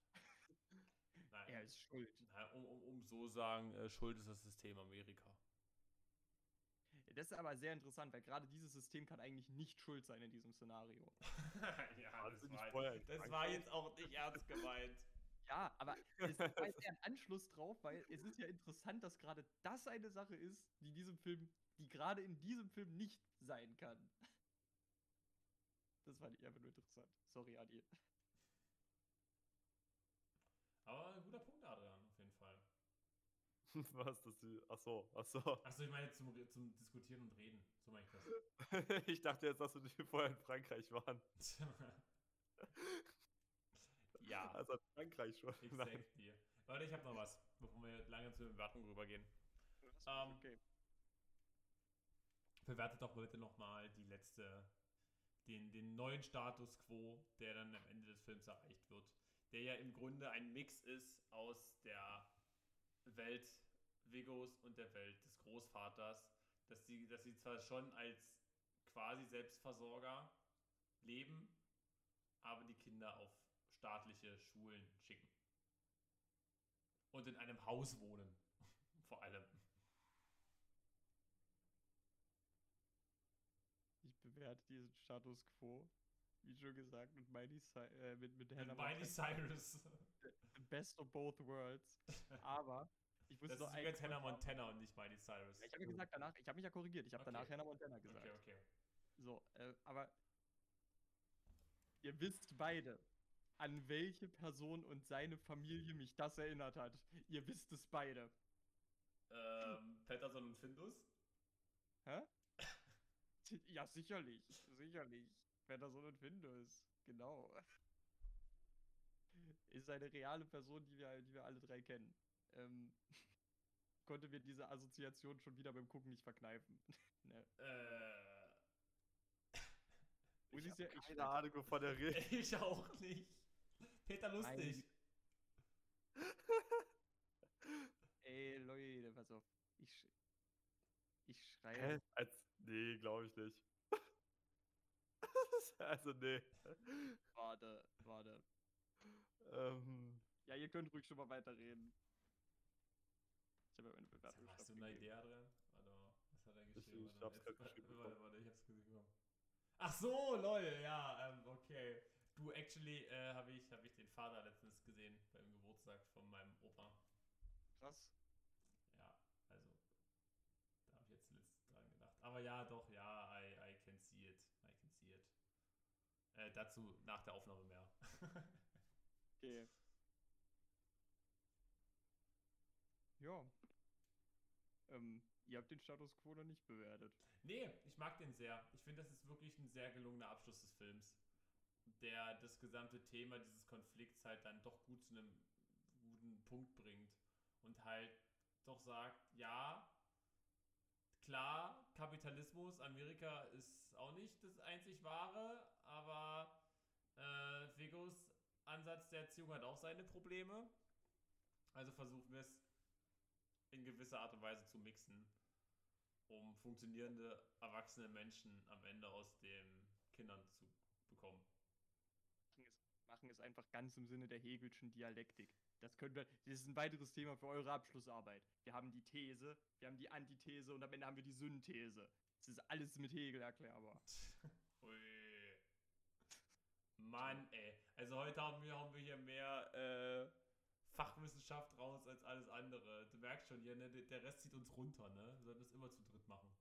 nein, Er ist schuld. nein, um, um, um so sagen, äh, Schuld ist das System Amerika. Das ist aber sehr interessant, weil gerade dieses System kann eigentlich nicht schuld sein in diesem Szenario. [LAUGHS] ja, das nicht war, das war jetzt auch nicht ernst gemeint. Ja, aber es war jetzt eher ein Anschluss drauf, weil es ist ja interessant, dass gerade das eine Sache ist, die diesem Film, die gerade in diesem Film nicht sein kann. Das fand ich einfach nur interessant. Sorry, Adi. Aber ein guter Punkt, Adrian, auf jeden Fall. [LAUGHS] Was, dass sie. Achso, achso. Achso, ich meine zum, zum Diskutieren und Reden. So meine ich [LAUGHS] ich dachte jetzt, dass wir die vorher in Frankreich waren. das. [LAUGHS] Ja, Also in Frankreich schon. Nein. exactly. Warte, ich habe noch was, bevor wir lange zur Bewertung rübergehen. Ähm, okay. Bewertet doch bitte nochmal die letzte, den, den neuen Status quo, der dann am Ende des Films erreicht wird. Der ja im Grunde ein Mix ist aus der Welt Vigos und der Welt des Großvaters. Dass sie, dass sie zwar schon als quasi Selbstversorger leben, aber die Kinder auf staatliche Schulen schicken. Und in einem Haus wohnen. [LAUGHS] Vor allem. Ich bewerte diesen Status quo, wie schon gesagt, mit Miley, äh, mit, mit Hannah Miley. Cyrus. Best of both worlds. Aber ich muss Das ist übrigens Hannah Montana und nicht Miley Cyrus. Ich habe ja gesagt, danach, ich habe mich ja korrigiert. Ich habe Okay. danach Hannah Montana gesagt. Okay, okay. So, äh, aber ihr wisst beide, an welche Person und seine Familie mich das erinnert hat. Ihr wisst es beide. Ähm, Patterson und Findus? Hä? Ja, sicherlich. Sicherlich. Patterson und Findus. Genau. Ist eine reale Person, die wir, die wir alle drei kennen. Ähm, [LAUGHS] konnte mir diese Assoziation schon wieder beim Gucken nicht verkneifen. [LAUGHS] ne. Äh. Ich ich's ja- habe ich- keine Ahnung, wovon er redet. [LAUGHS] Ich auch nicht. Peter Lustig. Ey, Leute, pass auf. Ich, ich schreibe. Hä? Als, nee, glaube ich nicht. [LAUGHS] also, nee. Warte, warte. Ähm, Ja, ihr könnt ruhig schon mal weiterreden. Ich habe ja meine Bewertung Hast du eine. Idee drin? Warte mal, was hat er Ich- geschrieben? ich Warte, hab's warte, geschrieben Warte, warte, ich hab's gesehen. Ach so, lol, ja, ähm, okay. Du, actually, äh, habe ich, hab ich den Vater letztens gesehen beim Geburtstag von meinem Opa. Krass. Ja, also, da habe ich jetzt letzt dran gedacht. Aber ja, doch, ja, I, I can see it. I can see it. Äh, dazu nach der Aufnahme mehr. [LAUGHS] Okay. Ja. Ähm, ihr habt den Status quo noch nicht bewertet. Nee, ich mag den sehr. Ich finde, das ist wirklich ein sehr gelungener Abschluss des Films. Der das gesamte Thema dieses Konflikts halt dann doch gut zu einem guten Punkt bringt. Und halt doch sagt, ja, klar, Kapitalismus, Amerika ist auch nicht das einzig wahre, aber äh, Vigos Ansatz der Erziehung hat auch seine Probleme. Also versuchen wir es in gewisser Art und Weise zu mixen um funktionierende erwachsene Menschen am Ende aus den Kindern zu bekommen. Machen es einfach ganz im Sinne der Hegelschen Dialektik. Das können wir, das ist ein weiteres Thema für eure Abschlussarbeit. Wir haben die These, wir haben die Antithese und am Ende haben wir die Synthese. Das ist alles mit Hegel erklärbar. [LAUGHS] Ui. Mann, ey. Also heute haben wir, haben wir hier mehr äh, Fachwissenschaft raus als alles andere. Du merkst schon, hier, ne, der- der Rest zieht uns runter, ne? Wir sollten das immer zu dritt machen.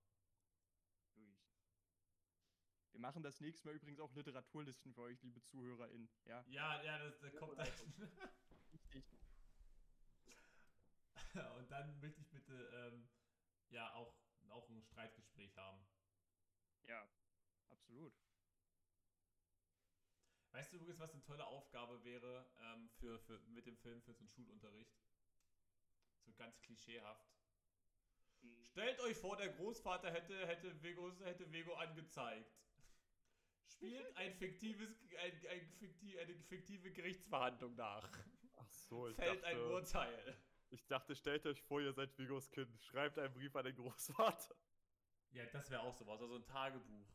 Wir machen das nächste Mal übrigens auch Literaturlisten für euch, liebe ZuhörerInnen. Ja, Ja, ja, das, das kommt dann. wichtig. Und dann möchte ich bitte ähm, ja auch, auch ein Streitgespräch haben. Ja, absolut. Weißt du übrigens, was eine tolle Aufgabe wäre ähm, für, für, mit dem Film für so einen Schulunterricht? So ganz klischeehaft. Stellt euch vor, der Großvater hätte, hätte, Vegos, hätte Vego angezeigt. Spielt ein fiktives, ein, ein fikti, eine fiktive Gerichtsverhandlung nach. ach so, ich Fällt ein dachte, Urteil. ich dachte, stellt euch vor, ihr seid Vigos Kind. Schreibt einen Brief an den Großvater. Ja, das wäre auch sowas. Also ein Tagebuch.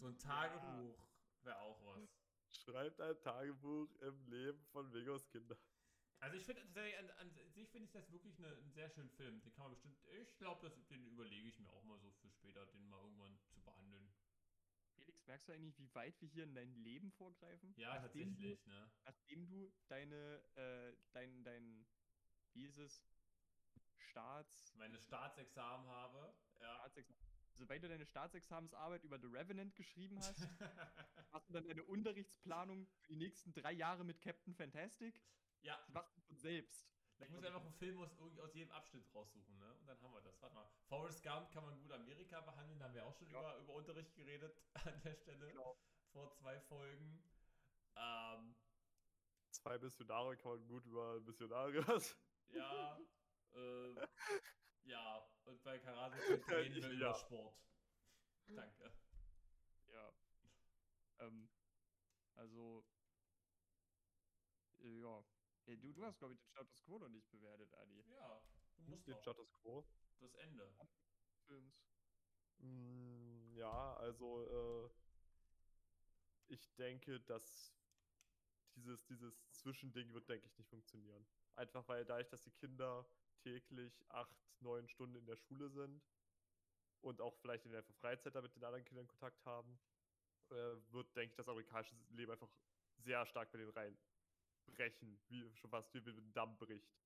So ein Tagebuch wäre auch was. Schreibt ein Tagebuch im Leben von Vigos Kindern. Also ich finde tatsächlich, an, an sich finde ich das wirklich eine, einen sehr schönen Film. Den kann man bestimmt, ich glaube, den überlege ich mir auch mal so für später, den mal irgendwann zu behandeln. Felix, merkst du eigentlich, wie weit wir hier in dein Leben vorgreifen? Ja, Nachdem tatsächlich, ne? Du, nachdem du deine, äh, dein, dein, wie ist es? Staats, Meine Staatsexamen habe, ja. Staatsexamen. Sobald du deine Staatsexamensarbeit über The Revenant geschrieben hast, [LAUGHS] machst du dann deine Unterrichtsplanung für die nächsten drei Jahre mit Captain Fantastic. ja, Das machst du von selbst. Ich muss einfach einen Film aus, irgendwie aus jedem Abschnitt raussuchen, ne? Und dann haben wir das. Warte mal. Forrest Gump kann man gut Amerika behandeln, da haben wir auch schon Ja. über, über Unterricht geredet [LAUGHS] an der Stelle. Genau. Vor zwei Folgen. Ähm, zwei Missionare kann man gut über Missionare was. Ja, [LAUGHS] äh, ja. Und bei Karate [LAUGHS] reden wir Ja. über Sport. Danke. Ja. Ähm, also, ja. Ey, du, du hast, glaube ich, den Status Quo noch nicht bewertet, Adi. Ja, du musst Den doch. Status Quo. Das Ende. Films. Mm, Ja, also äh, ich denke, dass dieses, dieses Zwischending wird, denke ich, nicht funktionieren. Einfach weil dadurch, dass die Kinder täglich acht, neun Stunden in der Schule sind und auch vielleicht in der Freizeit da mit den anderen Kindern Kontakt haben, äh, wird, denke ich, das amerikanische Leben einfach sehr stark bei denen reinbrechen, wie schon fast wie mit einem Damm bricht.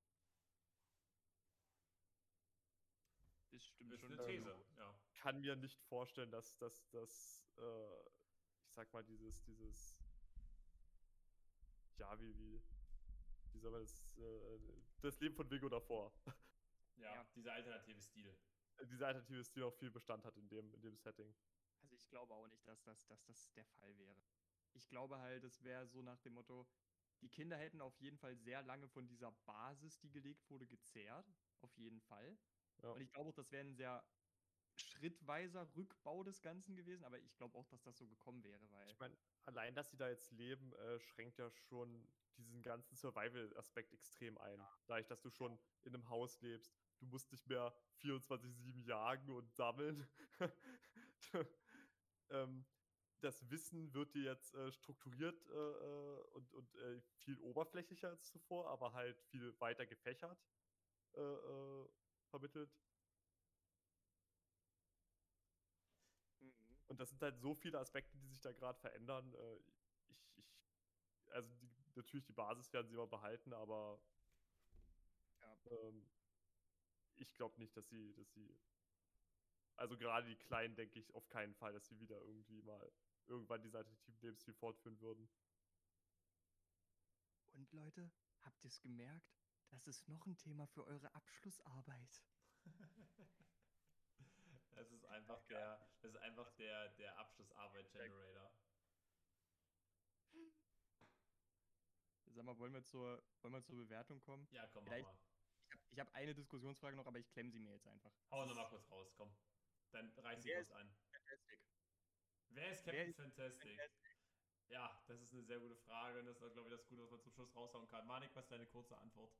Das stimmt Das ist schon. eine ähm, These, ja. kann mir nicht vorstellen, dass dass dass äh, ich sag mal dieses dieses ja wie wie wie soll man das äh, das Leben von Vigo davor ja. [LAUGHS] Ja. dieser alternative Stil. diese alternative Stil auch viel Bestand hat in dem in dem Setting Also ich glaube auch nicht, dass das, dass das der Fall wäre. Ich glaube halt, es wäre so nach dem Motto, die Kinder hätten auf jeden Fall sehr lange von dieser Basis, die gelegt wurde, gezehrt. Auf jeden Fall. Ja. Und ich glaube auch, das wäre ein sehr schrittweiser Rückbau des Ganzen gewesen, aber ich glaube auch, dass das so gekommen wäre, weil. ich meine allein dass sie da jetzt leben äh, schränkt ja schon diesen ganzen Survival Aspekt extrem ein dadurch dass du schon in einem Haus lebst du musst nicht mehr 24/7 jagen und sammeln [LAUGHS] ähm, das Wissen wird dir jetzt äh, strukturiert äh, äh, und, und äh, viel oberflächlicher als zuvor, aber halt viel weiter gefächert äh, äh, vermittelt. Mhm. Und das sind halt so viele Aspekte, die sich da gerade verändern. Ich, ich, also die, natürlich die Basis werden sie immer behalten, aber Ja. ähm, ich glaube nicht, dass sie, dass sie, also gerade die Kleinen denke ich auf keinen Fall, dass sie wieder irgendwie mal irgendwann diesen alternativen Lebensstil fortführen würden. Und Leute, habt ihr es gemerkt? Das ist noch ein Thema für eure Abschlussarbeit. [LAUGHS] Das ist einfach der, das ist einfach der, der Abschlussarbeit-Generator. Sag mal, wollen wir zur, wollen wir zur Bewertung kommen? Ja, komm, mach mal. Ich habe hab eine Diskussionsfrage noch, aber ich klemme sie mir jetzt einfach. Hau nochmal kurz raus, komm. Dann reiß sie kurz an. Fantastic. Wer ist wer Captain ist Fantastic? Ja, das ist eine sehr gute Frage und das ist, glaube ich, das Gute, was man zum Schluss raushauen kann. Manik, was ist deine kurze Antwort?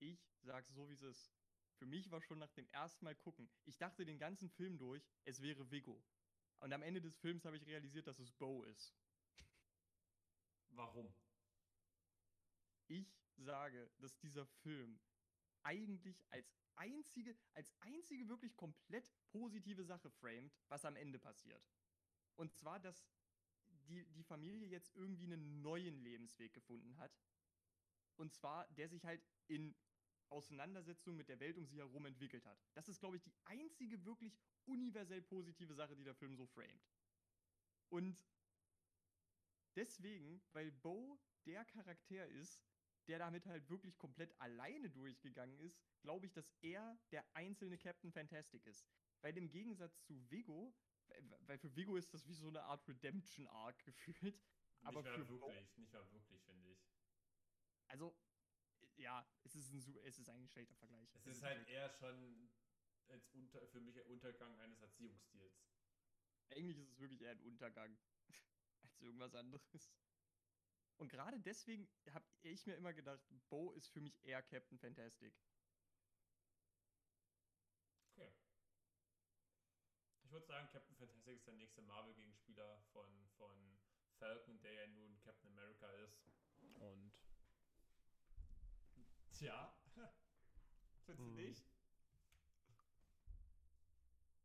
Ich sag's so, wie es ist. Für mich war schon nach dem ersten Mal gucken, ich dachte den ganzen Film durch, es wäre Vigo. Und am Ende des Films habe ich realisiert, dass es Bo ist. Warum? Ich sage, dass dieser Film eigentlich als einzige, als einzige wirklich komplett positive Sache framed, was am Ende passiert. Und zwar, dass die, die Familie jetzt irgendwie einen neuen Lebensweg gefunden hat. Und zwar, der sich halt in Auseinandersetzung mit der Welt um sie herum entwickelt hat. Das ist, glaube ich, die einzige wirklich universell positive Sache, die der Film so framed. Und deswegen, weil Bo der Charakter ist, der damit halt wirklich komplett alleine durchgegangen ist, glaube ich, dass er der einzelne Captain Fantastic ist. Weil im Gegensatz zu Vigo, weil- für Vigo ist das wie so eine Art Redemption-Arc [LAUGHS] gefühlt. Aber nicht mehr für Bo- wirklich, nicht mehr wirklich, finde ich. Also, ja, es ist, ein, es ist eigentlich ein schlechter Vergleich. Es ist halt eher schon als unter, für mich ein Untergang eines Erziehungsstils. Eigentlich ist es wirklich eher ein Untergang [LAUGHS] als irgendwas anderes. Und gerade deswegen habe ich mir immer gedacht, Bo ist für mich eher Captain Fantastic. Okay. Ich würde sagen, Captain Fantastic ist der nächste Marvel-Gegenspieler von, von Falcon, der ja nun Captain America ist. Und. Tja. [LAUGHS] Findest du Hm. nicht?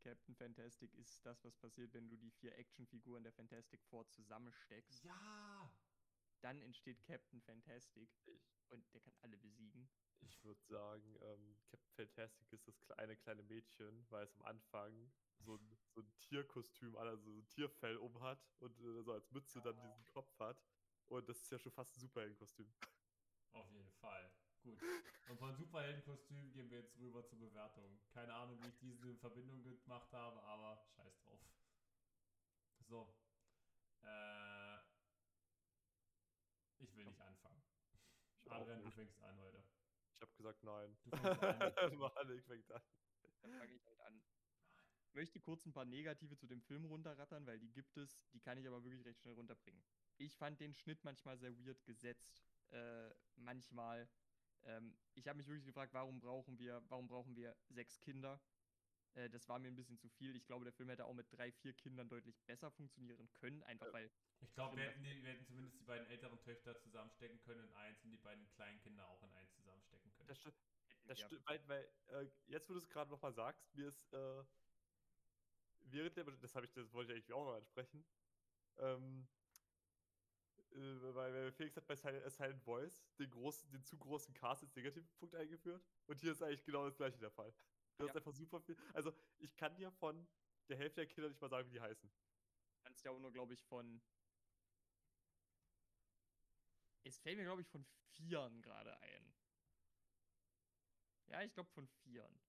Captain Fantastic ist das, was passiert, wenn du die vier Actionfiguren der Fantastic Four zusammensteckst. Ja! Dann entsteht Captain Fantastic und der kann alle besiegen. Ich würde sagen, ähm, Captain Fantastic ist das kleine, kleine Mädchen, weil es am Anfang so ein, so ein Tierkostüm, an, also so ein Tierfell umhat und äh, so als Mütze dann diesen Kopf hat. Und das ist ja schon fast ein Superheldenkostüm. Auf jeden Fall. Gut. Und von Superheldenkostüm gehen wir jetzt rüber zur Bewertung. Keine Ahnung, wie ich diese in Verbindung gemacht habe, aber scheiß drauf. So. Äh, ich Ich will nicht anfangen. Ich Adrian, du fängst an heute. Ich habe gesagt nein. Du fängst an. [LAUGHS] Mann, ich fängt an. Dann fange ich halt an. Möchte kurz ein paar Negative zu dem Film runterrattern, weil die gibt es, die kann ich aber wirklich recht schnell runterbringen. Ich fand den Schnitt manchmal sehr weird gesetzt. Äh, manchmal. Ähm, ich habe mich wirklich gefragt, warum brauchen wir, warum brauchen wir sechs Kinder? Äh, das war mir ein bisschen zu viel. Ich glaube, der Film hätte auch mit drei, vier Kindern deutlich besser funktionieren können, einfach Ja. weil Ich glaube, wir, Stimmt. wir hätten zumindest die beiden älteren Töchter zusammenstecken können in eins und die beiden kleinen Kinder auch in eins zusammenstecken können. Das, sti hätten das wir- stimmt, weil, weil äh, jetzt, wo du es gerade nochmal sagst, mir ist äh, während der, das habe ich, das wollte ich eigentlich auch mal ansprechen, ähm, äh, weil weil Felix hat bei Silent, äh, Silent Voice den, großen, den zu großen Cast als Negativpunkt eingeführt und hier ist eigentlich genau das gleiche der Fall. Du hast Ja. einfach super viel, also ich kann dir von der Hälfte der Kinder nicht mal sagen, wie die heißen. kannst ja auch nur, glaube ich, von. Es fällt mir, glaube ich, von Vieren gerade ein. Ja, ich glaube von Vieren.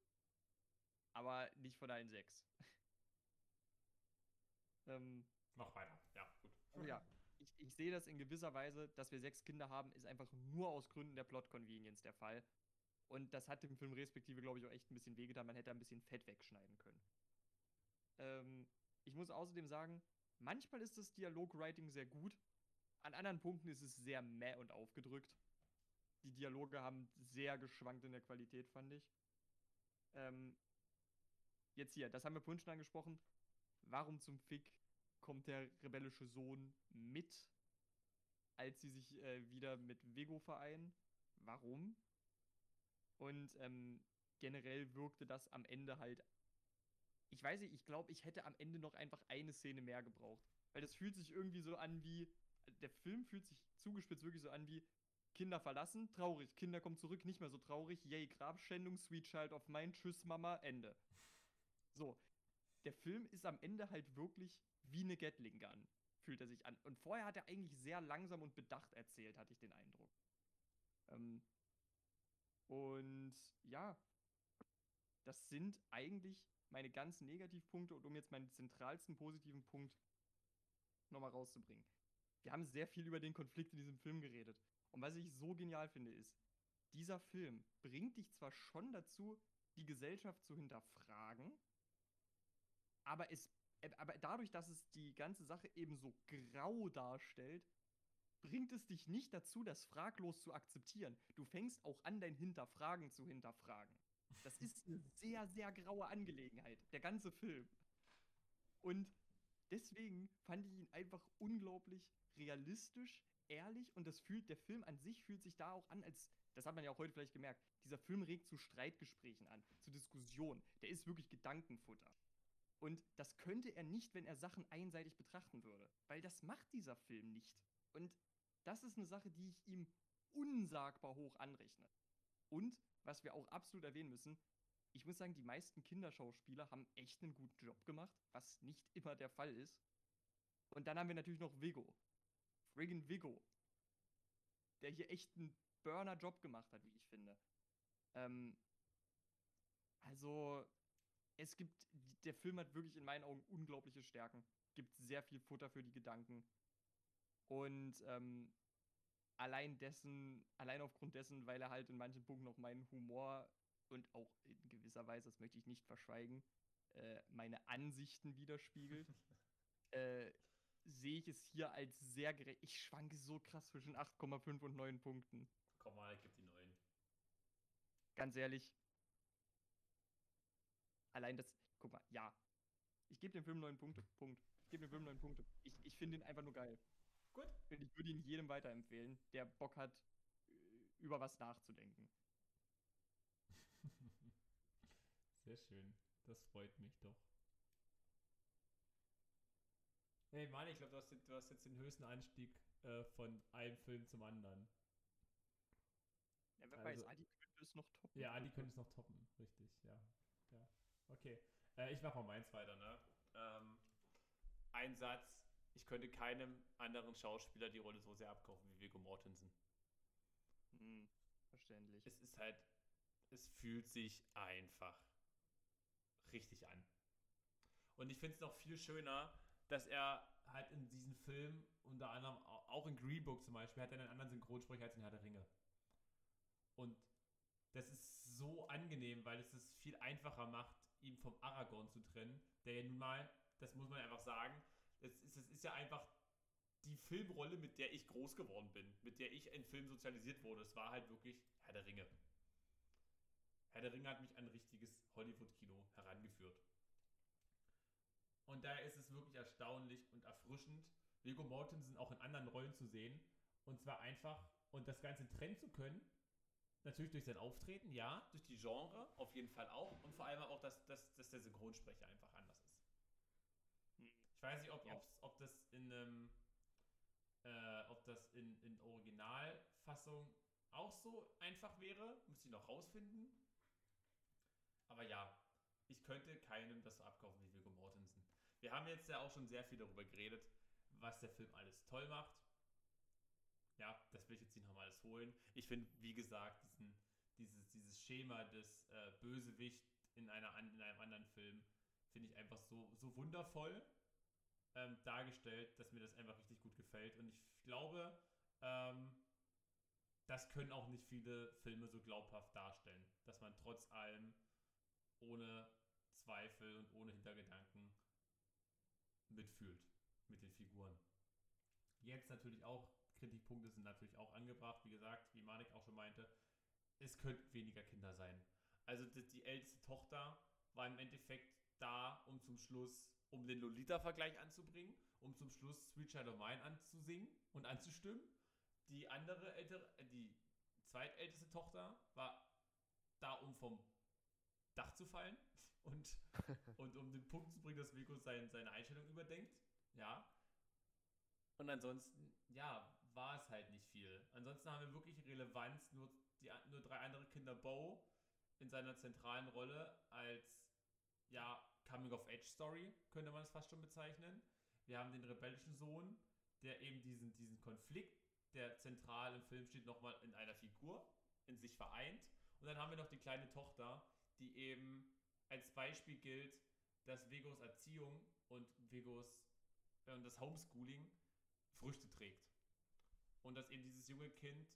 Aber nicht von allen sechs. [LAUGHS] ähm, Mach weiter. Ja, gut. also ja, ich, ich sehe das in gewisser Weise, dass wir sechs Kinder haben, ist einfach nur aus Gründen der Plot-Convenience der Fall. Und das hat dem Film respektive, glaube ich, auch echt ein bisschen wehgetan. Man hätte ein bisschen Fett wegschneiden können. Ähm, ich muss außerdem sagen, manchmal ist das Dialogwriting sehr gut. An anderen Punkten ist es sehr mäh und aufgedrückt. Die Dialoge haben sehr geschwankt in der Qualität, fand ich. Ähm, jetzt hier, das haben wir vorhin schon angesprochen. Warum zum Fick kommt der rebellische Sohn mit, als sie sich äh, wieder mit Vigo vereinen? Warum? Und ähm, generell wirkte das am Ende halt. Ich weiß nicht, ich glaube, ich hätte am Ende noch einfach eine Szene mehr gebraucht. Weil das fühlt sich irgendwie so an wie. Der Film fühlt sich zugespitzt wirklich so an wie Kinder verlassen, traurig, Kinder kommen zurück, nicht mehr so traurig, yay, Grabschändung, Sweet Child of Mine, tschüss Mama, Ende. So, der Film ist am Ende halt wirklich wie eine Gatling Gun, fühlt er sich an. Und vorher hat er eigentlich sehr langsam und bedacht erzählt, hatte ich den Eindruck. Ähm, und ja, das sind eigentlich meine ganzen Negativpunkte und um jetzt meinen zentralsten positiven Punkt nochmal rauszubringen. Wir haben sehr viel über den Konflikt in diesem Film geredet. Und was ich so genial finde, ist, dieser Film bringt dich zwar schon dazu, die Gesellschaft zu hinterfragen, aber, es, äh, aber dadurch, dass es die ganze Sache eben so grau darstellt, bringt es dich nicht dazu, das fraglos zu akzeptieren. Du fängst auch an, dein Hinterfragen zu hinterfragen. Das ist eine sehr, sehr graue Angelegenheit, der ganze Film. Und deswegen fand ich ihn einfach unglaublich realistisch, ehrlich und das fühlt, der Film an sich fühlt sich da auch an, als, das hat man ja auch heute vielleicht gemerkt, dieser Film regt zu Streitgesprächen an, zu Diskussionen. Der ist wirklich Gedankenfutter. Und das könnte er nicht, wenn er Sachen einseitig betrachten würde. Weil das macht dieser Film nicht. Und das ist eine Sache, die ich ihm unsagbar hoch anrechne. Und, was wir auch absolut erwähnen müssen, ich muss sagen, die meisten Kinderschauspieler haben echt einen guten Job gemacht, was nicht immer der Fall ist. Und dann haben wir natürlich noch Vigo. Friggin' Vigo. Der hier echt einen Burner-Job gemacht hat, wie ich finde. Ähm, also, es gibt, der Film hat wirklich in meinen Augen unglaubliche Stärken. Gibt sehr viel Futter für die Gedanken. Und ähm, allein dessen, allein aufgrund dessen, weil er halt in manchen Punkten auch meinen Humor und auch in gewisser Weise, das möchte ich nicht verschweigen, äh, meine Ansichten widerspiegelt, [LAUGHS] äh, sehe ich es hier als sehr gerecht. Ich schwanke so krass zwischen 8,5 und 9 Punkten. Komm mal, gib die neuen. Ganz ehrlich. Allein das. Guck mal, ja. Ich gebe dem Film 9 Punkte. Punkt. Ich gebe dem Film 9 Punkte. Ich, ich finde ihn einfach nur geil. Gut. Und ich würde ihn jedem weiterempfehlen, der Bock hat, äh, über was nachzudenken. [LAUGHS] Sehr schön. Das freut mich doch. Hey Mann, ich glaube, du, du hast jetzt den höchsten Anstieg äh, von einem Film zum anderen. Ja, wer Also- weiß, Adi könnte es noch toppen. Ja, Adi könnte es noch toppen, richtig, ja. ja. Okay. Äh, ich mache mal meins weiter, ne? Ähm, ein Satz. Ich könnte keinem anderen Schauspieler die Rolle so sehr abkaufen wie Viggo Mortensen. Hm, verständlich. Es ist halt, es fühlt sich einfach richtig an. Und ich finde es noch viel schöner, dass er halt in diesem Film, unter anderem au- auch in Green Book zum Beispiel, hat er einen anderen Synchronsprecher als in Herr der Ringe. Und das ist so angenehm, weil es es viel einfacher macht, ihn vom Aragorn zu trennen, der ja nun mal, das muss man einfach sagen, das ist, das ist ja einfach die Filmrolle, mit der ich groß geworden bin, mit der ich in Film sozialisiert wurde. Es war halt wirklich Herr der Ringe. Herr der Ringe hat mich an richtiges Hollywood-Kino herangeführt. Und daher ist es wirklich erstaunlich und erfrischend, Viggo Mortensen auch in anderen Rollen zu sehen. Und zwar einfach, und das Ganze trennen zu können, natürlich durch sein Auftreten, ja, durch die Genre, auf jeden Fall auch. Und vor allem auch, dass, dass, dass der Synchronsprecher einfach anders weiß nicht, ob, Ja. ob das in einem, äh, ob das in, in Originalfassung auch so einfach wäre. Muss ich noch rausfinden. Aber ja, ich könnte keinem das so abkaufen wie Viggo Mortensen. Wir haben jetzt ja auch schon sehr viel darüber geredet, was der Film alles toll macht. Ja, das will ich jetzt nicht nochmal alles holen. Ich finde, wie gesagt, diesen, dieses, dieses Schema des äh, Bösewicht in, einer, in einem anderen Film finde ich einfach so, so wundervoll ähm, dargestellt, dass mir das einfach richtig gut gefällt. Und ich glaube, ähm, das können auch nicht viele Filme so glaubhaft darstellen, dass man trotz allem ohne Zweifel und ohne Hintergedanken mitfühlt mit den Figuren. Jetzt natürlich auch, Kritikpunkte sind natürlich auch angebracht, wie gesagt, wie Manik auch schon meinte, es könnten weniger Kinder sein. Also die, die älteste Tochter war im Endeffekt da, um zum Schluss, um den Lolita-Vergleich anzubringen, um zum Schluss Sweet Child of Mine anzusingen und anzustimmen. Die andere ältere, äh, die zweitälteste Tochter war da, um vom Dach zu fallen [LAUGHS] und, [LAUGHS] und um den Punkt zu bringen, dass Vico sein, seine Einstellung überdenkt. Ja. Und ansonsten, ja, war es halt nicht viel. Ansonsten haben wir wirklich Relevanz, nur, die, nur drei andere Kinder Bo in seiner zentralen Rolle als, ja, Coming-of-Age-Story, könnte man es fast schon bezeichnen. Wir haben den rebellischen Sohn, der eben diesen, diesen Konflikt, der zentral im Film steht, nochmal in einer Figur in sich vereint. Und dann haben wir noch die kleine Tochter, die eben als Beispiel gilt, dass Vegos Erziehung und Vegos äh, und das Homeschooling Früchte trägt. Und dass eben dieses junge Kind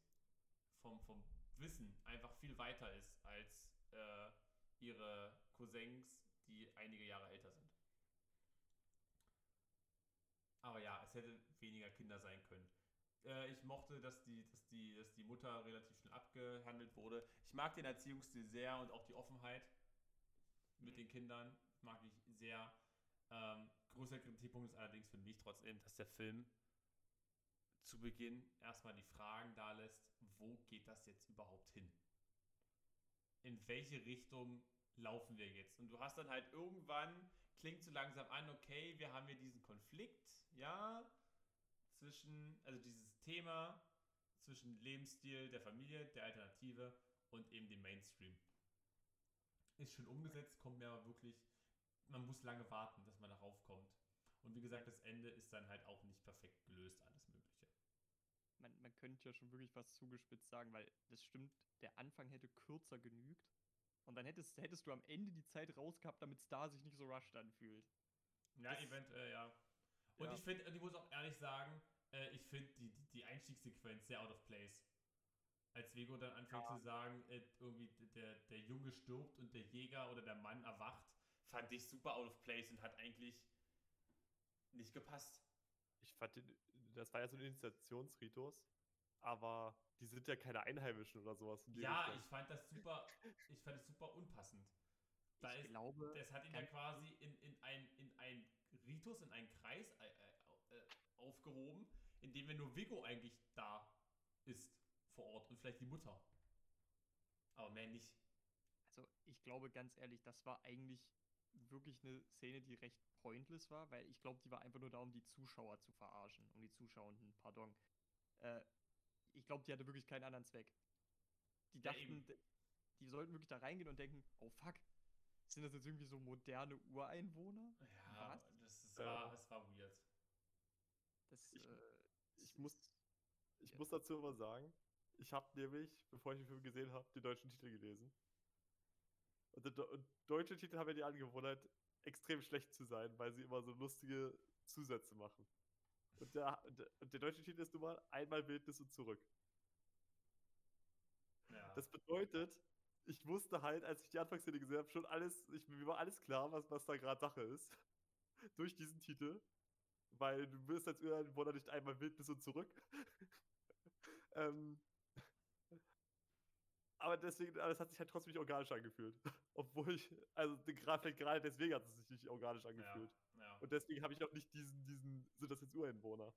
vom, vom Wissen einfach viel weiter ist als äh, ihre Cousins, die einige Jahre älter sind. Aber ja, es hätte weniger Kinder sein können. Äh, ich mochte, dass die, dass, die, dass die Mutter relativ schnell abgehandelt wurde. Ich mag den Erziehungsstil sehr und auch die Offenheit mit den Kindern mag ich sehr. Ähm, größter Kritikpunkt ist allerdings für mich trotzdem, dass der Film zu Beginn erstmal die Fragen da lässt, wo geht das jetzt überhaupt hin? In welche Richtung laufen wir jetzt? Und du hast dann halt irgendwann, klingt so langsam an, okay, wir haben hier diesen Konflikt, ja, zwischen, also dieses Thema zwischen Lebensstil der Familie, der Alternative und eben dem Mainstream. Ist schon umgesetzt, kommt mir aber wirklich, man muss lange warten, dass man darauf kommt. Und wie gesagt, das Ende ist dann halt auch nicht perfekt gelöst, alles Mögliche. Man, man könnte ja schon wirklich was zugespitzt sagen, weil das stimmt, der Anfang hätte kürzer genügt. Und dann hättest, hättest du am Ende die Zeit rausgehabt, damit es da sich nicht so rushed anfühlt. Ja, Das- eventuell, ja. Und Ja. ich finde, und ich muss auch ehrlich sagen, äh, ich finde die, die, die Einstiegssequenz sehr out of place. Als Vego dann anfängt zu sagen, äh, irgendwie der, der Junge stirbt und der Jäger oder der Mann erwacht, fand ich super out of place und hat eigentlich nicht gepasst. Ich fand, das war ja so ein Initiationsritus, aber die sind ja keine Einheimischen oder sowas. Ja, Richtung. ich fand das super, ich fand es super unpassend. Da ich ist, glaube, das hat ihn ja quasi in, in, ein, in ein Ritus, in einen Kreis äh, äh, aufgehoben, in dem ja nur Vigo eigentlich da ist vor Ort und vielleicht die Mutter. Aber mehr nicht. Also ich glaube ganz ehrlich, das war eigentlich wirklich eine Szene, die recht pointless war, weil ich glaube, die war einfach nur da, um die Zuschauer zu verarschen, um die Zuschauenden, pardon. Äh, ich glaube, die hatte wirklich keinen anderen Zweck. Die Ja, dachten, d- die sollten wirklich da reingehen und denken, oh fuck, sind das jetzt irgendwie so moderne Ureinwohner? Ja, Was? das, ist, Ja. war, das war weird. Das, Ich- äh, Ich muss, ich ja. muss dazu aber sagen, ich habe nämlich, bevor ich den Film gesehen habe, den deutschen Titel gelesen. Und, und deutsche Titel haben ja die Angewohnheit, extrem schlecht zu sein, weil sie immer so lustige Zusätze machen. Und der, und der deutsche Titel ist nun mal Einmal Wildnis und zurück. Ja. Das bedeutet, ich wusste halt, als ich die Anfangsszene gesehen habe, schon alles, ich, mir war alles klar, was, was da gerade Sache ist. [LAUGHS] Durch diesen Titel. Weil du wirst als Ureinwohner nicht einmal Wildnis und zurück. [LAUGHS] ähm, aber deswegen, es hat sich halt trotzdem nicht organisch angefühlt. [LAUGHS] Obwohl ich, also gerade vielleicht gerade deswegen hat es sich nicht organisch angefühlt. ja, Und deswegen habe ich auch nicht diesen, diesen, sind das jetzt Ureinwohner?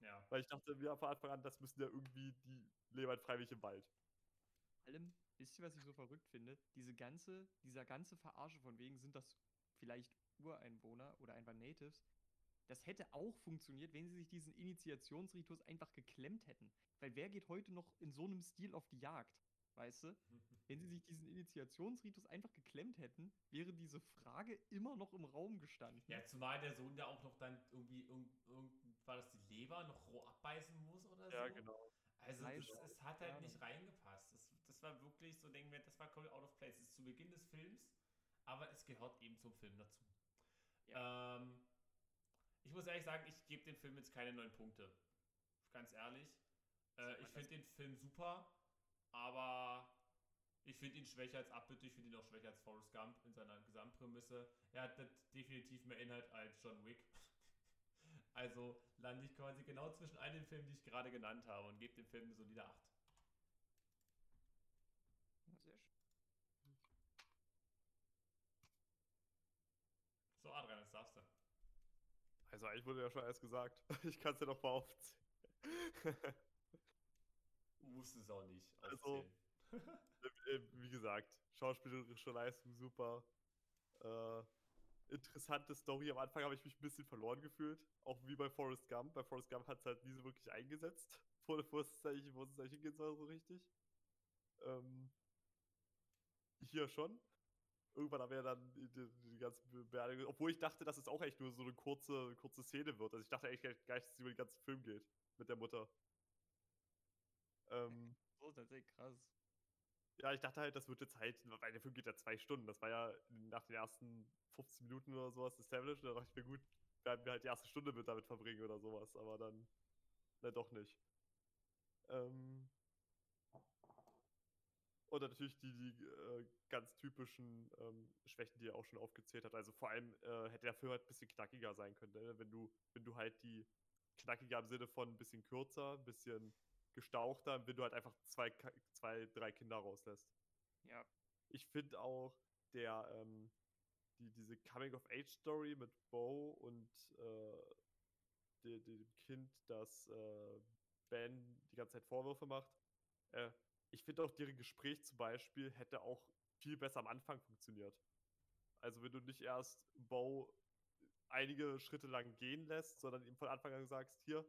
ja. Weil ich dachte mir von Anfang an, das müssen ja irgendwie, die leben halt freiwillig im Wald. Vor allem, wisst ihr, was ich so verrückt finde? Diese ganze, dieser ganze Verarsche von wegen sind das vielleicht Ureinwohner oder einfach Natives. Das hätte auch funktioniert, wenn sie sich diesen Initiationsritus einfach geklemmt hätten. Weil wer geht heute noch in so einem Stil auf die Jagd? Weißt du? Wenn sie sich diesen Initiationsritus einfach geklemmt hätten, wäre diese Frage immer noch im Raum gestanden. Ja, zumal der Sohn da auch noch dann irgendwie, irgend, irgend, war das die Leber, noch roh abbeißen muss oder so. genau. Also Fleisch, das, es hat halt ja. nicht reingepasst. Das, das war wirklich so, denken wir, das war komplett out of place. Das ist zu Beginn des Films, aber es gehört eben zum Film dazu. Ähm, ich muss ehrlich sagen, ich gebe dem Film jetzt keine neun Punkte. Ganz ehrlich. Äh, ich finde den Film super, aber ich finde ihn schwächer als Abbitte. Ich finde ihn auch schwächer als Forrest Gump in seiner Gesamtprämisse. Er hat de- definitiv mehr Inhalt als John Wick. [LAUGHS] Also lande ich quasi genau zwischen all den Filmen, die ich gerade genannt habe und gebe dem Film eine solide 8. Ja, sehr schön. So, Adrian, jetzt darfst du. Also eigentlich wurde ja schon alles gesagt. [LAUGHS] Ich kann es ja noch mal aufzählen. [LAUGHS] Musst es auch nicht Also, aufzählen. [LAUGHS] Äh, Wie gesagt, schauspielerische Leistung super. Äh, interessante Story. Am Anfang habe ich mich ein bisschen verloren gefühlt. Auch wie bei Forrest Gump. Bei Forrest Gump hat es halt nie so wirklich eingesetzt. [LAUGHS] Wo, wo es eigentlich, wo es eigentlich hingehen soll, so richtig. Ähm, hier schon. Irgendwann haben wir ja dann die, die, die Beerdigung. Obwohl ich dachte, dass es auch echt nur so eine kurze, kurze Szene wird. Also ich dachte eigentlich gar nicht, dass es über den ganzen Film geht. Mit der Mutter. Ähm, [LAUGHS] So, tatsächlich krass. ja, ich dachte halt, das wird jetzt halt, weil der Film geht ja zwei Stunden. Das war ja nach den ersten 15 Minuten oder sowas established. Da dachte ich mir, gut, werden wir halt die erste Stunde mit damit verbringen oder sowas. Aber dann, na doch nicht. Ähm, und dann natürlich die, die äh, ganz typischen ähm, Schwächen, die er auch schon aufgezählt hat. Also vor allem äh, hätte der Film halt ein bisschen knackiger sein können. Ne? Wenn du, wenn du halt die knackiger im Sinne von ein bisschen kürzer, ein bisschen gestauchter, wenn du halt einfach zwei, zwei drei Kinder rauslässt. Ja, Ich finde auch der, ähm, die, diese Coming-of-Age-Story mit Bo und äh, de- dem Kind, das äh, Ben die ganze Zeit Vorwürfe macht. Äh, ich finde auch deren Gespräch zum Beispiel hätte auch viel besser am Anfang funktioniert. Also wenn du nicht erst Bo einige Schritte lang gehen lässt, sondern ihm von Anfang an sagst, hier,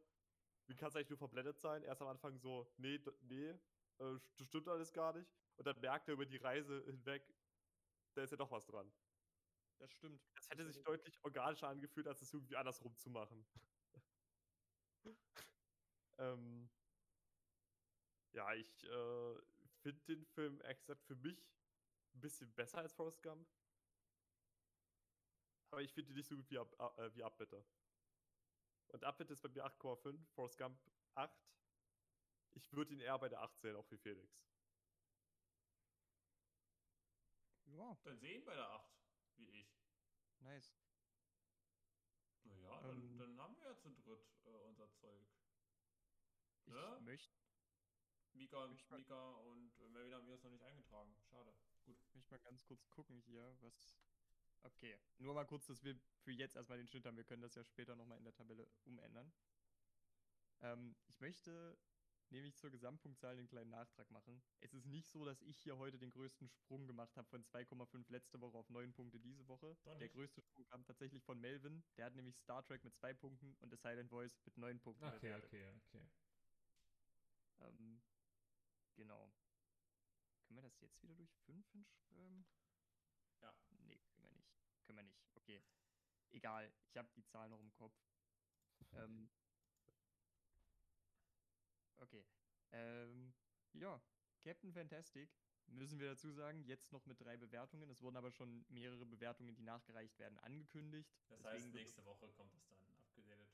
wie kann es eigentlich nur verblendet sein? Erst am Anfang so, nee, nee, äh, das stimmt alles gar nicht. Und dann merkt er über die Reise hinweg, da ist ja doch was dran. das stimmt. Das hätte sich deutlich organischer angefühlt, als es irgendwie andersrum zu machen. [LAUGHS] ähm, ja, ich äh, finde den Film, ehrlich gesagt, für mich ein bisschen besser als Forrest Gump. Aber ich finde ihn nicht so gut wie, Ab äh, wie Abbitte. Und Abbitte ist bei mir 8,5, Forrest Gump 8. Ich würde ihn eher bei der 8 sehen, auch wie Felix. Ja, Dann sehen bei der 8, wie ich. nice. Naja, dann, Ähm. dann haben wir ja zu dritt äh, unser Zeug. Ich Ja? möchte Mika, und- Ich mag- Mika und äh, Melvin haben wir es noch nicht eingetragen. Schade. Gut. möcht mal ganz kurz gucken hier, was. Okay, nur mal kurz, dass wir für jetzt erstmal den Schnitt haben. Wir können das ja später nochmal in der Tabelle umändern. Ähm, ich möchte nämlich zur Gesamtpunktzahl einen kleinen Nachtrag machen. Es ist nicht so, dass ich hier heute den größten Sprung gemacht habe von 2,5 letzte Woche auf 9 Punkte diese Woche. Der größte Sprung kam tatsächlich von Melvin. Der hat nämlich Star Trek mit 2 Punkten und The Silent Voice mit 9 Punkten. bewertet. okay, okay. Ähm, genau. Können wir das jetzt wieder durch 5 hinschreiben? Ja. Nee, können wir nicht. Okay. Egal, ich habe die Zahl noch im Kopf. ähm, okay. Ähm, ja, Captain Fantastic, müssen wir dazu sagen, jetzt noch mit drei Bewertungen. Es wurden aber schon mehrere Bewertungen, die nachgereicht werden, angekündigt. Das Deswegen heißt, nächste Woche kommt es dann abgedatet.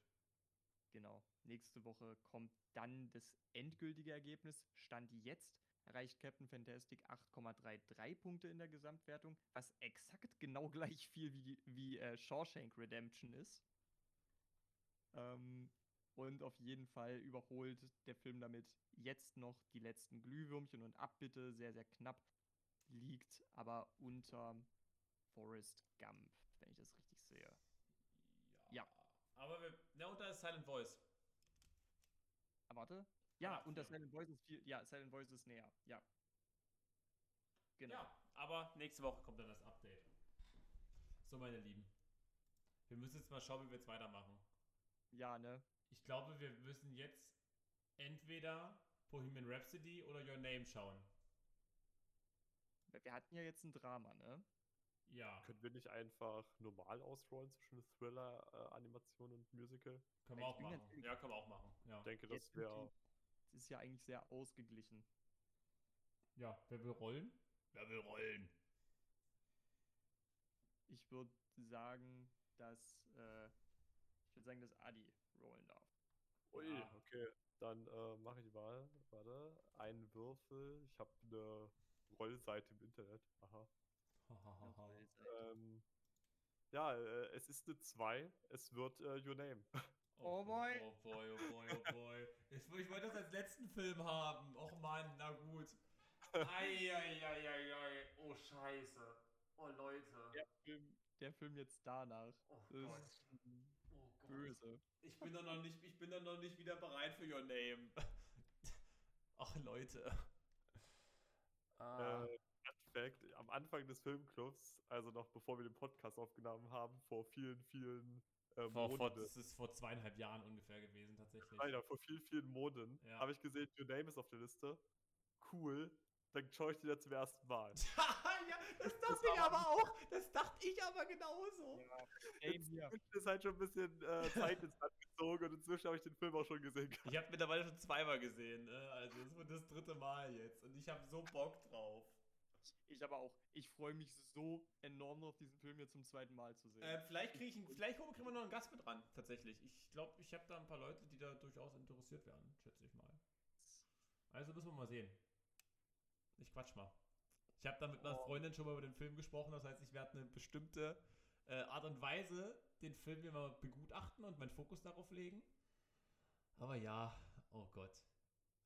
Genau. Nächste Woche kommt dann das endgültige Ergebnis. Stand jetzt erreicht Captain Fantastic 8,33 Punkte in der Gesamtwertung, was exakt genau [LAUGHS] gleich viel wie, wie äh, Shawshank Redemption ist. Ähm, und auf jeden Fall überholt der Film damit jetzt noch die letzten Glühwürmchen und Abbitte sehr, sehr knapp liegt, aber unter Forrest Gump, wenn ich das richtig sehe. Ja. Aber wir, na, unter Silent Voice. Ah, warte. Ja, und das. Silent Voice ist viel, ja, Silent Voice ist näher. Ja. Genau. Ja, aber nächste Woche kommt dann das Update. So, meine Lieben. Wir müssen jetzt mal schauen, wie wir jetzt weitermachen. Ja, ne? Ich glaube, wir müssen jetzt entweder Bohemian Rhapsody oder Your Name schauen. Wir wir hatten ja jetzt ein Drama, ne? Ja, Können wir nicht einfach normal ausrollen zwischen Thriller, äh, Animation und Musical? können wir ich auch machen. Ja, können wir auch machen. Ja, Ich denke, das wäre. Ist ja eigentlich sehr ausgeglichen. ja wer will rollen? Wer will rollen? Ich würde sagen, dass äh, ich würde sagen, dass Adi rollen darf. Ui, Ja. okay. Dann äh, mache ich mal. Warte. Ein Würfel. Ich habe eine Rollseite im Internet. Aha. [LAUGHS] Ähm, ja, äh, es ist eine 2. Es wird äh, Your Name. [LAUGHS] Oh boy. Oh boy, oh boy, oh boy. Ich, ich wollte das als letzten Film haben. Och Mann, na gut. Eieieiei. Oh Scheiße. Oh Leute. Der Film, der Film jetzt danach. Oh Das Gott. ist Oh Gott. böse. Ich bin doch noch nicht, ich bin doch noch nicht wieder bereit für Your Name. [LAUGHS] Ach Leute. Ah. Äh, Fact, am Anfang des Filmclubs, also noch bevor wir den Podcast aufgenommen haben, vor vielen, vielen äh, vor, vor, das ist vor zweieinhalb Jahren ungefähr gewesen, tatsächlich. Alter, vor vielen, vielen Monden, Ja. habe ich gesehen, Your Name ist auf der Liste. Cool. Dann schaue ich den ja zum ersten Mal. [LAUGHS] ja, das dachte ich aber auch. Das dachte ich aber genauso. Hier. Inzwischen ist halt schon ein bisschen äh, Zeit ins Land gezogen und inzwischen habe ich den Film auch schon gesehen. Ich habe mittlerweile schon zweimal gesehen. Ne? Also das wird das dritte Mal jetzt. Und ich habe so Bock drauf. Ich aber auch. Ich freue mich so enorm auf diesen Film jetzt zum zweiten Mal zu sehen. Äh, vielleicht kriege ich, einen- vielleicht kriegen wir noch einen Gast mit ran, tatsächlich. Ich glaube, ich habe da ein paar Leute, die da durchaus interessiert werden, schätze ich mal. Also müssen wir mal sehen. Ich quatsch mal. Ich habe da mit einer Oh. Freundin schon mal über den Film gesprochen, das heißt, ich werde eine bestimmte äh, Art und Weise den Film mir mal begutachten und meinen Fokus darauf legen. Aber ja, oh Gott.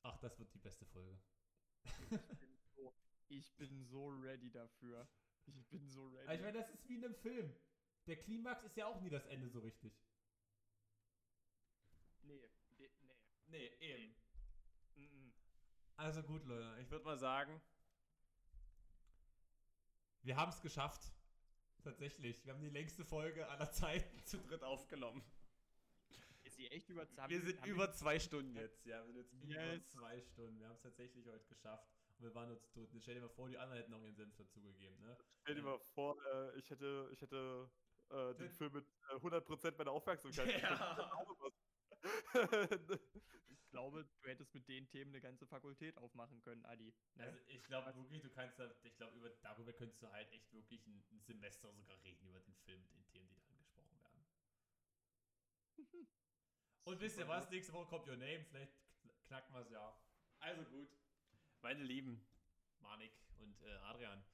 Ach, das wird die beste Folge. ich, bin so, ich bin so ready dafür. Ich bin so ready. Aber ich meine, das ist wie in einem Film. Der Klimax ist ja auch nie das Ende so richtig. nee, nee, nee. Nee, eben. -mm. Also gut, Leute, ich würde mal sagen, wir haben es geschafft. Tatsächlich. Wir haben die längste Folge aller Zeiten zu dritt aufgenommen. Ist sie echt über Wir sind über zwei Stunden jetzt. Ja, wir sind jetzt über Yes. zwei Stunden. Wir haben es tatsächlich heute geschafft. Und wir waren uns tot. Stell dir mal vor, die anderen hätten auch ihren Senf dazugegeben, ne? Stell dir mal vor, äh, ich hätte, ich hätte äh, den Film mit äh, 100% meiner Aufmerksamkeit. [LAUGHS] Ja. [LAUGHS] [LAUGHS] Ich glaube, du hättest mit den Themen eine ganze Fakultät aufmachen können, Adi. Ne? Also ich glaube wirklich, du kannst da, ich glaube, über, darüber könntest du halt echt wirklich ein, ein Semester sogar reden, über den Film mit den Themen, die da angesprochen werden. Und wisst ihr was? Nächste Woche kommt Your Name. Vielleicht kn- knacken wir es ja. Also gut. Meine Lieben, Manik und äh, Adrian,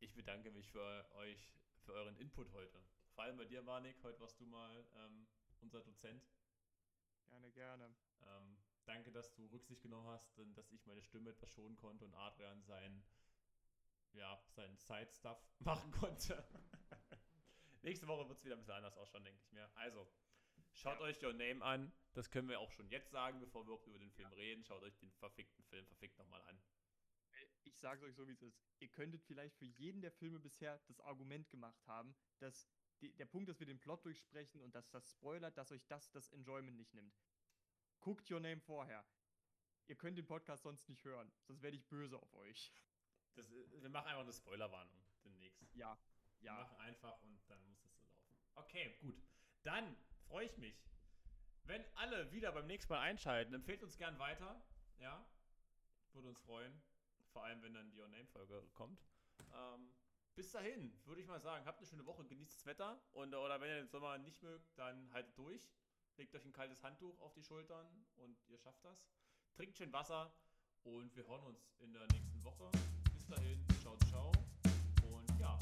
ich bedanke mich für euch, für euren Input heute. Vor allem bei dir, Manik. Heute warst du mal ähm, unser Dozent. Gerne, gerne. Ähm, danke, dass du Rücksicht genommen hast und dass ich meine Stimme etwas schonen konnte und Adrian sein, ja, seinen Side-Stuff [LAUGHS] machen konnte. [LAUGHS] Nächste Woche wird es wieder ein bisschen anders ausschauen, denke ich mir. Also, schaut euch Your Name an. Das können wir auch schon jetzt sagen, bevor wir überhaupt über den Film reden. Schaut euch den verfickten Film verfickt nochmal an. Äh, Ich sag's euch so, wie es ist. Ihr könntet vielleicht für jeden der Filme bisher das Argument gemacht haben, dass die, der Punkt, dass wir den Plot durchsprechen und dass das spoilert, dass euch das das Enjoyment nicht nimmt. Guckt Your Name vorher. Ihr könnt den Podcast sonst nicht hören, sonst werde ich böse auf euch. Das, äh, wir machen einfach eine Spoilerwarnung demnächst. Ja, Wir ja. machen einfach und dann muss es so laufen. Okay, gut. Dann freue ich mich, wenn alle wieder beim nächsten Mal einschalten, empfehlt uns gern weiter. Ja, würde uns freuen. Vor allem, wenn dann die Your Name-Folge kommt. Ähm, bis dahin, würde ich mal sagen, habt eine schöne Woche, genießt das Wetter. Und, oder wenn ihr den Sommer nicht mögt, dann haltet durch. Legt euch ein kaltes Handtuch auf die Schultern und ihr schafft das. Trinkt schön Wasser und wir hören uns in der nächsten Woche. Bis dahin, ciao, ciao. Und ja.